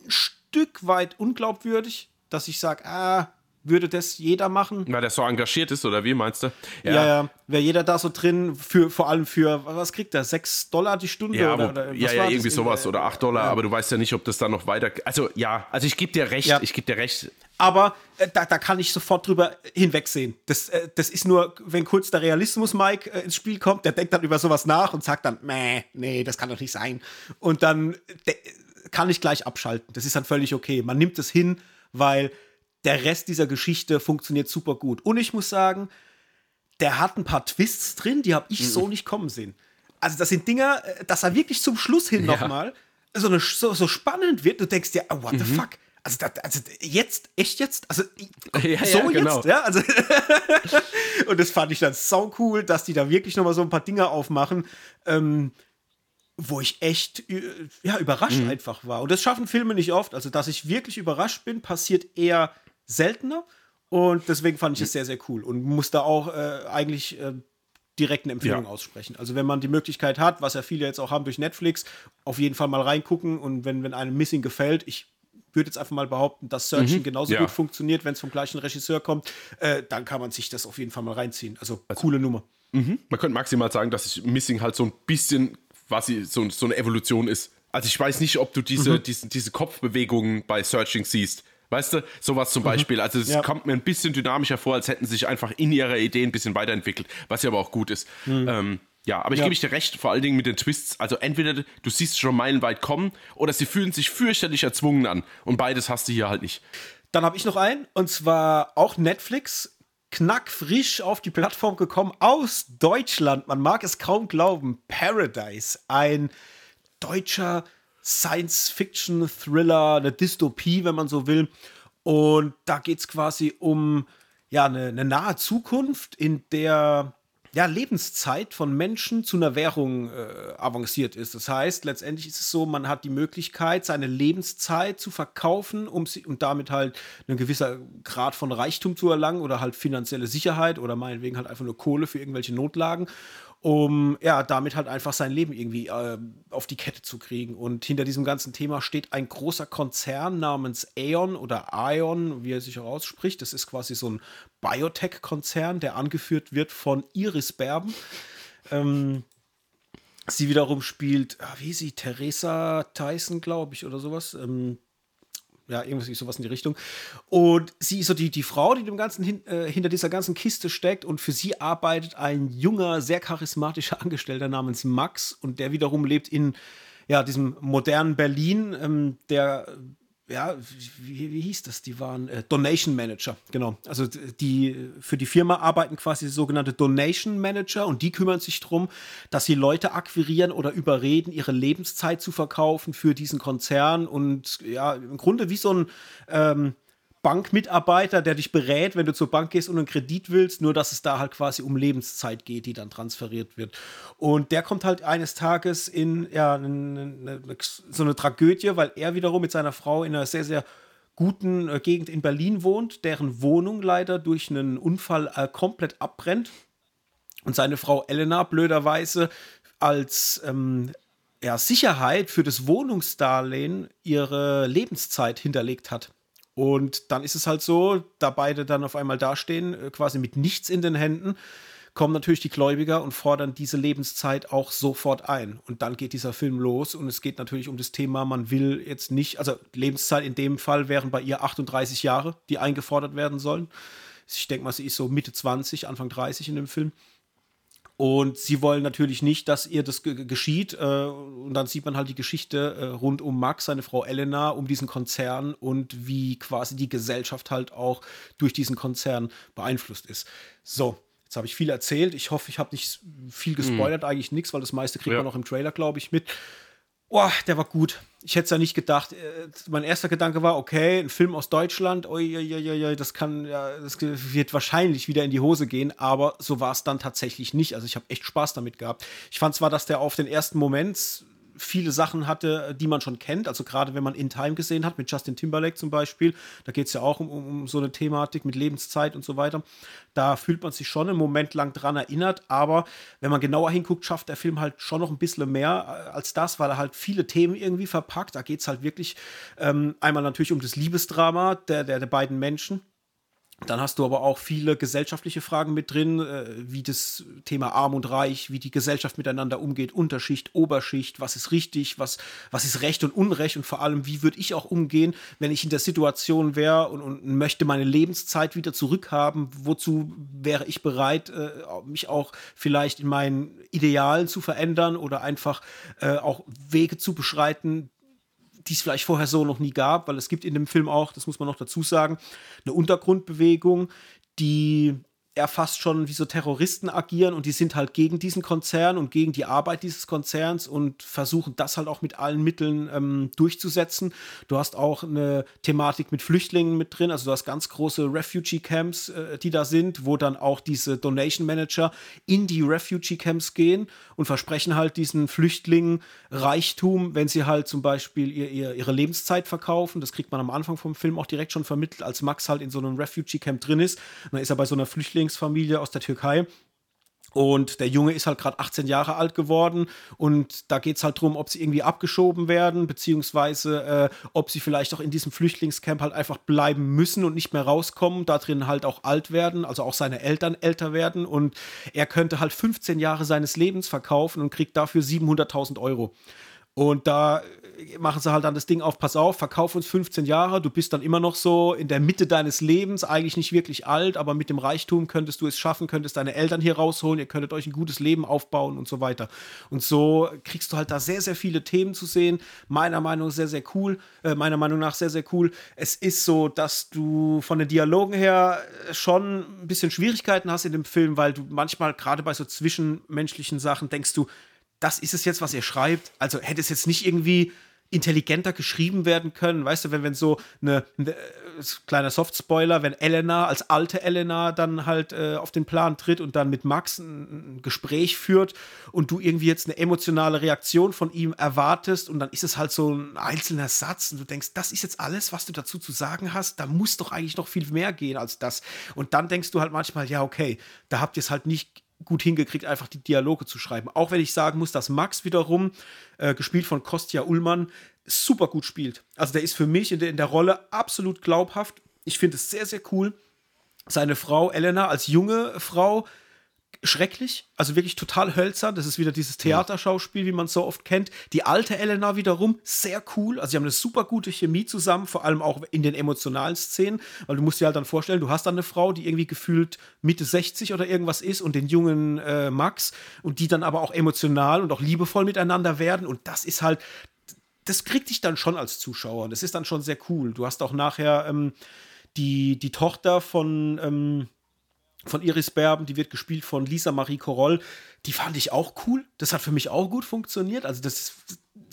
ein Stück weit unglaubwürdig, dass ich sage, ah, würde das jeder machen. Weil der so engagiert ist, oder wie meinst du? Ja, ja, ja. wäre jeder da so drin, für, vor allem für, was kriegt er, 6 Dollar die Stunde? Ja, oder, oder ja, ja irgendwie sowas, oder 8 Dollar, ja. aber du weißt ja nicht, ob das dann noch weiter, also ja, also ich gebe dir recht, ja. ich gebe dir recht. Aber äh, da, da kann ich sofort drüber hinwegsehen. Das, äh, das ist nur, wenn kurz der Realismus Mike äh, ins Spiel kommt, der denkt dann über sowas nach und sagt dann, Mäh, nee, das kann doch nicht sein. Und dann kann ich gleich abschalten. Das ist dann völlig okay. Man nimmt es hin, weil der Rest dieser Geschichte funktioniert super gut. Und ich muss sagen, der hat ein paar Twists drin, die habe ich mhm. so nicht kommen sehen. Also das sind Dinger, äh, dass er wirklich zum Schluss hin ja. nochmal so, so, so spannend wird. Du denkst dir, oh, what mhm. the fuck? Also, das, also, jetzt, echt jetzt? Also ja, so ja, genau. jetzt, ja? Also und das fand ich dann sau cool, dass die da wirklich nochmal so ein paar Dinge aufmachen, ähm, wo ich echt ja, überrascht mhm. einfach war. Und das schaffen Filme nicht oft. Also, dass ich wirklich überrascht bin, passiert eher seltener. Und deswegen fand ich es sehr, sehr cool und muss da auch äh, eigentlich äh, direkt eine Empfehlung ja. aussprechen. Also wenn man die Möglichkeit hat, was ja viele jetzt auch haben durch Netflix, auf jeden Fall mal reingucken und wenn, wenn einem Missing gefällt, ich würde jetzt einfach mal behaupten, dass Searching mhm. genauso ja. gut funktioniert, wenn es vom gleichen Regisseur kommt, äh, dann kann man sich das auf jeden Fall mal reinziehen. Also, also coole Nummer. Mhm. Man könnte maximal sagen, dass ich Missing halt so ein bisschen quasi so, so eine Evolution ist. Also ich weiß nicht, ob du diese, mhm. diese, diese Kopfbewegungen bei Searching siehst. Weißt du, sowas zum mhm. Beispiel. Also es ja. kommt mir ein bisschen dynamischer vor, als hätten sie sich einfach in ihrer Idee ein bisschen weiterentwickelt, was ja aber auch gut ist. Mhm. Ähm, ja, aber ich ja. gebe ich dir recht, vor allen Dingen mit den Twists. Also entweder du siehst schon meilenweit kommen oder sie fühlen sich fürchterlich erzwungen an. Und beides hast du hier halt nicht. Dann habe ich noch einen, und zwar auch Netflix. Knackfrisch auf die Plattform gekommen aus Deutschland. Man mag es kaum glauben. Paradise. Ein deutscher Science-Fiction-Thriller, eine Dystopie, wenn man so will. Und da geht es quasi um ja, eine, eine, nahe Zukunft, in der ja, Lebenszeit von Menschen zu einer Währung äh, avanciert ist. Das heißt, letztendlich ist es so, man hat die Möglichkeit, seine Lebenszeit zu verkaufen, um, sie, um damit halt einen gewissen Grad von Reichtum zu erlangen oder halt finanzielle Sicherheit oder meinetwegen halt einfach nur Kohle für irgendwelche Notlagen um ja damit halt einfach sein Leben irgendwie äh, auf die Kette zu kriegen. Und hinter diesem ganzen Thema steht ein großer Konzern namens Aeon oder Ion, wie er sich auch ausspricht. Das ist quasi so ein Biotech-Konzern, der angeführt wird von Iris Berben. Ähm, sie wiederum spielt, ah, wie sie, Theresa Tyson, glaube ich, oder sowas. Ähm, ja, irgendwas sowas in die Richtung. Und sie ist so die, die Frau, die dem Ganzen hin, äh, hinter dieser ganzen Kiste steckt. Und für sie arbeitet ein junger, sehr charismatischer Angestellter namens Max. Und der wiederum lebt in ja, diesem modernen Berlin, ähm, der ja, wie, wie hieß das? Die waren äh, Donation Manager, genau. Also die für die Firma arbeiten quasi sogenannte Donation Manager und die kümmern sich darum, dass sie Leute akquirieren oder überreden, ihre Lebenszeit zu verkaufen für diesen Konzern und ja, im Grunde wie so ein ähm, Bankmitarbeiter, der dich berät, wenn du zur Bank gehst und einen Kredit willst, nur dass es da halt quasi um Lebenszeit geht, die dann transferiert wird. Und der kommt halt eines Tages in ja, eine, eine, so eine Tragödie, weil er wiederum mit seiner Frau in einer sehr, sehr guten äh, Gegend in Berlin wohnt, deren Wohnung leider durch einen Unfall äh, komplett abbrennt. Und seine Frau Elena blöderweise als ähm, ja, Sicherheit für das Wohnungsdarlehen ihre Lebenszeit hinterlegt hat. Und dann ist es halt so, da beide dann auf einmal dastehen, äh, quasi mit nichts in den Händen, kommen natürlich die Gläubiger und fordern diese Lebenszeit auch sofort ein. Und dann geht dieser Film los und es geht natürlich um das Thema, man will jetzt nicht, also Lebenszeit in dem Fall wären bei ihr 38 Jahre, die eingefordert werden sollen. Ich denke mal, sie ist so Mitte 20, Anfang 30 in dem Film. Und sie wollen natürlich nicht, dass ihr das geschieht. Äh, und dann sieht man halt die Geschichte äh, rund um Max, seine Frau Elena, um diesen Konzern und wie quasi die Gesellschaft halt auch durch diesen Konzern beeinflusst ist. So, jetzt habe ich viel erzählt. Ich hoffe, ich habe nicht viel gespoilert, mhm. eigentlich nichts, weil das meiste kriegt ja. man noch im Trailer, glaube ich, mit. Boah, der war gut. Ich hätte es ja nicht gedacht. Äh, mein erster Gedanke war, okay, ein Film aus Deutschland, oi, oi, oi, das kann, ja, das wird wahrscheinlich wieder in die Hose gehen, aber so war es dann tatsächlich nicht. Also ich habe echt Spaß damit gehabt. Ich fand zwar, dass der auf den ersten Moment viele Sachen hatte, die man schon kennt. Also gerade wenn man In Time gesehen hat, mit Justin Timberlake zum Beispiel, da geht es ja auch um, um, so eine Thematik mit Lebenszeit und so weiter. Da fühlt man sich schon einen Moment lang dran erinnert, aber wenn man genauer hinguckt, schafft der Film halt schon noch ein bisschen mehr äh, als das, weil er halt viele Themen irgendwie verpackt. Da geht es halt wirklich ähm, einmal natürlich um das Liebesdrama der, der, der beiden Menschen dann hast du aber auch viele gesellschaftliche Fragen mit drin, äh, wie das Thema Arm und Reich, wie die Gesellschaft miteinander umgeht, Unterschicht, Oberschicht, was ist richtig, was, was ist Recht und Unrecht und vor allem, wie würde ich auch umgehen, wenn ich in der Situation wäre und, und möchte meine Lebenszeit wieder zurückhaben, wozu wäre ich bereit, äh, mich auch vielleicht in meinen Idealen zu verändern oder einfach äh, auch Wege zu beschreiten, die es vielleicht vorher so noch nie gab, weil es gibt in dem Film auch, das muss man noch dazu sagen, eine Untergrundbewegung, die eher fast schon wie so Terroristen agieren und die sind halt gegen diesen Konzern und gegen die Arbeit dieses Konzerns und versuchen das halt auch mit allen Mitteln ähm, durchzusetzen. Du hast auch eine Thematik mit Flüchtlingen mit drin, also du hast ganz große Refugee-Camps, äh, die da sind, wo dann auch diese Donation Manager in die Refugee-Camps gehen und versprechen halt diesen Flüchtlingen Reichtum, wenn sie halt zum Beispiel ihr, ihr, ihre Lebenszeit verkaufen. Das kriegt man am Anfang vom Film auch direkt schon vermittelt, als Max halt in so einem Refugee-Camp drin ist. Dann ist er bei so einer Flüchtling Flüchtlingsfamilie aus der Türkei. Und der Junge ist halt gerade 18 Jahre alt geworden und da geht es halt darum, ob sie irgendwie abgeschoben werden, beziehungsweise äh, ob sie vielleicht auch in diesem Flüchtlingscamp halt einfach bleiben müssen und nicht mehr rauskommen, da drin halt auch alt werden, also auch seine Eltern älter werden und er könnte halt 15 Jahre seines Lebens verkaufen und kriegt dafür 700.000 Euro. Und da machen sie halt dann das Ding auf, pass auf, verkauf uns 15 Jahre, du bist dann immer noch so in der Mitte deines Lebens, eigentlich nicht wirklich alt, aber mit dem Reichtum könntest du es schaffen, könntest deine Eltern hier rausholen, ihr könntet euch ein gutes Leben aufbauen und so weiter. Und so kriegst du halt da sehr, sehr viele Themen zu sehen. Meiner Meinung nach sehr, sehr cool. Äh, meiner Meinung nach sehr, sehr cool. Es ist so, dass du von den Dialogen her schon ein bisschen Schwierigkeiten hast in dem Film, weil du manchmal gerade bei so zwischenmenschlichen Sachen denkst du, das ist es jetzt, was ihr schreibt. Also hätte es jetzt nicht irgendwie intelligenter geschrieben werden können. Weißt du, wenn, wenn so eine, eine kleiner Soft-Spoiler, wenn Elena als alte Elena dann halt äh, auf den Plan tritt und dann mit Max ein, ein, Gespräch führt und du irgendwie jetzt eine emotionale Reaktion von ihm erwartest und dann ist es halt so ein einzelner Satz und du denkst, das ist jetzt alles, was du dazu zu sagen hast, da muss doch eigentlich noch viel mehr gehen als das. Und dann denkst du halt manchmal, ja, okay, da habt ihr es halt nicht gut hingekriegt, einfach die Dialoge zu schreiben. Auch wenn ich sagen muss, dass Max wiederum, äh, gespielt von Kostja Ullmann, super gut spielt. Also der ist für mich in der, in der Rolle absolut glaubhaft. Ich finde es sehr, sehr cool. Seine Frau Elena als junge Frau schrecklich, also wirklich total hölzern. Das ist wieder dieses Theaterschauspiel, wie man es so oft kennt. Die alte Elena wiederum, sehr cool. Also, sie haben eine super gute Chemie zusammen, vor allem auch in den emotionalen Szenen, weil du musst dir halt dann vorstellen, du hast dann eine Frau, die irgendwie gefühlt Mitte 60 oder irgendwas ist und den jungen äh, Max und die dann aber auch emotional und auch liebevoll miteinander werden. Und das ist halt, das kriegt dich dann schon als Zuschauer. Das ist dann schon sehr cool. Du hast auch nachher ähm, die, die Tochter von. Ähm, von Iris Berben, die wird gespielt von Lisa Marie Koroll. Die fand ich auch cool. Das hat für mich auch gut funktioniert. Also das,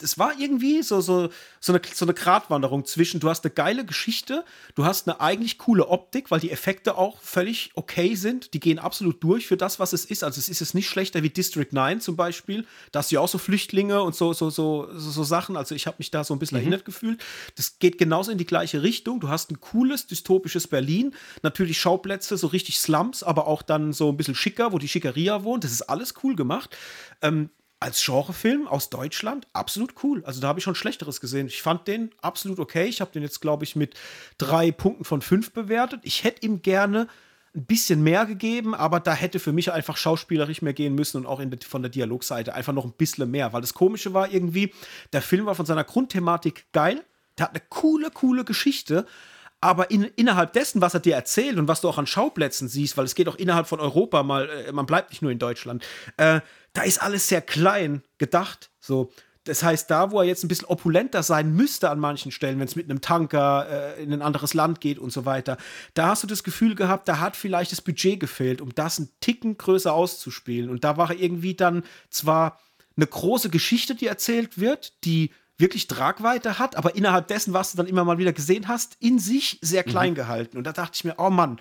das war irgendwie so, so, so, eine, so eine Gratwanderung zwischen, du hast eine geile Geschichte, du hast eine eigentlich coole Optik, weil die Effekte auch völlig okay sind. Die gehen absolut durch für das, was es ist. Also es ist jetzt nicht schlechter wie District 9 zum Beispiel. Da hast du ja auch so Flüchtlinge und so, so, so, so, so Sachen. Also ich habe mich da so ein bisschen mhm. erinnert gefühlt. Das geht genauso in die gleiche Richtung. Du hast ein cooles, dystopisches Berlin. Natürlich Schauplätze, so richtig Slums, aber auch dann so ein bisschen schicker, wo die Schickeria wohnt. Das ist alles cool gemacht. Ähm, als Genrefilm aus Deutschland absolut cool. Also da habe ich schon Schlechteres gesehen. Ich fand den absolut okay. Ich habe den jetzt, glaube ich, mit drei Punkten von fünf bewertet. Ich hätte ihm gerne ein bisschen mehr gegeben, aber da hätte für mich einfach schauspielerisch mehr gehen müssen und auch der, von der Dialogseite einfach noch ein bisschen mehr. Weil das Komische war irgendwie, der Film war von seiner Grundthematik geil. Der hat eine coole, coole Geschichte, aber in, innerhalb dessen, was er dir erzählt und was du auch an Schauplätzen siehst, weil es geht auch innerhalb von Europa mal, äh, man bleibt nicht nur in Deutschland, äh, da ist alles sehr klein gedacht. So. Das heißt, da, wo er jetzt ein bisschen opulenter sein müsste an manchen Stellen, wenn es mit einem Tanker äh, in ein anderes Land geht und so weiter, da hast du das Gefühl gehabt, da hat vielleicht das Budget gefehlt, um das einen Ticken größer auszuspielen. Und da war irgendwie dann zwar eine große Geschichte, die erzählt wird, die wirklich Tragweite hat, aber innerhalb dessen, was du dann immer mal wieder gesehen hast, in sich sehr klein mhm. gehalten. Und da dachte ich mir, oh Mann,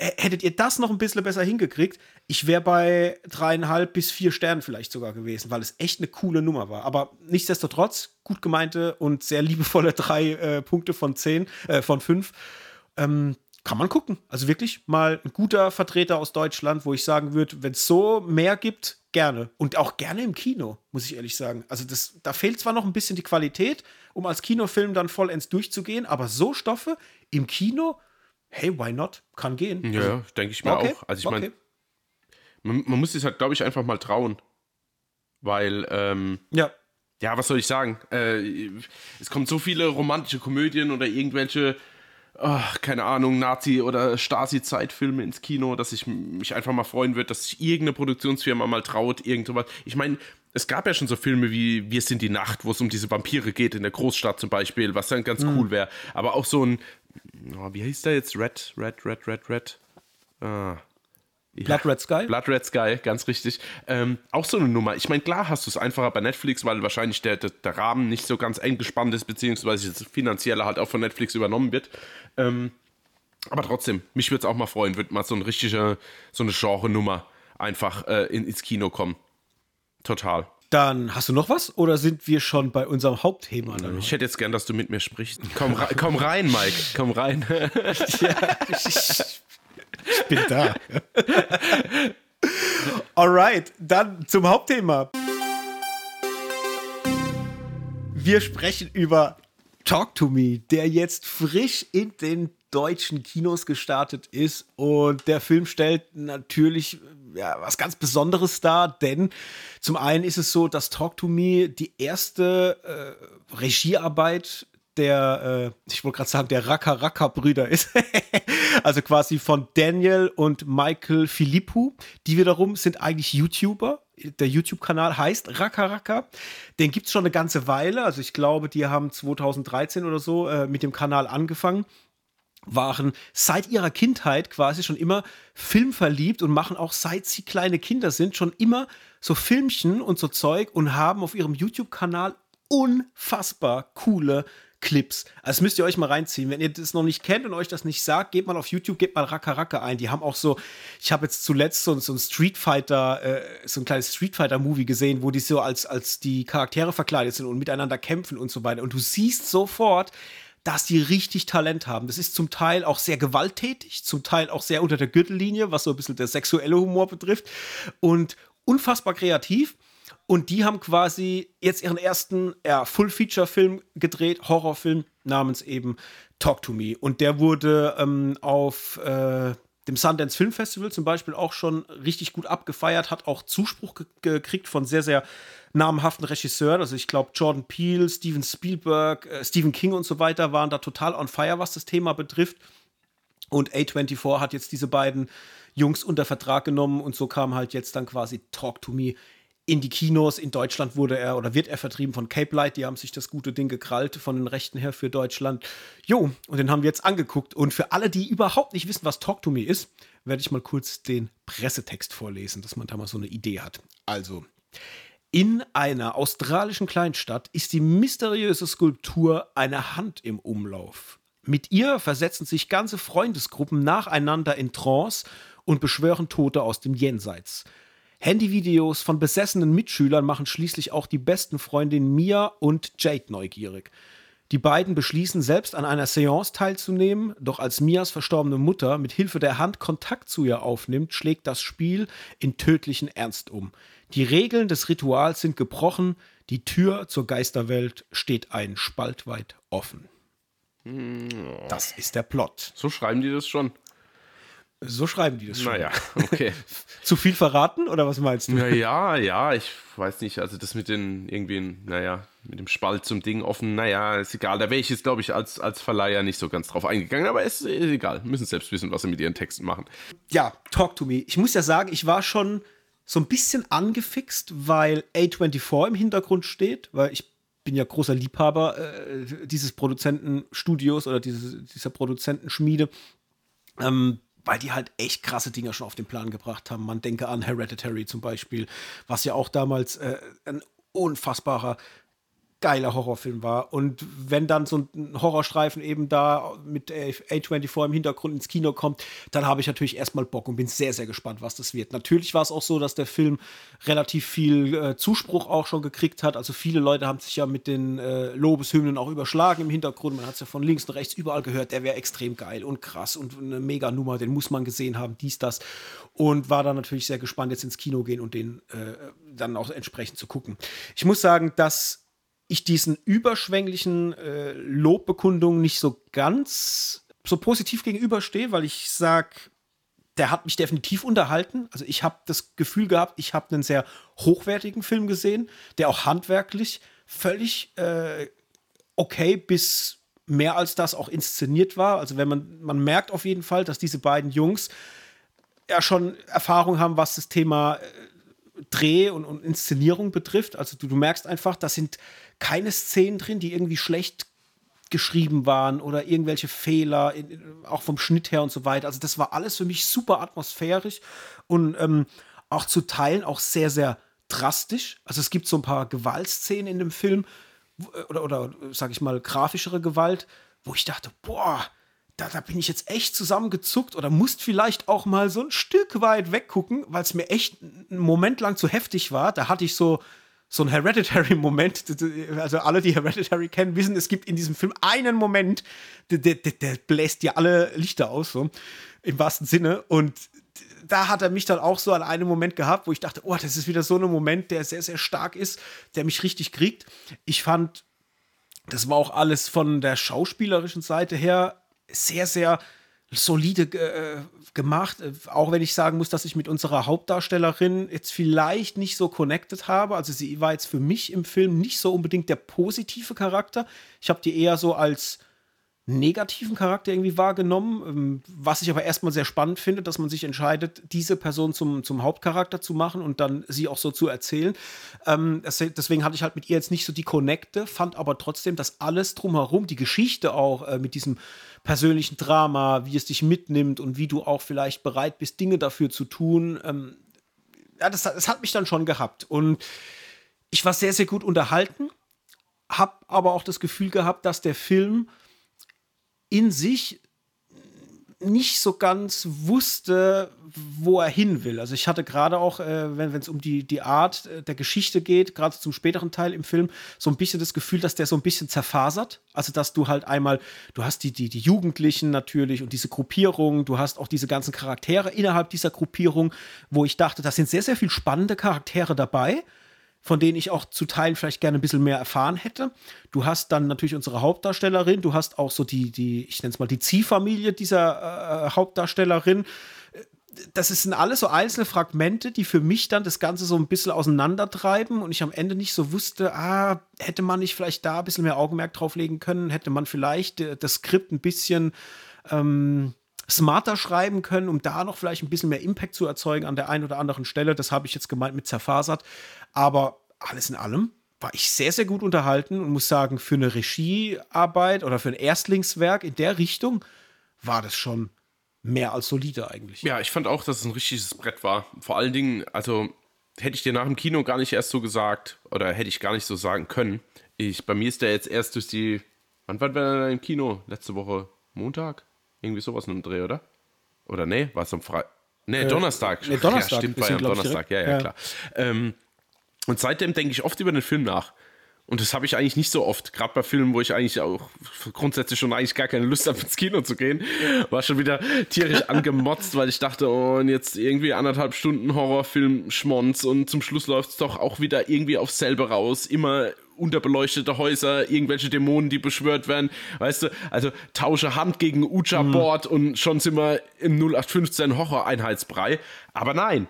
hättet ihr das noch ein bisschen besser hingekriegt, ich wäre bei dreieinhalb bis vier Sternen vielleicht sogar gewesen, weil es echt eine coole Nummer war. Aber nichtsdestotrotz, gut gemeinte und sehr liebevolle drei äh, Punkte von zehn, äh, von fünf. Ähm, kann man gucken. Also wirklich mal ein guter Vertreter aus Deutschland, wo ich sagen würde, wenn es so mehr gibt, gerne. Und auch gerne im Kino, muss ich ehrlich sagen. Also das, da fehlt zwar noch ein bisschen die Qualität, um als Kinofilm dann vollends durchzugehen, aber so Stoffe im Kino, hey, why not? Kann gehen. Ja, also, denke ich mir okay, auch. Also ich meine, okay. man, man, muss sich halt, glaube ich, einfach mal trauen. Weil, ähm, ja. Ja, was soll ich sagen? Äh, es kommen so viele romantische Komödien oder irgendwelche oh, keine Ahnung, Nazi- oder Stasi-Zeitfilme ins Kino, dass ich mich einfach mal freuen würde, dass sich irgendeine Produktionsfirma mal traut, irgendwas. Ich meine, es gab ja schon so Filme wie Wir sind die Nacht, wo es um diese Vampire geht, in der Großstadt zum Beispiel, was dann ganz mhm. cool wäre. Aber auch so ein, oh, wie heißt der jetzt? Red, Red, Red, Red, Red. Ah, Blood Red Sky? Blood Red Sky, ganz richtig. Ähm, auch so eine Nummer. Ich meine, klar hast du es einfacher bei Netflix, weil wahrscheinlich der, der, der, Rahmen nicht so ganz eng gespannt ist, beziehungsweise das Finanzielle halt auch von Netflix übernommen wird. Ähm, aber trotzdem, mich würde es auch mal freuen, würde mal so eine richtige, so eine Genre-Nummer einfach äh, in, ins Kino kommen. Total. Dann hast du noch was oder sind wir schon bei unserem Hauptthema? Ich hätte jetzt gern, dass du mit mir sprichst. Komm, komm rein, Mike. Komm rein. ja, ich, ich bin da. Alright, dann zum Hauptthema. Wir sprechen über Talk to Me, der jetzt frisch in den deutschen Kinos gestartet ist. Und der Film stellt natürlich ja, was ganz Besonderes dar, denn zum einen ist es so, dass Talk to Me die erste äh, Regiearbeit der, äh, ich wollte gerade sagen, der Raka Raka Brüder ist. also quasi von Daniel und Michael Philippou. Die wiederum sind eigentlich YouTuber. Der YouTube-Kanal heißt Raka Raka. Den gibt es schon eine ganze Weile. Also ich glaube, die haben 2013 oder so äh, mit dem Kanal angefangen waren seit ihrer Kindheit quasi schon immer filmverliebt und machen auch seit sie kleine Kinder sind schon immer so Filmchen und so Zeug und haben auf ihrem YouTube-Kanal unfassbar coole Clips. Also müsst ihr euch mal reinziehen. Wenn ihr das noch nicht kennt und euch das nicht sagt, geht mal auf YouTube, gebt mal Raka Raka ein. Die haben auch so, ich habe jetzt zuletzt so, so ein Street Fighter, äh, so ein kleines Street Fighter Movie gesehen, wo die so als, als die Charaktere verkleidet sind und miteinander kämpfen und so weiter. Und du siehst sofort, dass die richtig Talent haben. Das ist zum Teil auch sehr gewalttätig, zum Teil auch sehr unter der Gürtellinie, was so ein bisschen der sexuelle Humor betrifft und unfassbar kreativ. Und die haben quasi jetzt ihren ersten ja, Full-Feature-Film gedreht, Horrorfilm namens eben Talk to Me. Und der wurde ähm, auf äh, dem Sundance Film Festival zum Beispiel auch schon richtig gut abgefeiert, hat auch Zuspruch ge gekriegt von sehr, sehr namhaften Regisseuren. Also ich glaube, Jordan Peele, Steven Spielberg, äh, Stephen King und so weiter waren da total on fire, was das Thema betrifft. Und A24 hat jetzt diese beiden Jungs unter Vertrag genommen und so kam halt jetzt dann quasi Talk to Me in die Kinos. In Deutschland wurde er oder wird er vertrieben von Cape Light. Die haben sich das gute Ding gekrallt von den Rechten her für Deutschland. Jo, und den haben wir jetzt angeguckt. Und für alle, die überhaupt nicht wissen, was Talk to Me ist, werde ich mal kurz den Pressetext vorlesen, dass man da mal so eine Idee hat. Also, in einer australischen Kleinstadt ist die mysteriöse Skulptur eine Hand im Umlauf. Mit ihr versetzen sich ganze Freundesgruppen nacheinander in Trance und beschwören Tote aus dem Jenseits. Handyvideos von besessenen Mitschülern machen schließlich auch die besten Freundinnen Mia und Jade neugierig. Die beiden beschließen selbst an einer Seance teilzunehmen, doch als Mias verstorbene Mutter mit Hilfe der Hand Kontakt zu ihr aufnimmt, schlägt das Spiel in tödlichen Ernst um. Die Regeln des Rituals sind gebrochen, die Tür zur Geisterwelt steht ein Spalt weit offen. Das ist der Plot. So schreiben die das schon. So schreiben die das schon. Naja, okay. Zu viel verraten oder was meinst du? Naja, ja, ich weiß nicht. Also das mit den irgendwie, naja, mit dem Spalt zum Ding offen, naja, ist egal. Da wäre ich jetzt, glaube ich, als, als Verleiher nicht so ganz drauf eingegangen, aber es ist egal. Müssen selbst wissen, was sie mit ihren Texten machen. Ja, talk to me. Ich muss ja sagen, ich war schon so ein bisschen angefixt, weil A24 im Hintergrund steht, weil ich bin ja großer Liebhaber äh, dieses Produzentenstudios oder dieses, dieser Produzentenschmiede. Ähm, weil die halt echt krasse Dinger schon auf den Plan gebracht haben. Man denke an Hereditary zum Beispiel, was ja auch damals äh, ein unfassbarer geiler Horrorfilm war. Und wenn dann so ein Horrorstreifen eben da mit A24 im Hintergrund ins Kino kommt, dann habe ich natürlich erstmal Bock und bin sehr, sehr gespannt, was das wird. Natürlich war es auch so, dass der Film relativ viel äh, Zuspruch auch schon gekriegt hat. Also viele Leute haben sich ja mit den äh, Lobeshymnen auch überschlagen im Hintergrund. Man hat es ja von links und rechts überall gehört, der wäre extrem geil und krass und eine mega Nummer, den muss man gesehen haben, dies, das. Und war dann natürlich sehr gespannt, jetzt ins Kino gehen und den äh, dann auch entsprechend zu gucken. Ich muss sagen, dass ich diesen überschwänglichen äh, Lobbekundungen nicht so ganz so positiv gegenüberstehe, weil ich sage, der hat mich definitiv unterhalten. Also ich habe das Gefühl gehabt, ich habe einen sehr hochwertigen Film gesehen, der auch handwerklich völlig äh, okay bis mehr als das auch inszeniert war. Also wenn man, man merkt auf jeden Fall, dass diese beiden Jungs ja schon Erfahrung haben, was das Thema äh, Dreh und, und, Inszenierung betrifft. Also du, du merkst einfach, das sind keine Szenen drin, die irgendwie schlecht geschrieben waren oder irgendwelche Fehler, in, auch vom Schnitt her und so weiter. Also das war alles für mich super atmosphärisch und ähm, auch zu Teilen auch sehr, sehr drastisch. Also es gibt so ein paar Gewaltszenen in dem Film äh, oder, oder sag ich mal, grafischere Gewalt, wo ich dachte, boah, da, da bin ich jetzt echt zusammengezuckt oder musst vielleicht auch mal so ein Stück weit weggucken, weil es mir echt einen Moment lang zu heftig war. Da hatte ich so so ein Hereditary-Moment. Also alle, die Hereditary kennen, wissen, es gibt in diesem Film einen Moment, der, der, der bläst dir alle Lichter aus, so im wahrsten Sinne. Und da hat er mich dann auch so an einem Moment gehabt, wo ich dachte, oh, das ist wieder so ein Moment, der sehr, sehr stark ist, der mich richtig kriegt. Ich fand, das war auch alles von der schauspielerischen Seite her sehr, sehr solide äh, gemacht, äh, auch wenn ich sagen muss, dass ich mit unserer Hauptdarstellerin jetzt vielleicht nicht so connected habe. Also sie war jetzt für mich im Film nicht so unbedingt der positive Charakter. Ich habe die eher so als negativen Charakter irgendwie wahrgenommen, ähm, was ich aber erstmal sehr spannend finde, dass man sich entscheidet, diese Person zum, zum Hauptcharakter zu machen und dann sie auch so zu erzählen. Ähm, deswegen hatte ich halt mit ihr jetzt nicht so die Connecte, fand aber trotzdem, dass alles drumherum, die Geschichte auch äh, mit diesem persönlichen Drama, wie es dich mitnimmt und wie du auch vielleicht bereit bist, Dinge dafür zu tun. Ähm, ja, das, das hat mich dann schon gehabt. Und ich war sehr, sehr gut unterhalten, habe aber auch das Gefühl gehabt, dass der Film in sich nicht so ganz wusste, wo er hin will. Also ich hatte gerade auch, äh, wenn es um die, die Art äh, der Geschichte geht, gerade zum späteren Teil im Film, so ein bisschen das Gefühl, dass der so ein bisschen zerfasert. Also dass du halt einmal, du hast die, die, die Jugendlichen natürlich und diese Gruppierung, du hast auch diese ganzen Charaktere innerhalb dieser Gruppierung, wo ich dachte, da sind sehr, sehr viele spannende Charaktere dabei von denen ich auch zu Teilen vielleicht gerne ein bisschen mehr erfahren hätte. Du hast dann natürlich unsere Hauptdarstellerin, du hast auch so die, die ich nenne es mal die Ziehfamilie dieser äh, Hauptdarstellerin. Das sind alles so einzelne Fragmente, die für mich dann das Ganze so ein bisschen auseinandertreiben und ich am Ende nicht so wusste, ah, hätte man nicht vielleicht da ein bisschen mehr Augenmerk drauf legen können, hätte man vielleicht äh, das Skript ein bisschen ähm, smarter schreiben können, um da noch vielleicht ein bisschen mehr Impact zu erzeugen an der einen oder anderen Stelle. Das habe ich jetzt gemeint mit zerfasert. Aber alles in allem war ich sehr, sehr gut unterhalten und muss sagen, für eine Regiearbeit oder für ein Erstlingswerk in der Richtung war das schon mehr als solide eigentlich. Ja, ich fand auch, dass es ein richtiges Brett war. Vor allen Dingen, also hätte ich dir nach dem Kino gar nicht erst so gesagt oder hätte ich gar nicht so sagen können. Ich, bei mir ist der jetzt erst durch die. Wann war der im Kino? Letzte Woche Montag? Irgendwie sowas in einem Dreh, oder? Oder nee, war es am Freitag? Nee, äh, Donnerstag. Nee, Donnerstag. Ja, stimmt, war ja am Donnerstag. Ja, ja, ja, klar. Ähm, und seitdem denke ich oft über den Film nach. Und das habe ich eigentlich nicht so oft, gerade bei Filmen, wo ich eigentlich auch grundsätzlich schon eigentlich gar keine Lust habe, ins Kino zu gehen. War schon wieder tierisch angemotzt, weil ich dachte, oh, und jetzt irgendwie anderthalb Stunden Horrorfilm Schmonz und zum Schluss läuft es doch auch wieder irgendwie aufs selbe raus. Immer unterbeleuchtete Häuser, irgendwelche Dämonen, die beschwört werden, weißt du, also tausche Hand gegen Uja-Board mhm. und schon sind wir im 0815 Horror-Einheitsbrei. Aber nein,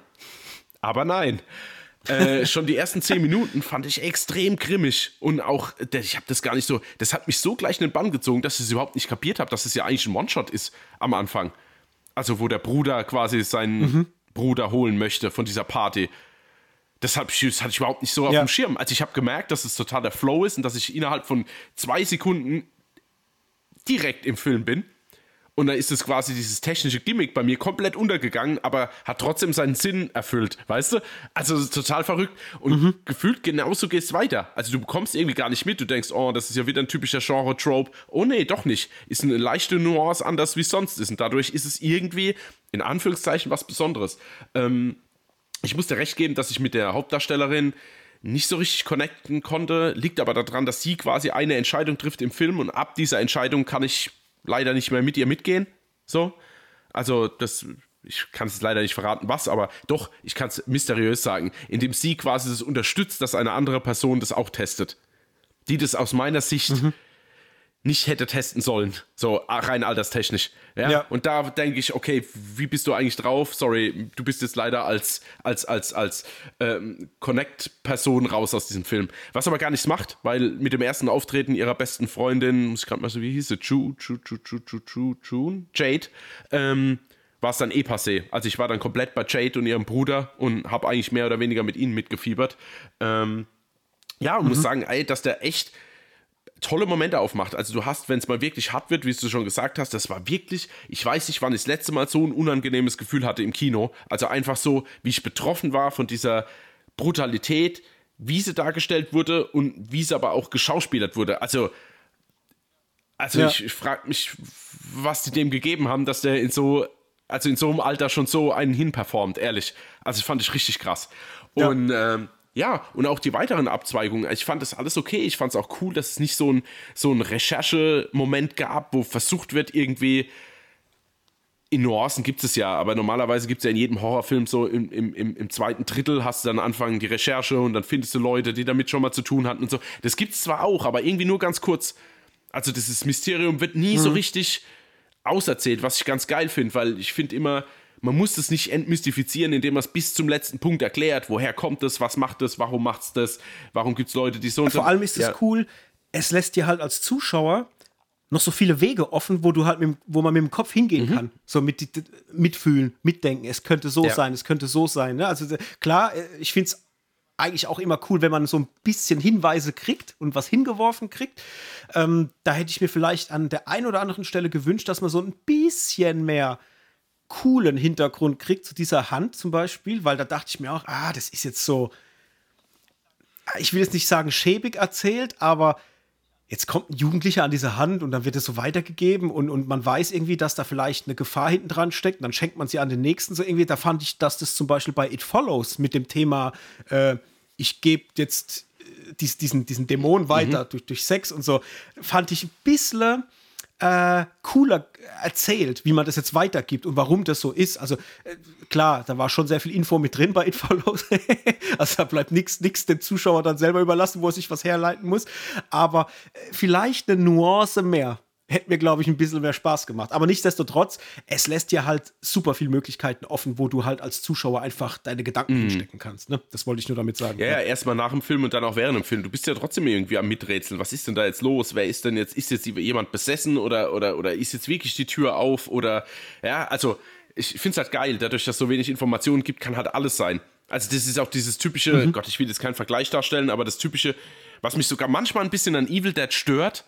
aber nein. äh, schon die ersten zehn Minuten fand ich extrem grimmig und auch, ich habe das gar nicht so, das hat mich so gleich in den Bann gezogen, dass ich es überhaupt nicht kapiert habe, dass es ja eigentlich ein One-Shot ist am Anfang. Also wo der Bruder quasi seinen mhm. Bruder holen möchte von dieser Party. Das hatte ich überhaupt nicht so auf ja. dem Schirm. Also ich habe gemerkt, dass es total der Flow ist und dass ich innerhalb von zwei Sekunden direkt im Film bin. Und da ist es quasi dieses technische Gimmick bei mir komplett untergegangen, aber hat trotzdem seinen Sinn erfüllt, weißt du? Also total verrückt. Und mhm. gefühlt genauso geht es weiter. Also du bekommst irgendwie gar nicht mit. Du denkst, oh, das ist ja wieder ein typischer Genre-Trope. Oh nee, doch nicht. Ist eine leichte Nuance anders wie sonst ist. Und dadurch ist es irgendwie, in Anführungszeichen, was Besonderes. Ähm, ich muss dir recht geben, dass ich mit der Hauptdarstellerin nicht so richtig connecten konnte. Liegt aber daran, dass sie quasi eine Entscheidung trifft im Film und ab dieser Entscheidung kann ich leider nicht mehr mit ihr mitgehen. So. Also, das, ich kann es leider nicht verraten, was, aber doch, ich kann es mysteriös sagen, indem sie quasi das unterstützt, dass eine andere Person das auch testet. Die das aus meiner Sicht mhm nicht hätte testen sollen, so rein alterstechnisch. Ja? ja. Und da denke ich, okay, wie bist du eigentlich drauf? Sorry, du bist jetzt leider als, als, als, als ähm, Connect-Person raus aus diesem Film. Was aber gar nichts macht, weil mit dem ersten Auftreten ihrer besten Freundin, muss ich gerade mal so, wie hieß sie? Chu, Chu, Chu, Chu, Chu, Chu, Chu, Jade, ähm, war es dann eh passé. Also ich war dann komplett bei Jade und ihrem Bruder und habe eigentlich mehr oder weniger mit ihnen mitgefiebert. Ähm, ja, und mhm. muss sagen, ey, dass der echt tolle Momente aufmacht. Also du hast, wenn es mal wirklich hart wird, wie du schon gesagt hast, das war wirklich, ich weiß nicht, wann ich das letzte Mal so ein unangenehmes Gefühl hatte im Kino. Also einfach so, wie ich betroffen war von dieser Brutalität, wie sie dargestellt wurde und wie sie aber auch geschauspielert wurde. Also, also ja. ich, ich frage mich, was die dem gegeben haben, dass der in so, also in so einem Alter schon so einen hinperformt, ehrlich. Also fand ich richtig krass. Und ja. ähm, ja, und auch die weiteren Abzweigungen. Ich fand das alles okay. Ich fand es auch cool, dass es nicht so ein, so ein Recherche-Moment gab, wo versucht wird, irgendwie. In Nuancen gibt es ja, aber normalerweise gibt es ja in jedem Horrorfilm so im, im, im, zweiten Drittel hast du dann anfangen die Recherche und dann findest du Leute, die damit schon mal zu tun hatten und so. Das gibt es zwar auch, aber irgendwie nur ganz kurz. Also dieses Mysterium wird nie mhm. so richtig auserzählt, was ich ganz geil finde, weil ich finde immer, man muss es nicht entmystifizieren, indem man es bis zum letzten Punkt erklärt. Woher kommt es, was macht es, warum macht es das, warum gibt es Leute, die so und Vor allem ist es ja. cool, es lässt dir halt als Zuschauer noch so viele Wege offen, wo du halt mit, wo man mit dem Kopf hingehen mhm. kann. So mit, mitfühlen, mitdenken. Es könnte so ja. sein, es könnte so sein. Ne? Also klar, äh, ich finde es eigentlich auch immer cool, wenn man so ein bisschen Hinweise kriegt und was hingeworfen kriegt. Ähm, da hätte ich mir vielleicht an der einen oder anderen Stelle gewünscht, dass man so ein bisschen mehr coolen Hintergrund kriegt zu dieser Hand zum Beispiel, weil da dachte ich mir auch, ah, das ist jetzt so, ich will jetzt nicht sagen schäbig erzählt, aber jetzt kommt ein Jugendlicher an diese Hand und dann wird es so weitergegeben und, und man weiß irgendwie, dass da vielleicht eine Gefahr hinten dran steckt und dann schenkt man sie an den Nächsten so irgendwie. Da fand ich, dass das zum Beispiel bei It Follows mit dem Thema, äh, ich gebe jetzt äh, diesen, diesen Dämon weiter mhm. durch, durch Sex und so, fand ich ein bisschen äh, cooler erzählt, wie man das jetzt weitergibt und warum das so ist. Also äh, klar, da war schon sehr viel Info mit drin bei It also da bleibt nichts dem Zuschauer dann selber überlassen, wo er sich was herleiten muss. Aber äh, vielleicht eine Nuance mehr hätte mir, glaube ich, ein bisschen mehr Spaß gemacht. Aber nichtsdestotrotz, es lässt dir halt super viele Möglichkeiten offen, wo du halt als Zuschauer einfach deine Gedanken mm. hinstecken kannst. Ne? Das wollte ich nur damit sagen. Ja, ja, erstmal nach dem Film und dann auch während dem Film. Du bist ja trotzdem irgendwie am Miträtseln. Was ist denn da jetzt los? Wer ist denn jetzt, ist jetzt jemand besessen oder, oder, oder ist jetzt wirklich die Tür auf? Oder, ja, also, ich finde es halt geil. Dadurch, dass es so wenig Informationen gibt, kann halt alles sein. Also, das ist auch dieses typische, mhm. Gott, ich will jetzt keinen Vergleich darstellen, aber das typische, was mich sogar manchmal ein bisschen an Evil Dead stört,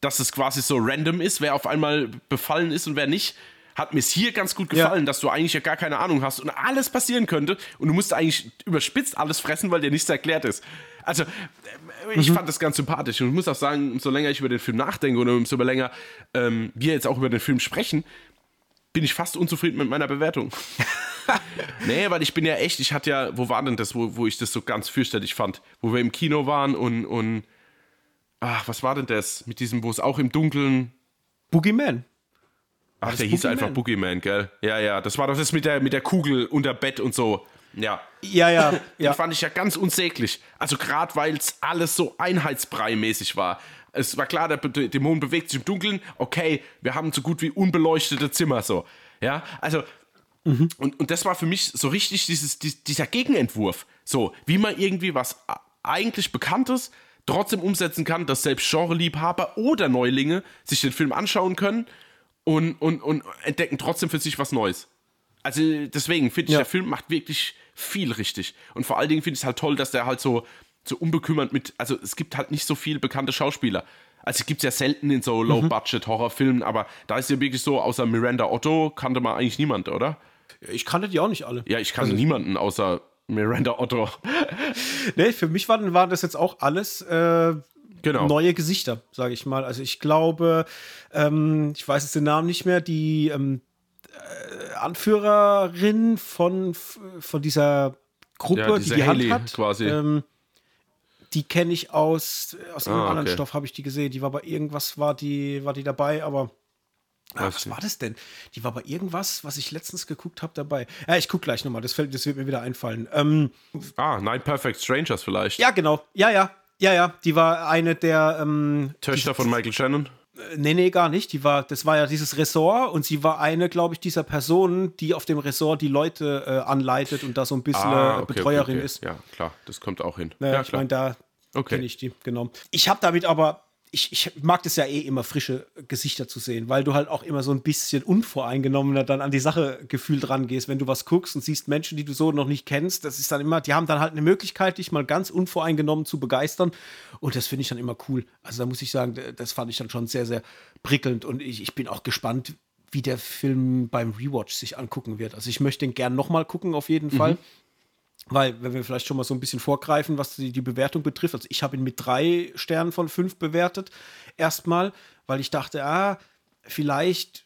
dass es quasi so random ist, wer auf einmal befallen ist und wer nicht. Hat mir es hier ganz gut gefallen, ja. dass du eigentlich ja gar keine Ahnung hast und alles passieren könnte und du musst eigentlich überspitzt alles fressen, weil dir nichts erklärt ist. Also, ich mhm. fand das ganz sympathisch und ich muss auch sagen, umso länger ich über den Film nachdenke und umso länger ähm, wir jetzt auch über den Film sprechen, bin ich fast unzufrieden mit meiner Bewertung. nee, weil ich bin ja echt, ich hatte ja, wo war denn das, wo, wo ich das so ganz fürchterlich fand? Wo wir im Kino waren und, und Ach, was war denn das? Mit diesem, wo es auch im Dunkeln. Boogeyman. Ach, der hieß einfach Boogeyman, gell? Ja, ja. Das war doch das mit der, mit der Kugel unter Bett und so. Ja. Ja, ja, Den ja. fand ich ja ganz unsäglich. Also gerade weil es alles so einheitsbrei-mäßig war. Es war klar, der Be- Dämon bewegt sich im Dunkeln. Okay, wir haben so gut wie unbeleuchtete Zimmer so. Ja, also und, und das war für mich so richtig dieses, dies- dieser Gegenentwurf. So, wie man irgendwie was eigentlich Bekanntes trotzdem umsetzen kann, dass selbst Genreliebhaber oder Neulinge sich den Film anschauen können und, und, und entdecken trotzdem für sich was Neues. Also deswegen finde ich, Ja. der Film macht wirklich viel richtig. Und vor allen Dingen finde ich es halt toll, dass der halt so, so unbekümmert mit, also es gibt halt nicht so viele bekannte Schauspieler. Also es gibt ja selten in so Low-Budget-Horrorfilmen, aber da ist ja wirklich so, außer Miranda Otto kannte man eigentlich niemand, oder? Ich kannte die auch nicht alle. Ja, ich kannte niemanden außer Miranda Otto. Nee, für mich waren, waren das jetzt auch alles äh, Genau. neue Gesichter, sage ich mal. Also ich glaube, ähm, ich weiß jetzt den Namen nicht mehr, die ähm, äh, Anführerin von, von dieser Gruppe, Ja, die diese die Hand Haley hat, quasi. Ähm, die kenne ich aus, aus einem Ah, anderen okay. Stoff, habe ich die gesehen. Die war bei irgendwas, war die, war die dabei, aber Ah, was war das denn? Die war bei irgendwas, was ich letztens geguckt habe, dabei. Ja, ich gucke gleich nochmal, das, fällt- das wird mir wieder einfallen. Ähm, Ah, Nine Perfect Strangers vielleicht. ja, genau. Ja, ja. Ja, ja. Die war eine der. Ähm, Töchter von Michael Shannon. äh, nee, nee, gar nicht. Die war, das war ja dieses Ressort und sie war eine, glaube ich, dieser Personen, die auf dem Ressort die Leute äh, anleitet und da so ein bisschen Ah, äh, okay, Betreuerin okay, okay. ist. Ja, klar, das kommt auch hin. Ja, ja, ich meine, da Okay. kenne ich die, genau. Ich habe damit aber, ich, ich mag das ja eh immer, frische Gesichter zu sehen, weil du halt auch immer so ein bisschen unvoreingenommener dann an die Sache gefühlt rangehst. Wenn du was guckst und siehst Menschen, die du so noch nicht kennst, das ist dann immer, die haben dann halt eine Möglichkeit, dich mal ganz unvoreingenommen zu begeistern. Und das finde ich dann immer cool. Also da muss ich sagen, das fand ich dann schon sehr, sehr prickelnd. Und ich, ich bin auch gespannt, wie der Film beim Rewatch sich angucken wird. Also ich möchte den gern nochmal gucken, auf jeden Fall. Weil, wenn wir vielleicht schon mal so ein bisschen vorgreifen, was die, die Bewertung betrifft, also ich habe ihn mit drei Sternen von fünf bewertet. Erstmal, weil ich dachte, ah, vielleicht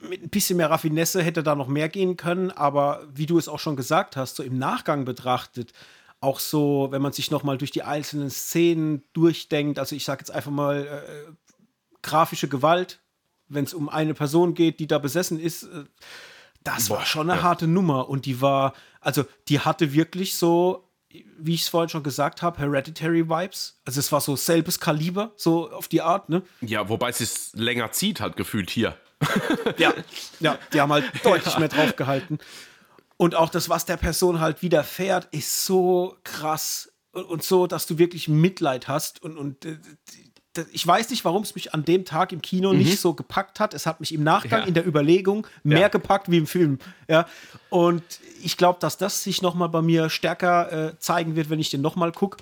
mit ein bisschen mehr Raffinesse hätte da noch mehr gehen können, aber wie du es auch schon gesagt hast, so im Nachgang betrachtet, auch so, wenn man sich noch mal durch die einzelnen Szenen durchdenkt, also ich sage jetzt einfach mal äh, grafische Gewalt, wenn es um eine Person geht, die da besessen ist, äh, das war schon eine ja. harte Nummer und die war, also die hatte wirklich so, wie ich es vorhin schon gesagt habe, Hereditary Vibes. Also es war so selbes Kaliber, so auf die Art, ne? Ja, wobei es sich länger zieht, halt gefühlt hier. Ja, ja, die haben halt deutlich mehr drauf gehalten. Und auch das, was der Person halt widerfährt, ist so krass und, so, dass du wirklich Mitleid hast. Und, und äh, ich weiß nicht, warum es mich an dem Tag im Kino nicht so gepackt hat. Es hat mich im Nachgang Ja. in der Überlegung mehr Ja. gepackt wie im Film. Ja. Und ich glaube, dass das sich noch mal bei mir stärker äh, zeigen wird, wenn ich den noch mal gucke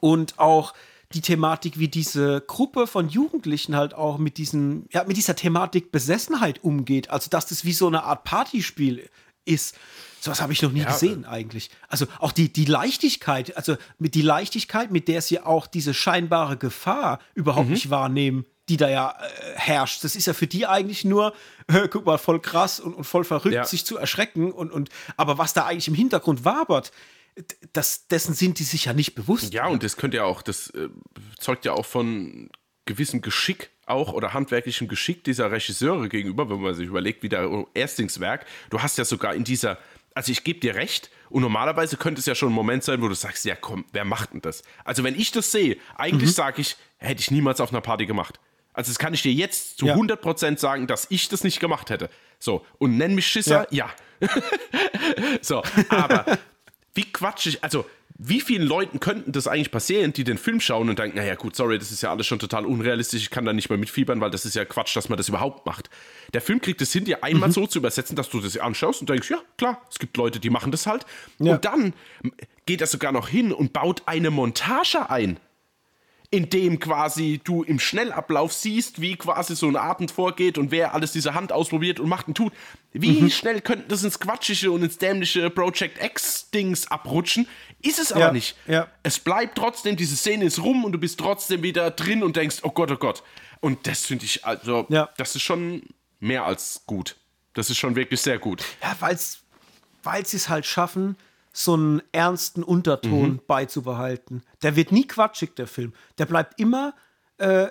und auch die Thematik, wie diese Gruppe von Jugendlichen halt auch mit diesen, ja, mit dieser Thematik Besessenheit umgeht. Also, dass das wie so eine Art Partyspiel ist. Sowas habe ich noch nie Ja, gesehen eigentlich. Also auch die, die Leichtigkeit, also mit die Leichtigkeit, mit der sie auch diese scheinbare Gefahr überhaupt Mhm. nicht wahrnehmen, die da ja äh, herrscht. Das ist ja für die eigentlich nur, äh, guck mal, voll krass und, und voll verrückt, Ja. sich zu erschrecken. Und, und, aber was da eigentlich im Hintergrund wabert, das, dessen sind die sich ja nicht bewusst. Ja, und das könnte ja auch, das äh, zeugt ja auch von gewissem Geschick auch oder handwerklichem Geschick dieser Regisseure gegenüber, wenn man sich überlegt, wie der Erstlingswerk, du hast ja sogar in dieser, also ich gebe dir recht, und normalerweise könnte es ja schon ein Moment sein, wo du sagst, ja komm, wer macht denn das? Also wenn ich das sehe, eigentlich sage ich, hätte ich niemals auf einer Party gemacht. Also das kann ich dir jetzt zu Ja. 100% sagen, dass ich das nicht gemacht hätte. So, und nenn mich Schisser, ja. so, aber wie quatschig, also wie vielen Leuten könnten das eigentlich passieren, die den Film schauen und denken, naja gut, sorry, das ist ja alles schon total unrealistisch, ich kann da nicht mehr mitfiebern, weil das ist ja Quatsch, dass man das überhaupt macht. Der Film kriegt es hin, dir einmal Mhm. so zu übersetzen, dass du das anschaust und denkst, ja klar, es gibt Leute, die machen das halt. Ja. Und dann geht er sogar noch hin und baut eine Montage ein in dem quasi du im Schnellablauf siehst, wie quasi so ein Abend vorgeht und wer alles diese Hand ausprobiert und macht und tut. Wie Mhm. schnell könnte das ins Quatschige und ins dämliche Project X-Dings abrutschen? Ist es aber Ja, nicht. ja. Es bleibt trotzdem, diese Szene ist rum und du bist trotzdem wieder drin und denkst, oh Gott, oh Gott. Und das finde ich, also, Ja. das ist schon mehr als gut. Das ist schon wirklich sehr gut. Ja, weil's, weil sie es halt schaffen, so einen ernsten Unterton Mhm. beizubehalten. Der wird nie quatschig, der Film. Der bleibt immer äh,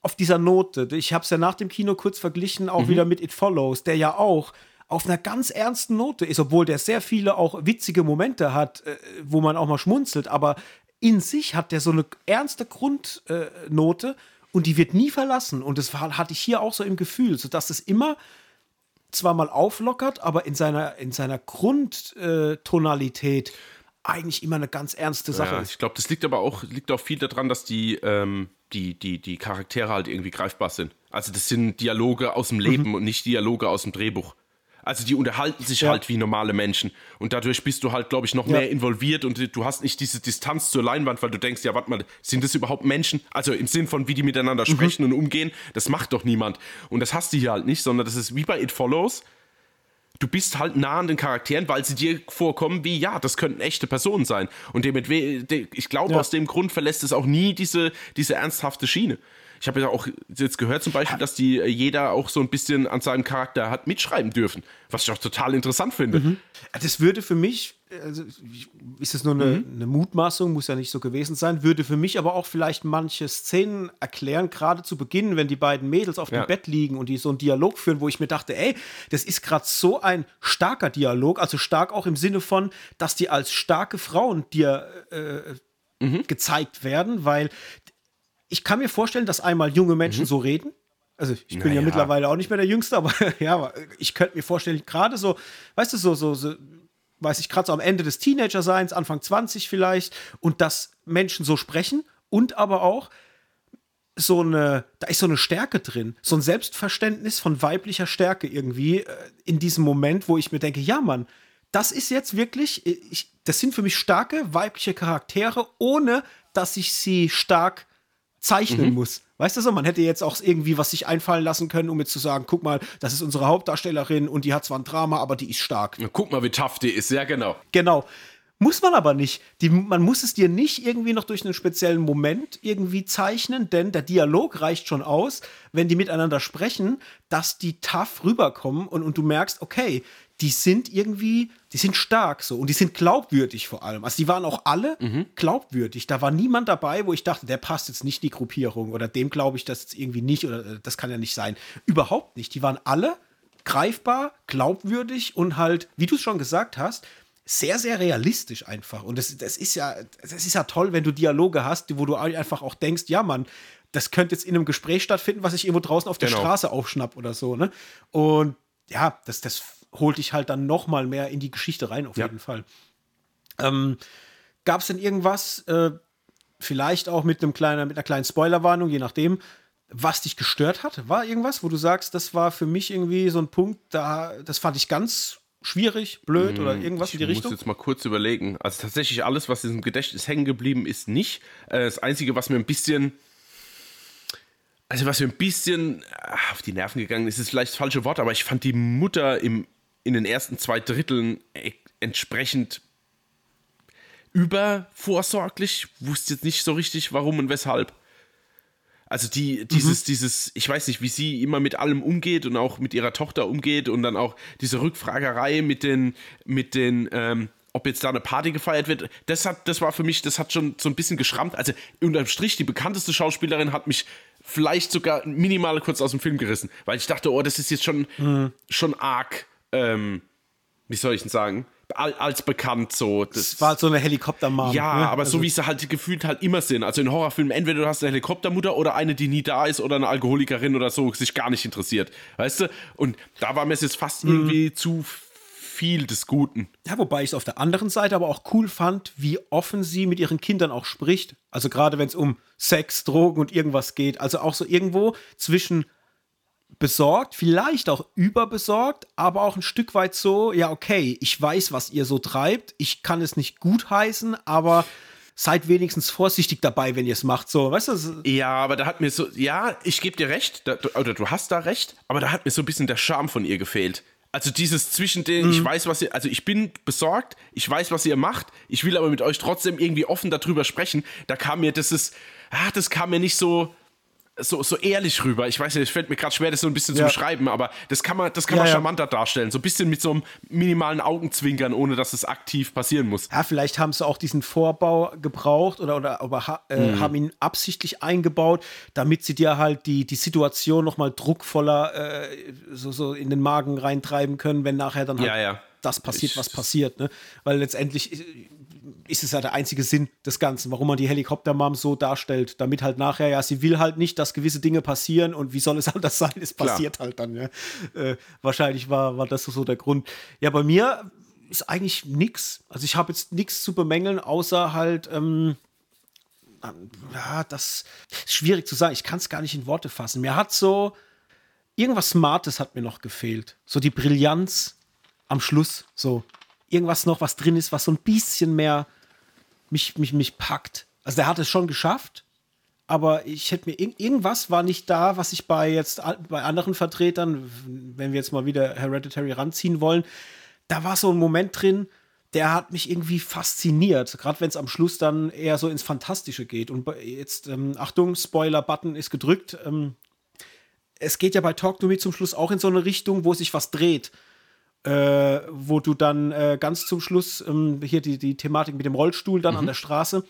auf dieser Note. Ich habe es ja nach dem Kino kurz verglichen, Mhm. auch wieder mit It Follows, der ja auch auf einer ganz ernsten Note ist, obwohl der sehr viele auch witzige Momente hat, äh, wo man auch mal schmunzelt, aber in sich hat der so eine ernste Grundnote und die wird nie verlassen. Und das war, hatte ich hier auch so im Gefühl, sodass es immer zwar mal auflockert, aber in seiner, in seiner Grundtonalität eigentlich immer eine ganz ernste Sache Ja, ist. ich glaube, das liegt aber auch, liegt auch viel daran, dass die, ähm, die, die, die Charaktere halt irgendwie greifbar sind. Also das sind Dialoge aus dem Leben und nicht Dialoge aus dem Drehbuch. Also die unterhalten sich Ja. halt wie normale Menschen. Und dadurch bist du halt, glaube ich, noch Ja. mehr involviert und du hast nicht diese Distanz zur Leinwand, weil du denkst, ja, warte mal, sind das überhaupt Menschen? Also im Sinn von, wie die miteinander sprechen und umgehen, das macht doch niemand. Und das hast du hier halt nicht, sondern das ist wie bei It Follows. Du bist halt nah an den Charakteren, weil sie dir vorkommen wie, ja, das könnten echte Personen sein. Und damit, ich glaube, Ja. aus dem Grund verlässt es auch nie diese, diese ernsthafte Schiene. Ich habe ja auch jetzt gehört zum Beispiel, dass die äh, jeder auch so ein bisschen an seinem Charakter hat mitschreiben dürfen, was ich auch total interessant finde. Das würde für mich, also ist es nur eine, eine Mutmaßung, muss ja nicht so gewesen sein, würde für mich aber auch vielleicht manche Szenen erklären, gerade zu Beginn, wenn die beiden Mädels auf Ja. dem Bett liegen und die so einen Dialog führen, wo ich mir dachte, ey, das ist gerade so ein starker Dialog, also stark auch im Sinne von, dass die als starke Frauen dir äh, gezeigt werden, weil ich kann mir vorstellen, dass einmal junge Menschen so reden. Also ich bin ja Naja. mittlerweile auch nicht mehr der Jüngste, aber ja, aber ich könnte mir vorstellen, gerade so, weißt du, so, so, so weiß ich, gerade so am Ende des Teenager-Seins, Anfang 20 vielleicht, und dass Menschen so sprechen und aber auch so eine, da ist so eine Stärke drin, so ein Selbstverständnis von weiblicher Stärke irgendwie äh, in diesem Moment, wo ich mir denke, ja, Mann, das ist jetzt wirklich, äh, ich, das sind für mich starke weibliche Charaktere, ohne dass ich sie stark zeichnen muss. Weißt du so, man hätte jetzt auch irgendwie was sich einfallen lassen können, um jetzt zu sagen, guck mal, das ist unsere Hauptdarstellerin und die hat zwar ein Drama, aber die ist stark. Na, Guck mal, wie tough die ist, ja genau. Genau. Muss man aber nicht. Die, man muss es dir nicht irgendwie noch durch einen speziellen Moment irgendwie zeichnen, denn der Dialog reicht schon aus, wenn die miteinander sprechen, dass die tough rüberkommen und, und du merkst, okay, die sind irgendwie, die sind stark so und die sind glaubwürdig vor allem. Also die waren auch alle glaubwürdig. Da war niemand dabei, wo ich dachte, der passt jetzt nicht in die Gruppierung oder dem glaube ich das jetzt irgendwie nicht oder äh, das kann ja nicht sein. Überhaupt nicht. Die waren alle greifbar, glaubwürdig und halt, wie du es schon gesagt hast, sehr, sehr realistisch einfach. Und das, das ist ja, das ist ja toll, wenn du Dialoge hast, wo du einfach auch denkst, ja, Mann, das könnte jetzt in einem Gespräch stattfinden, was ich irgendwo draußen auf der Genau. Straße aufschnapp oder so, ne? Und ja, das, das holt dich halt dann noch mal mehr in die Geschichte rein, auf Ja. jeden Fall. Ähm, Gab es denn irgendwas, äh, vielleicht auch mit einem kleinen, mit einer kleinen Spoilerwarnung, je nachdem, was dich gestört hat? War irgendwas, wo du sagst, das war für mich irgendwie so ein Punkt, da, das fand ich ganz schwierig, blöd oder irgendwas in die Mm, ich Richtung? muss jetzt mal kurz überlegen. Also tatsächlich alles, was in diesem Gedächtnis hängen geblieben ist, nicht. Äh, Das Einzige, was mir ein bisschen, also was mir ein bisschen ah, auf die Nerven gegangen ist, ist vielleicht das falsche Wort, aber ich fand die Mutter im, in den ersten zwei Dritteln e- entsprechend übervorsorglich. Wusste jetzt nicht so richtig, warum und weshalb. Also die, dieses, dieses, ich weiß nicht, wie sie immer mit allem umgeht und auch mit ihrer Tochter umgeht und dann auch diese Rückfragerei mit den, mit den, ähm, ob jetzt da eine Party gefeiert wird, das hat, das war für mich, das hat schon so ein bisschen geschrammt. Also unterm Strich, die bekannteste Schauspielerin hat mich vielleicht sogar minimal kurz aus dem Film gerissen, weil ich dachte, oh, das ist jetzt schon, schon arg, ähm, wie soll ich denn sagen, Al- als bekannt so. Das, Es war halt so eine Helikoptermam. ja, ne? aber Also, so wie sie halt gefühlt halt immer sind. Also in Horrorfilmen, entweder du hast eine Helikoptermutter oder eine, die nie da ist oder eine Alkoholikerin oder so, sich gar nicht interessiert. Weißt du? Und da war mir es jetzt fast Mhm. irgendwie zu viel des Guten. Ja, wobei ich es auf der anderen Seite aber auch cool fand, wie offen sie mit ihren Kindern auch spricht. Also gerade wenn es um Sex, Drogen und irgendwas geht. Also auch so irgendwo zwischen besorgt, vielleicht auch überbesorgt, aber auch ein Stück weit so, ja, okay, ich weiß, was ihr so treibt, ich kann es nicht gutheißen, aber seid wenigstens vorsichtig dabei, wenn ihr es macht. So, weißt du, Ja, aber da hat mir so, ja, ich gebe dir recht, da, du- oder du hast da recht, aber da hat mir so ein bisschen der Charme von ihr gefehlt. Also dieses zwischen den, Mhm. ich weiß, was ihr, also ich bin besorgt, ich weiß, was ihr macht, ich will aber mit euch trotzdem irgendwie offen darüber sprechen. Da kam mir, das ist, ah, das kam mir nicht so, so, so ehrlich rüber. Ich weiß nicht, es fällt mir gerade schwer, das so ein bisschen ja. zu beschreiben, aber das kann man, das kann ja, man charmanter ja. darstellen. So ein bisschen mit so einem minimalen Augenzwinkern, ohne dass es aktiv passieren muss. Ja, vielleicht haben sie auch diesen Vorbau gebraucht oder, oder aber, äh, mhm. haben ihn absichtlich eingebaut, damit sie dir halt die, die Situation nochmal druckvoller äh, so, so in den Magen reintreiben können, wenn nachher dann halt das passiert, was passiert. Ne? Weil letztendlich ist es ja der einzige Sinn des Ganzen, warum man die Helikoptermom so darstellt, damit halt nachher, ja, sie will halt nicht, dass gewisse Dinge passieren und wie soll es anders sein? Es passiert Klar. halt dann, ja. Äh, wahrscheinlich war, war das so der Grund. Ja, bei mir ist eigentlich nichts. Also ich habe jetzt nichts zu bemängeln, außer halt, ähm, ja, das ist schwierig zu sagen. Ich kann es gar nicht in Worte fassen. Mir hat so irgendwas Smartes hat mir noch gefehlt. So die Brillanz am Schluss. So irgendwas noch, was drin ist, was so ein bisschen mehr mich, mich, mich packt. Also der hat es schon geschafft, aber ich hätte mir irgendwas war nicht da, was ich bei jetzt bei anderen Vertretern, wenn wir jetzt mal wieder Hereditary ranziehen wollen, da war so ein Moment drin, der hat mich irgendwie fasziniert, gerade wenn es am Schluss dann eher so ins Fantastische geht. Und jetzt, ähm, Achtung, Spoiler-Button ist gedrückt. Ähm, es geht ja bei Talk to Me zum Schluss auch in so eine Richtung, wo sich was dreht äh, wo du dann äh, ganz zum Schluss ähm, hier die, die Thematik mit dem Rollstuhl dann mhm. an der Straße,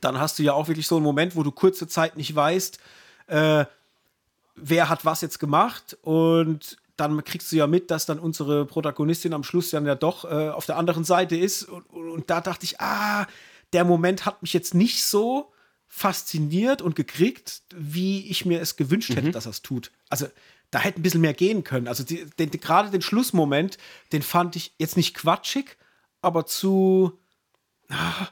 dann hast du ja auch wirklich so einen Moment, wo du kurze Zeit nicht weißt, äh, wer hat was jetzt gemacht und dann kriegst du ja mit, dass dann unsere Protagonistin am Schluss dann ja doch äh, auf der anderen Seite ist und, und da dachte ich, ah, der Moment hat mich jetzt nicht so fasziniert und gekriegt, wie ich mir es gewünscht hätte, mhm. dass er es tut. Also da hätte ein bisschen mehr gehen können. Also die, den, gerade den Schlussmoment, den fand ich jetzt nicht quatschig, aber zu, ah,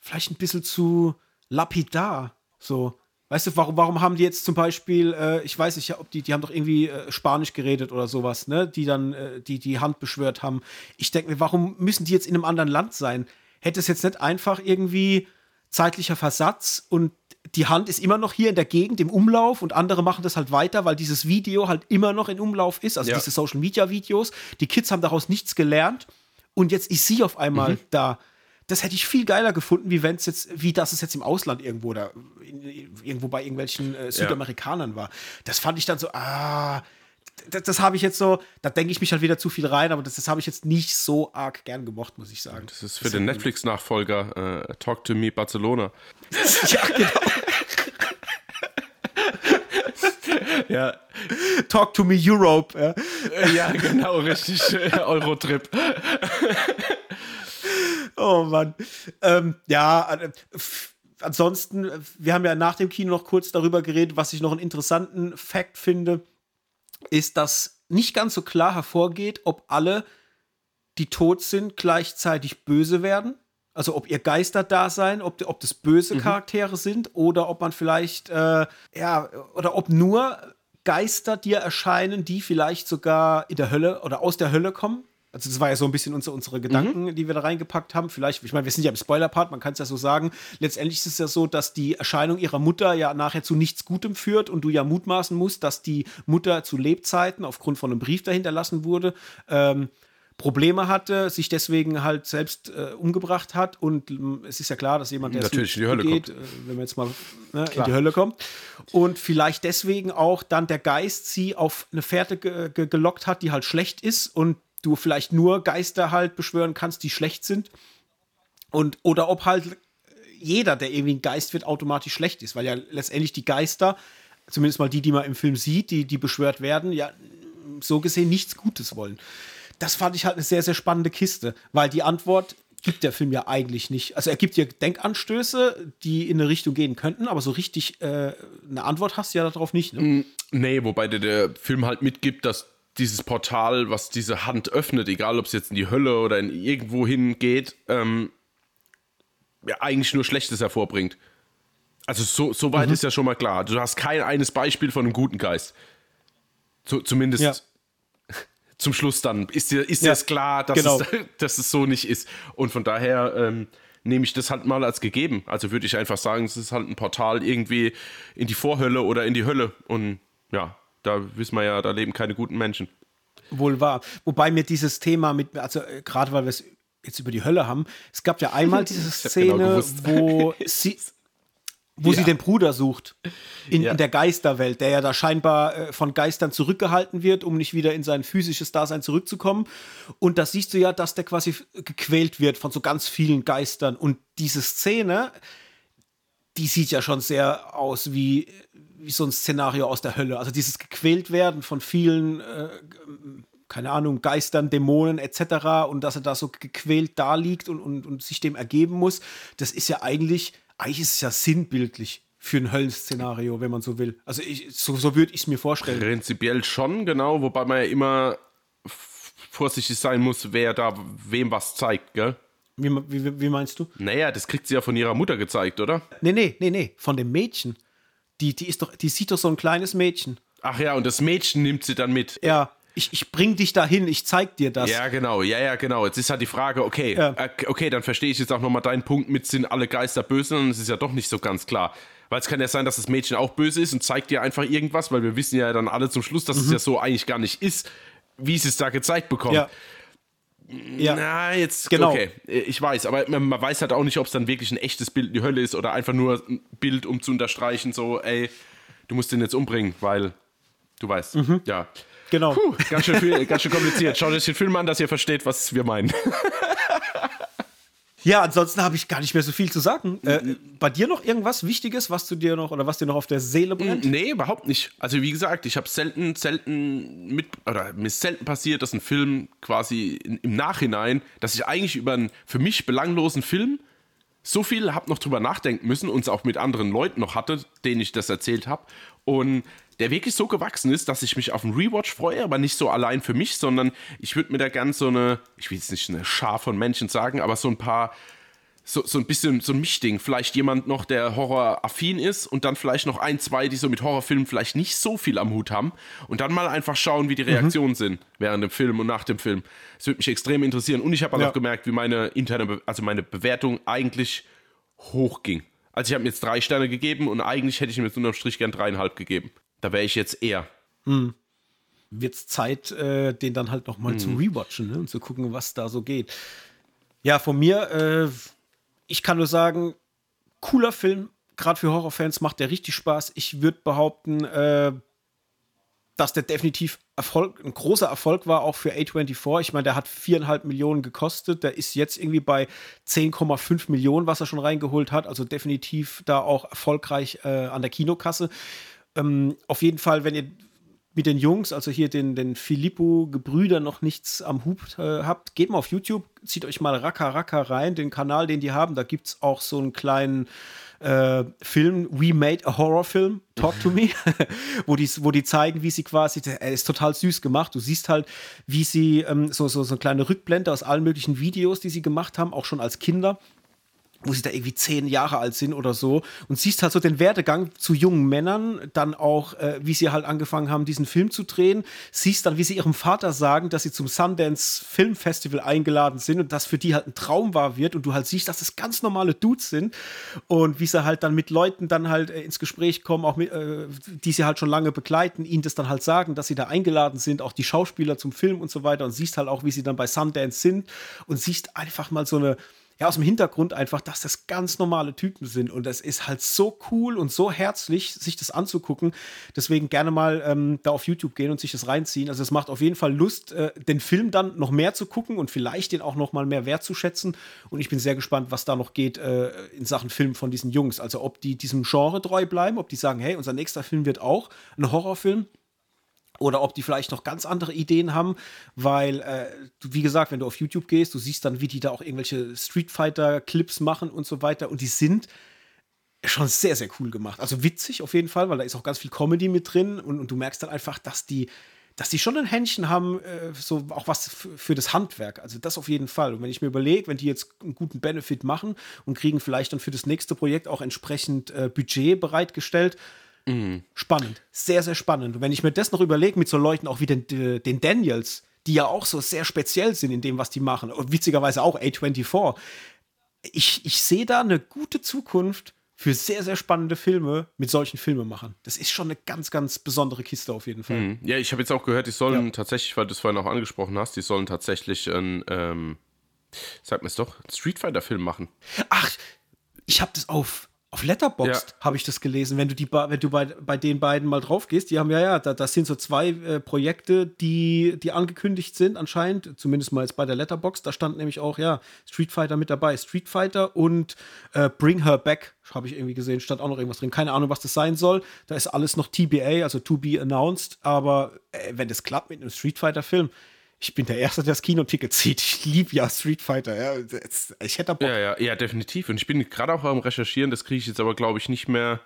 vielleicht ein bisschen zu lapidar. So, weißt du, warum, warum haben die jetzt zum Beispiel, äh, ich weiß nicht, ob die, die haben doch irgendwie äh, Spanisch geredet oder sowas, ne, die dann äh, die, die Hand beschwört haben. Ich denke mir, warum müssen die jetzt in einem anderen Land sein? Hätte es jetzt nicht einfach irgendwie zeitlicher Versatz und die Hand ist immer noch hier in der Gegend im Umlauf und andere machen das halt weiter, weil dieses Video halt immer noch in Umlauf ist, also ja. diese Social Media Videos. Die Kids haben daraus nichts gelernt und jetzt ist sie auf einmal mhm. da. Das hätte ich viel geiler gefunden, wie wenn es jetzt, wie das es jetzt im Ausland irgendwo oder irgendwo bei irgendwelchen äh, Südamerikanern ja. war. Das fand ich dann so, ah, das, das habe ich jetzt so, da denke ich mich halt wieder zu viel rein, aber das, das habe ich jetzt nicht so arg gern gemocht, muss ich sagen. Das ist für das den Netflix-Nachfolger äh, Talk to Me Barcelona. ja, genau. ja. Talk to me Europe. Ja, äh, ja genau, richtig. Eurotrip. oh Mann. Ähm, ja, äh, ansonsten, wir haben ja nach dem Kino noch kurz darüber geredet, was ich noch einen interessanten Fakt finde, ist, dass nicht ganz so klar hervorgeht, ob alle, die tot sind, gleichzeitig böse werden. Also ob ihr Geister da sein, ob, ob das böse mhm. Charaktere sind oder ob man vielleicht, äh, ja, oder ob nur Geister dir erscheinen, die vielleicht sogar in der Hölle oder aus der Hölle kommen. Also das war ja so ein bisschen unsere, unsere Gedanken, mhm. die wir da reingepackt haben. Vielleicht, ich meine, wir sind ja im Spoiler-Part, man kann es ja so sagen. Letztendlich ist es ja so, dass die Erscheinung ihrer Mutter ja nachher zu nichts Gutem führt und du ja mutmaßen musst, dass die Mutter zu Lebzeiten aufgrund von einem Brief dahinterlassen wurde, ähm, Probleme hatte, sich deswegen halt selbst äh, umgebracht hat. Und ähm, es ist ja klar, dass jemand, der Natürlich in die Hölle geht, kommt. Äh, wenn man jetzt mal ne, in die Hölle kommt, und vielleicht deswegen auch dann der Geist sie auf eine Fährte ge ge gelockt hat, die halt schlecht ist und du vielleicht nur Geister halt beschwören kannst, die schlecht sind. Und, oder ob halt jeder, der irgendwie ein Geist wird, automatisch schlecht ist, weil ja letztendlich die Geister, zumindest mal die, die man im Film sieht, die, die beschwört werden, ja so gesehen nichts Gutes wollen. Das fand ich halt eine sehr, sehr spannende Kiste, weil die Antwort gibt der Film ja eigentlich nicht. Also er gibt dir Denkanstöße, die in eine Richtung gehen könnten, aber so richtig äh, eine Antwort hast du ja darauf nicht. Ne? Mm, nee, wobei der, der Film halt mitgibt, dass dieses Portal, was diese Hand öffnet, egal ob es jetzt in die Hölle oder in irgendwo hingeht, ähm, ja, eigentlich nur Schlechtes hervorbringt. Also so, so weit mhm. ist ja schon mal klar. Du hast kein eines Beispiel von einem guten Geist. So, zumindest ja. zum Schluss dann ist dir, ist ja, das klar, dass, genau. es, dass es so nicht ist. Und von daher ähm, nehme ich das halt mal als gegeben. Also würde ich einfach sagen, es ist halt ein Portal irgendwie in die Vorhölle oder in die Hölle. Und ja, da wissen wir ja, da leben keine guten Menschen. Wohl wahr. Wobei mir dieses Thema mit, also äh, gerade weil wir es jetzt über die Hölle haben, es gab ja einmal diese genau Szene, genau wo sie, wo Ja. sie den Bruder sucht in, Ja. in der Geisterwelt, der ja da scheinbar äh, von Geistern zurückgehalten wird, um nicht wieder in sein physisches Dasein zurückzukommen. Und da siehst du ja, dass der quasi gequält wird von so ganz vielen Geistern. Und diese Szene, die sieht ja schon sehr aus wie, wie so ein Szenario aus der Hölle. Also dieses gequält werden von vielen, äh, keine Ahnung, Geistern, Dämonen etc. und dass er da so gequält da liegt und, und, und sich dem ergeben muss, das ist ja eigentlich, eigentlich ist es ja sinnbildlich für ein Höllenszenario, wenn man so will. Also ich, so, so würde ich es mir vorstellen. Prinzipiell schon, genau, wobei man ja immer vorsichtig sein muss, wer da wem was zeigt, gell? Wie, wie, wie meinst du? Naja, das kriegt sie ja von ihrer Mutter gezeigt, oder? Nee, nee, nee, nee, von dem Mädchen. Die, die ist doch, die sieht doch so ein kleines Mädchen. Ach ja, und das Mädchen nimmt sie dann mit. Ja, ich, ich bring dich dahin, ich zeig dir das. Ja, genau, ja, ja, genau. Jetzt ist halt die Frage, okay, Ja. äh, okay, dann verstehe ich jetzt auch nochmal deinen Punkt mit, sind alle Geister böse, und es ist ja doch nicht so ganz klar. Weil es kann ja sein, dass das Mädchen auch böse ist und zeigt dir einfach irgendwas, weil wir wissen ja dann alle zum Schluss, dass es ja so eigentlich gar nicht ist, wie sie es da gezeigt bekommt. Mhm. Ja. Ja. Na, jetzt, Genau. okay, äh, ich weiß, aber man, weiß halt auch nicht, ob es dann wirklich ein echtes Bild in die Hölle ist oder einfach nur ein Bild, um zu unterstreichen, so, ey, du musst den jetzt umbringen, weil du weißt, ja. Genau. Puh, ganz schön, viel, ganz schön kompliziert. Schaut euch den Film an, dass ihr versteht, was wir meinen. Ja, ansonsten habe ich gar nicht mehr so viel zu sagen. Äh, bei dir noch irgendwas Wichtiges, was du dir noch oder was dir noch auf der Seele brennt? Nee, überhaupt nicht. Also wie gesagt, ich habe selten, selten mit, oder mir ist selten passiert, dass ein Film quasi im Nachhinein, dass ich eigentlich über einen für mich belanglosen Film so viel habe noch drüber nachdenken müssen und es auch mit anderen Leuten noch hatte, denen ich das erzählt habe. Und der wirklich so gewachsen ist, dass ich mich auf einen Rewatch freue, aber nicht so allein für mich, sondern ich würde mir da gern so eine, ich will jetzt nicht eine Schar von Menschen sagen, aber so ein paar so, so ein bisschen so ein Mischding. Vielleicht jemand noch, der horroraffin ist und dann vielleicht noch ein, zwei, die so mit Horrorfilmen vielleicht nicht so viel am Hut haben und dann mal einfach schauen, wie die Reaktionen sind während dem Film und nach dem Film. Das würde mich extrem interessieren. Und ich habe halt Ja. auch gemerkt, wie meine interne, Be also meine Bewertung eigentlich hochging. Also ich habe mir jetzt drei Sterne gegeben und eigentlich hätte ich mir jetzt unterm Strich gern dreieinhalb gegeben. Da wäre ich jetzt eher. Wird es Zeit, äh, den dann halt noch mal zu rewatchen ne? und zu gucken, was da so geht. Ja, von mir, äh, ich kann nur sagen, cooler Film, gerade für Horrorfans macht der richtig Spaß. Ich würde behaupten, äh, dass der definitiv Erfolg, ein großer Erfolg war, auch für A24. Ich meine, der hat viereinhalb Millionen gekostet. Der ist jetzt irgendwie bei 10,5 Millionen, was er schon reingeholt hat. Also definitiv da auch erfolgreich äh, an der Kinokasse. Ähm, auf jeden Fall, wenn ihr mit den Jungs, also hier den, den Filippo-Gebrüder noch nichts am Hub äh, habt, geht mal auf YouTube, zieht euch mal Raka Raka rein, den Kanal, den die haben. Da gibt es auch so einen kleinen äh, Film, We Made a Horror Film, Talk to Me, wo, die, wo die zeigen, wie sie quasi, er ist total süß gemacht. Du siehst halt, wie sie ähm, so, so, so eine kleine Rückblende aus allen möglichen Videos, die sie gemacht haben, auch schon als Kinder wo sie da irgendwie zehn Jahre alt sind oder so. Und siehst halt so den Werdegang zu jungen Männern, dann auch, äh, wie sie halt angefangen haben, diesen Film zu drehen, siehst dann, wie sie ihrem Vater sagen, dass sie zum Sundance Film Festival eingeladen sind und das für die halt ein Traum war wird. Und du halt siehst, dass das ganz normale Dudes sind. Und wie sie halt dann mit Leuten dann halt äh, ins Gespräch kommen, auch mit, äh, die sie halt schon lange begleiten, ihnen das dann halt sagen, dass sie da eingeladen sind, auch die Schauspieler zum Film und so weiter. Und siehst halt auch, wie sie dann bei Sundance sind. Und siehst einfach mal so eine ja, aus dem Hintergrund einfach, dass das ganz normale Typen sind. Und das ist halt so cool und so herzlich, sich das anzugucken. Deswegen gerne mal ähm, da auf YouTube gehen und sich das reinziehen. Also es macht auf jeden Fall Lust, äh, den Film dann noch mehr zu gucken und vielleicht den auch noch mal mehr wertzuschätzen. Und ich bin sehr gespannt, was da noch geht äh, in Sachen Film von diesen Jungs. Also ob die diesem Genre treu bleiben, ob die sagen, hey, unser nächster Film wird auch ein Horrorfilm oder ob die vielleicht noch ganz andere Ideen haben, weil, äh, wie gesagt, wenn du auf YouTube gehst, du siehst dann, wie die da auch irgendwelche Street Fighter-Clips machen und so weiter und die sind schon sehr, sehr cool gemacht. Also witzig auf jeden Fall, weil da ist auch ganz viel Comedy mit drin und, und du merkst dann einfach, dass die, dass die schon ein Händchen haben, äh, so auch was für, für das Handwerk. Also das auf jeden Fall. Und wenn ich mir überlege, wenn die jetzt einen guten Benefit machen und kriegen vielleicht dann für das nächste Projekt auch entsprechend äh, Budget bereitgestellt, spannend. Sehr, sehr spannend. Und wenn ich mir das noch überlege mit so Leuten auch wie den, den Daniels, die ja auch so sehr speziell sind in dem, was die machen, und witzigerweise auch A24, ich, ich sehe da eine gute Zukunft für sehr, sehr spannende Filme mit solchen Filmemachern. Das ist schon eine ganz, ganz besondere Kiste auf jeden Fall. Ja, ich habe jetzt auch gehört, die sollen Ja. tatsächlich, weil du es vorhin auch angesprochen hast, die sollen tatsächlich ein, ähm, sag mir es doch, einen Street Fighter-Film machen. Ach, ich habe das auf, Auf Letterboxd Ja. habe ich das gelesen. Wenn du, die, wenn du bei, bei den beiden mal drauf gehst, die haben ja, ja, da, das sind so zwei äh, Projekte, die, die angekündigt sind, anscheinend, zumindest mal jetzt bei der Letterboxd. Da stand nämlich auch, ja, Street Fighter mit dabei. Street Fighter und äh, Bring Her Back, habe ich irgendwie gesehen, stand auch noch irgendwas drin. Keine Ahnung, was das sein soll. Da ist alles noch TBA, also to be announced. Aber äh, wenn das klappt mit einem Street Fighter-Film, ich bin der Erste, der das Kinoticket zieht. Ich liebe ja Street Fighter. Ja. Ich hätte Bock. Ja, ja, ja, definitiv. Und ich bin gerade auch am Recherchieren, das kriege ich jetzt aber, glaube ich, nicht mehr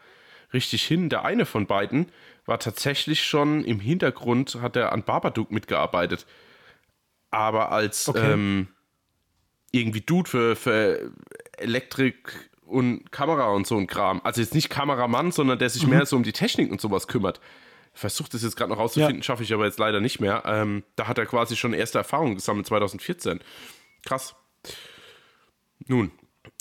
richtig hin. Der eine von beiden war tatsächlich schon im Hintergrund, hat er an Babadook mitgearbeitet. Aber als Okay. ähm, irgendwie Dude für, für Elektrik und Kamera und so ein Kram. Also jetzt nicht Kameramann, sondern der sich mehr so um die Technik und sowas kümmert. Ich versuche das jetzt gerade noch rauszufinden, schaffe ich aber jetzt leider nicht mehr. Ähm, da hat er quasi schon erste Erfahrungen gesammelt, 2014. Krass. Nun,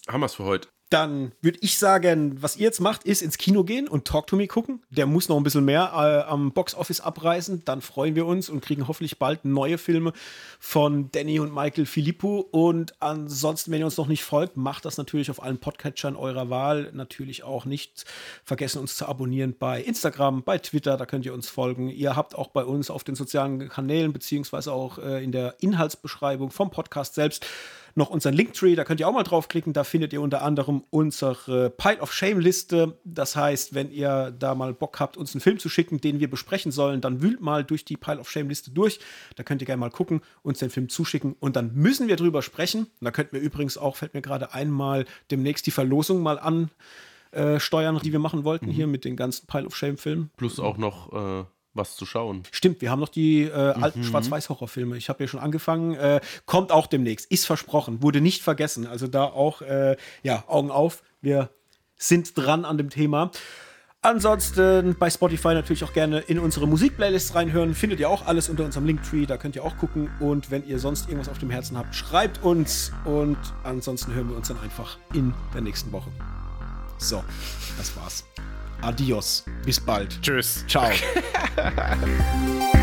haben wir es für heute. Dann würde ich sagen, was ihr jetzt macht, ist ins Kino gehen und Talk to Me gucken. Der muss noch ein bisschen mehr äh, am Boxoffice abreißen. Dann freuen wir uns und kriegen hoffentlich bald neue Filme von Danny und Michael Filippo. Und ansonsten, wenn ihr uns noch nicht folgt, macht das natürlich auf allen Podcatchern eurer Wahl. Natürlich auch nicht vergessen, uns zu abonnieren bei Instagram, bei Twitter. Da könnt ihr uns folgen. Ihr habt auch bei uns auf den sozialen Kanälen beziehungsweise auch äh, in der Inhaltsbeschreibung vom Podcast selbst noch unseren Linktree, da könnt ihr auch mal draufklicken. Da findet ihr unter anderem unsere Pile of Shame Liste. Das heißt, wenn ihr da mal Bock habt, uns einen Film zu schicken, den wir besprechen sollen, dann wühlt mal durch die Pile of Shame Liste durch. Da könnt ihr gerne mal gucken, uns den Film zuschicken und dann müssen wir drüber sprechen. Da könnten wir übrigens auch, fällt mir gerade einmal demnächzt die Verlosung mal an. äh, Steuern, die wir machen wollten hier mit den ganzen Pile of Shame Filmen. Plus auch noch äh, was zu schauen. Stimmt, wir haben noch die äh, alten Schwarz-Weiß-Horrorfilme. Ich habe ja schon angefangen. Äh, kommt auch demnächst. Ist versprochen. Wurde nicht vergessen. Also da auch, äh, ja, Augen auf. Wir sind dran an dem Thema. Ansonsten bei Spotify natürlich auch gerne in unsere Musikplaylists reinhören. Findet ihr auch alles unter unserem Linktree. Da könnt ihr auch gucken. Und wenn ihr sonst irgendwas auf dem Herzen habt, schreibt uns. Und ansonsten hören wir uns dann einfach in der nächsten Woche. So, das war's. Adios. Bis bald. Tschüss. Ciao.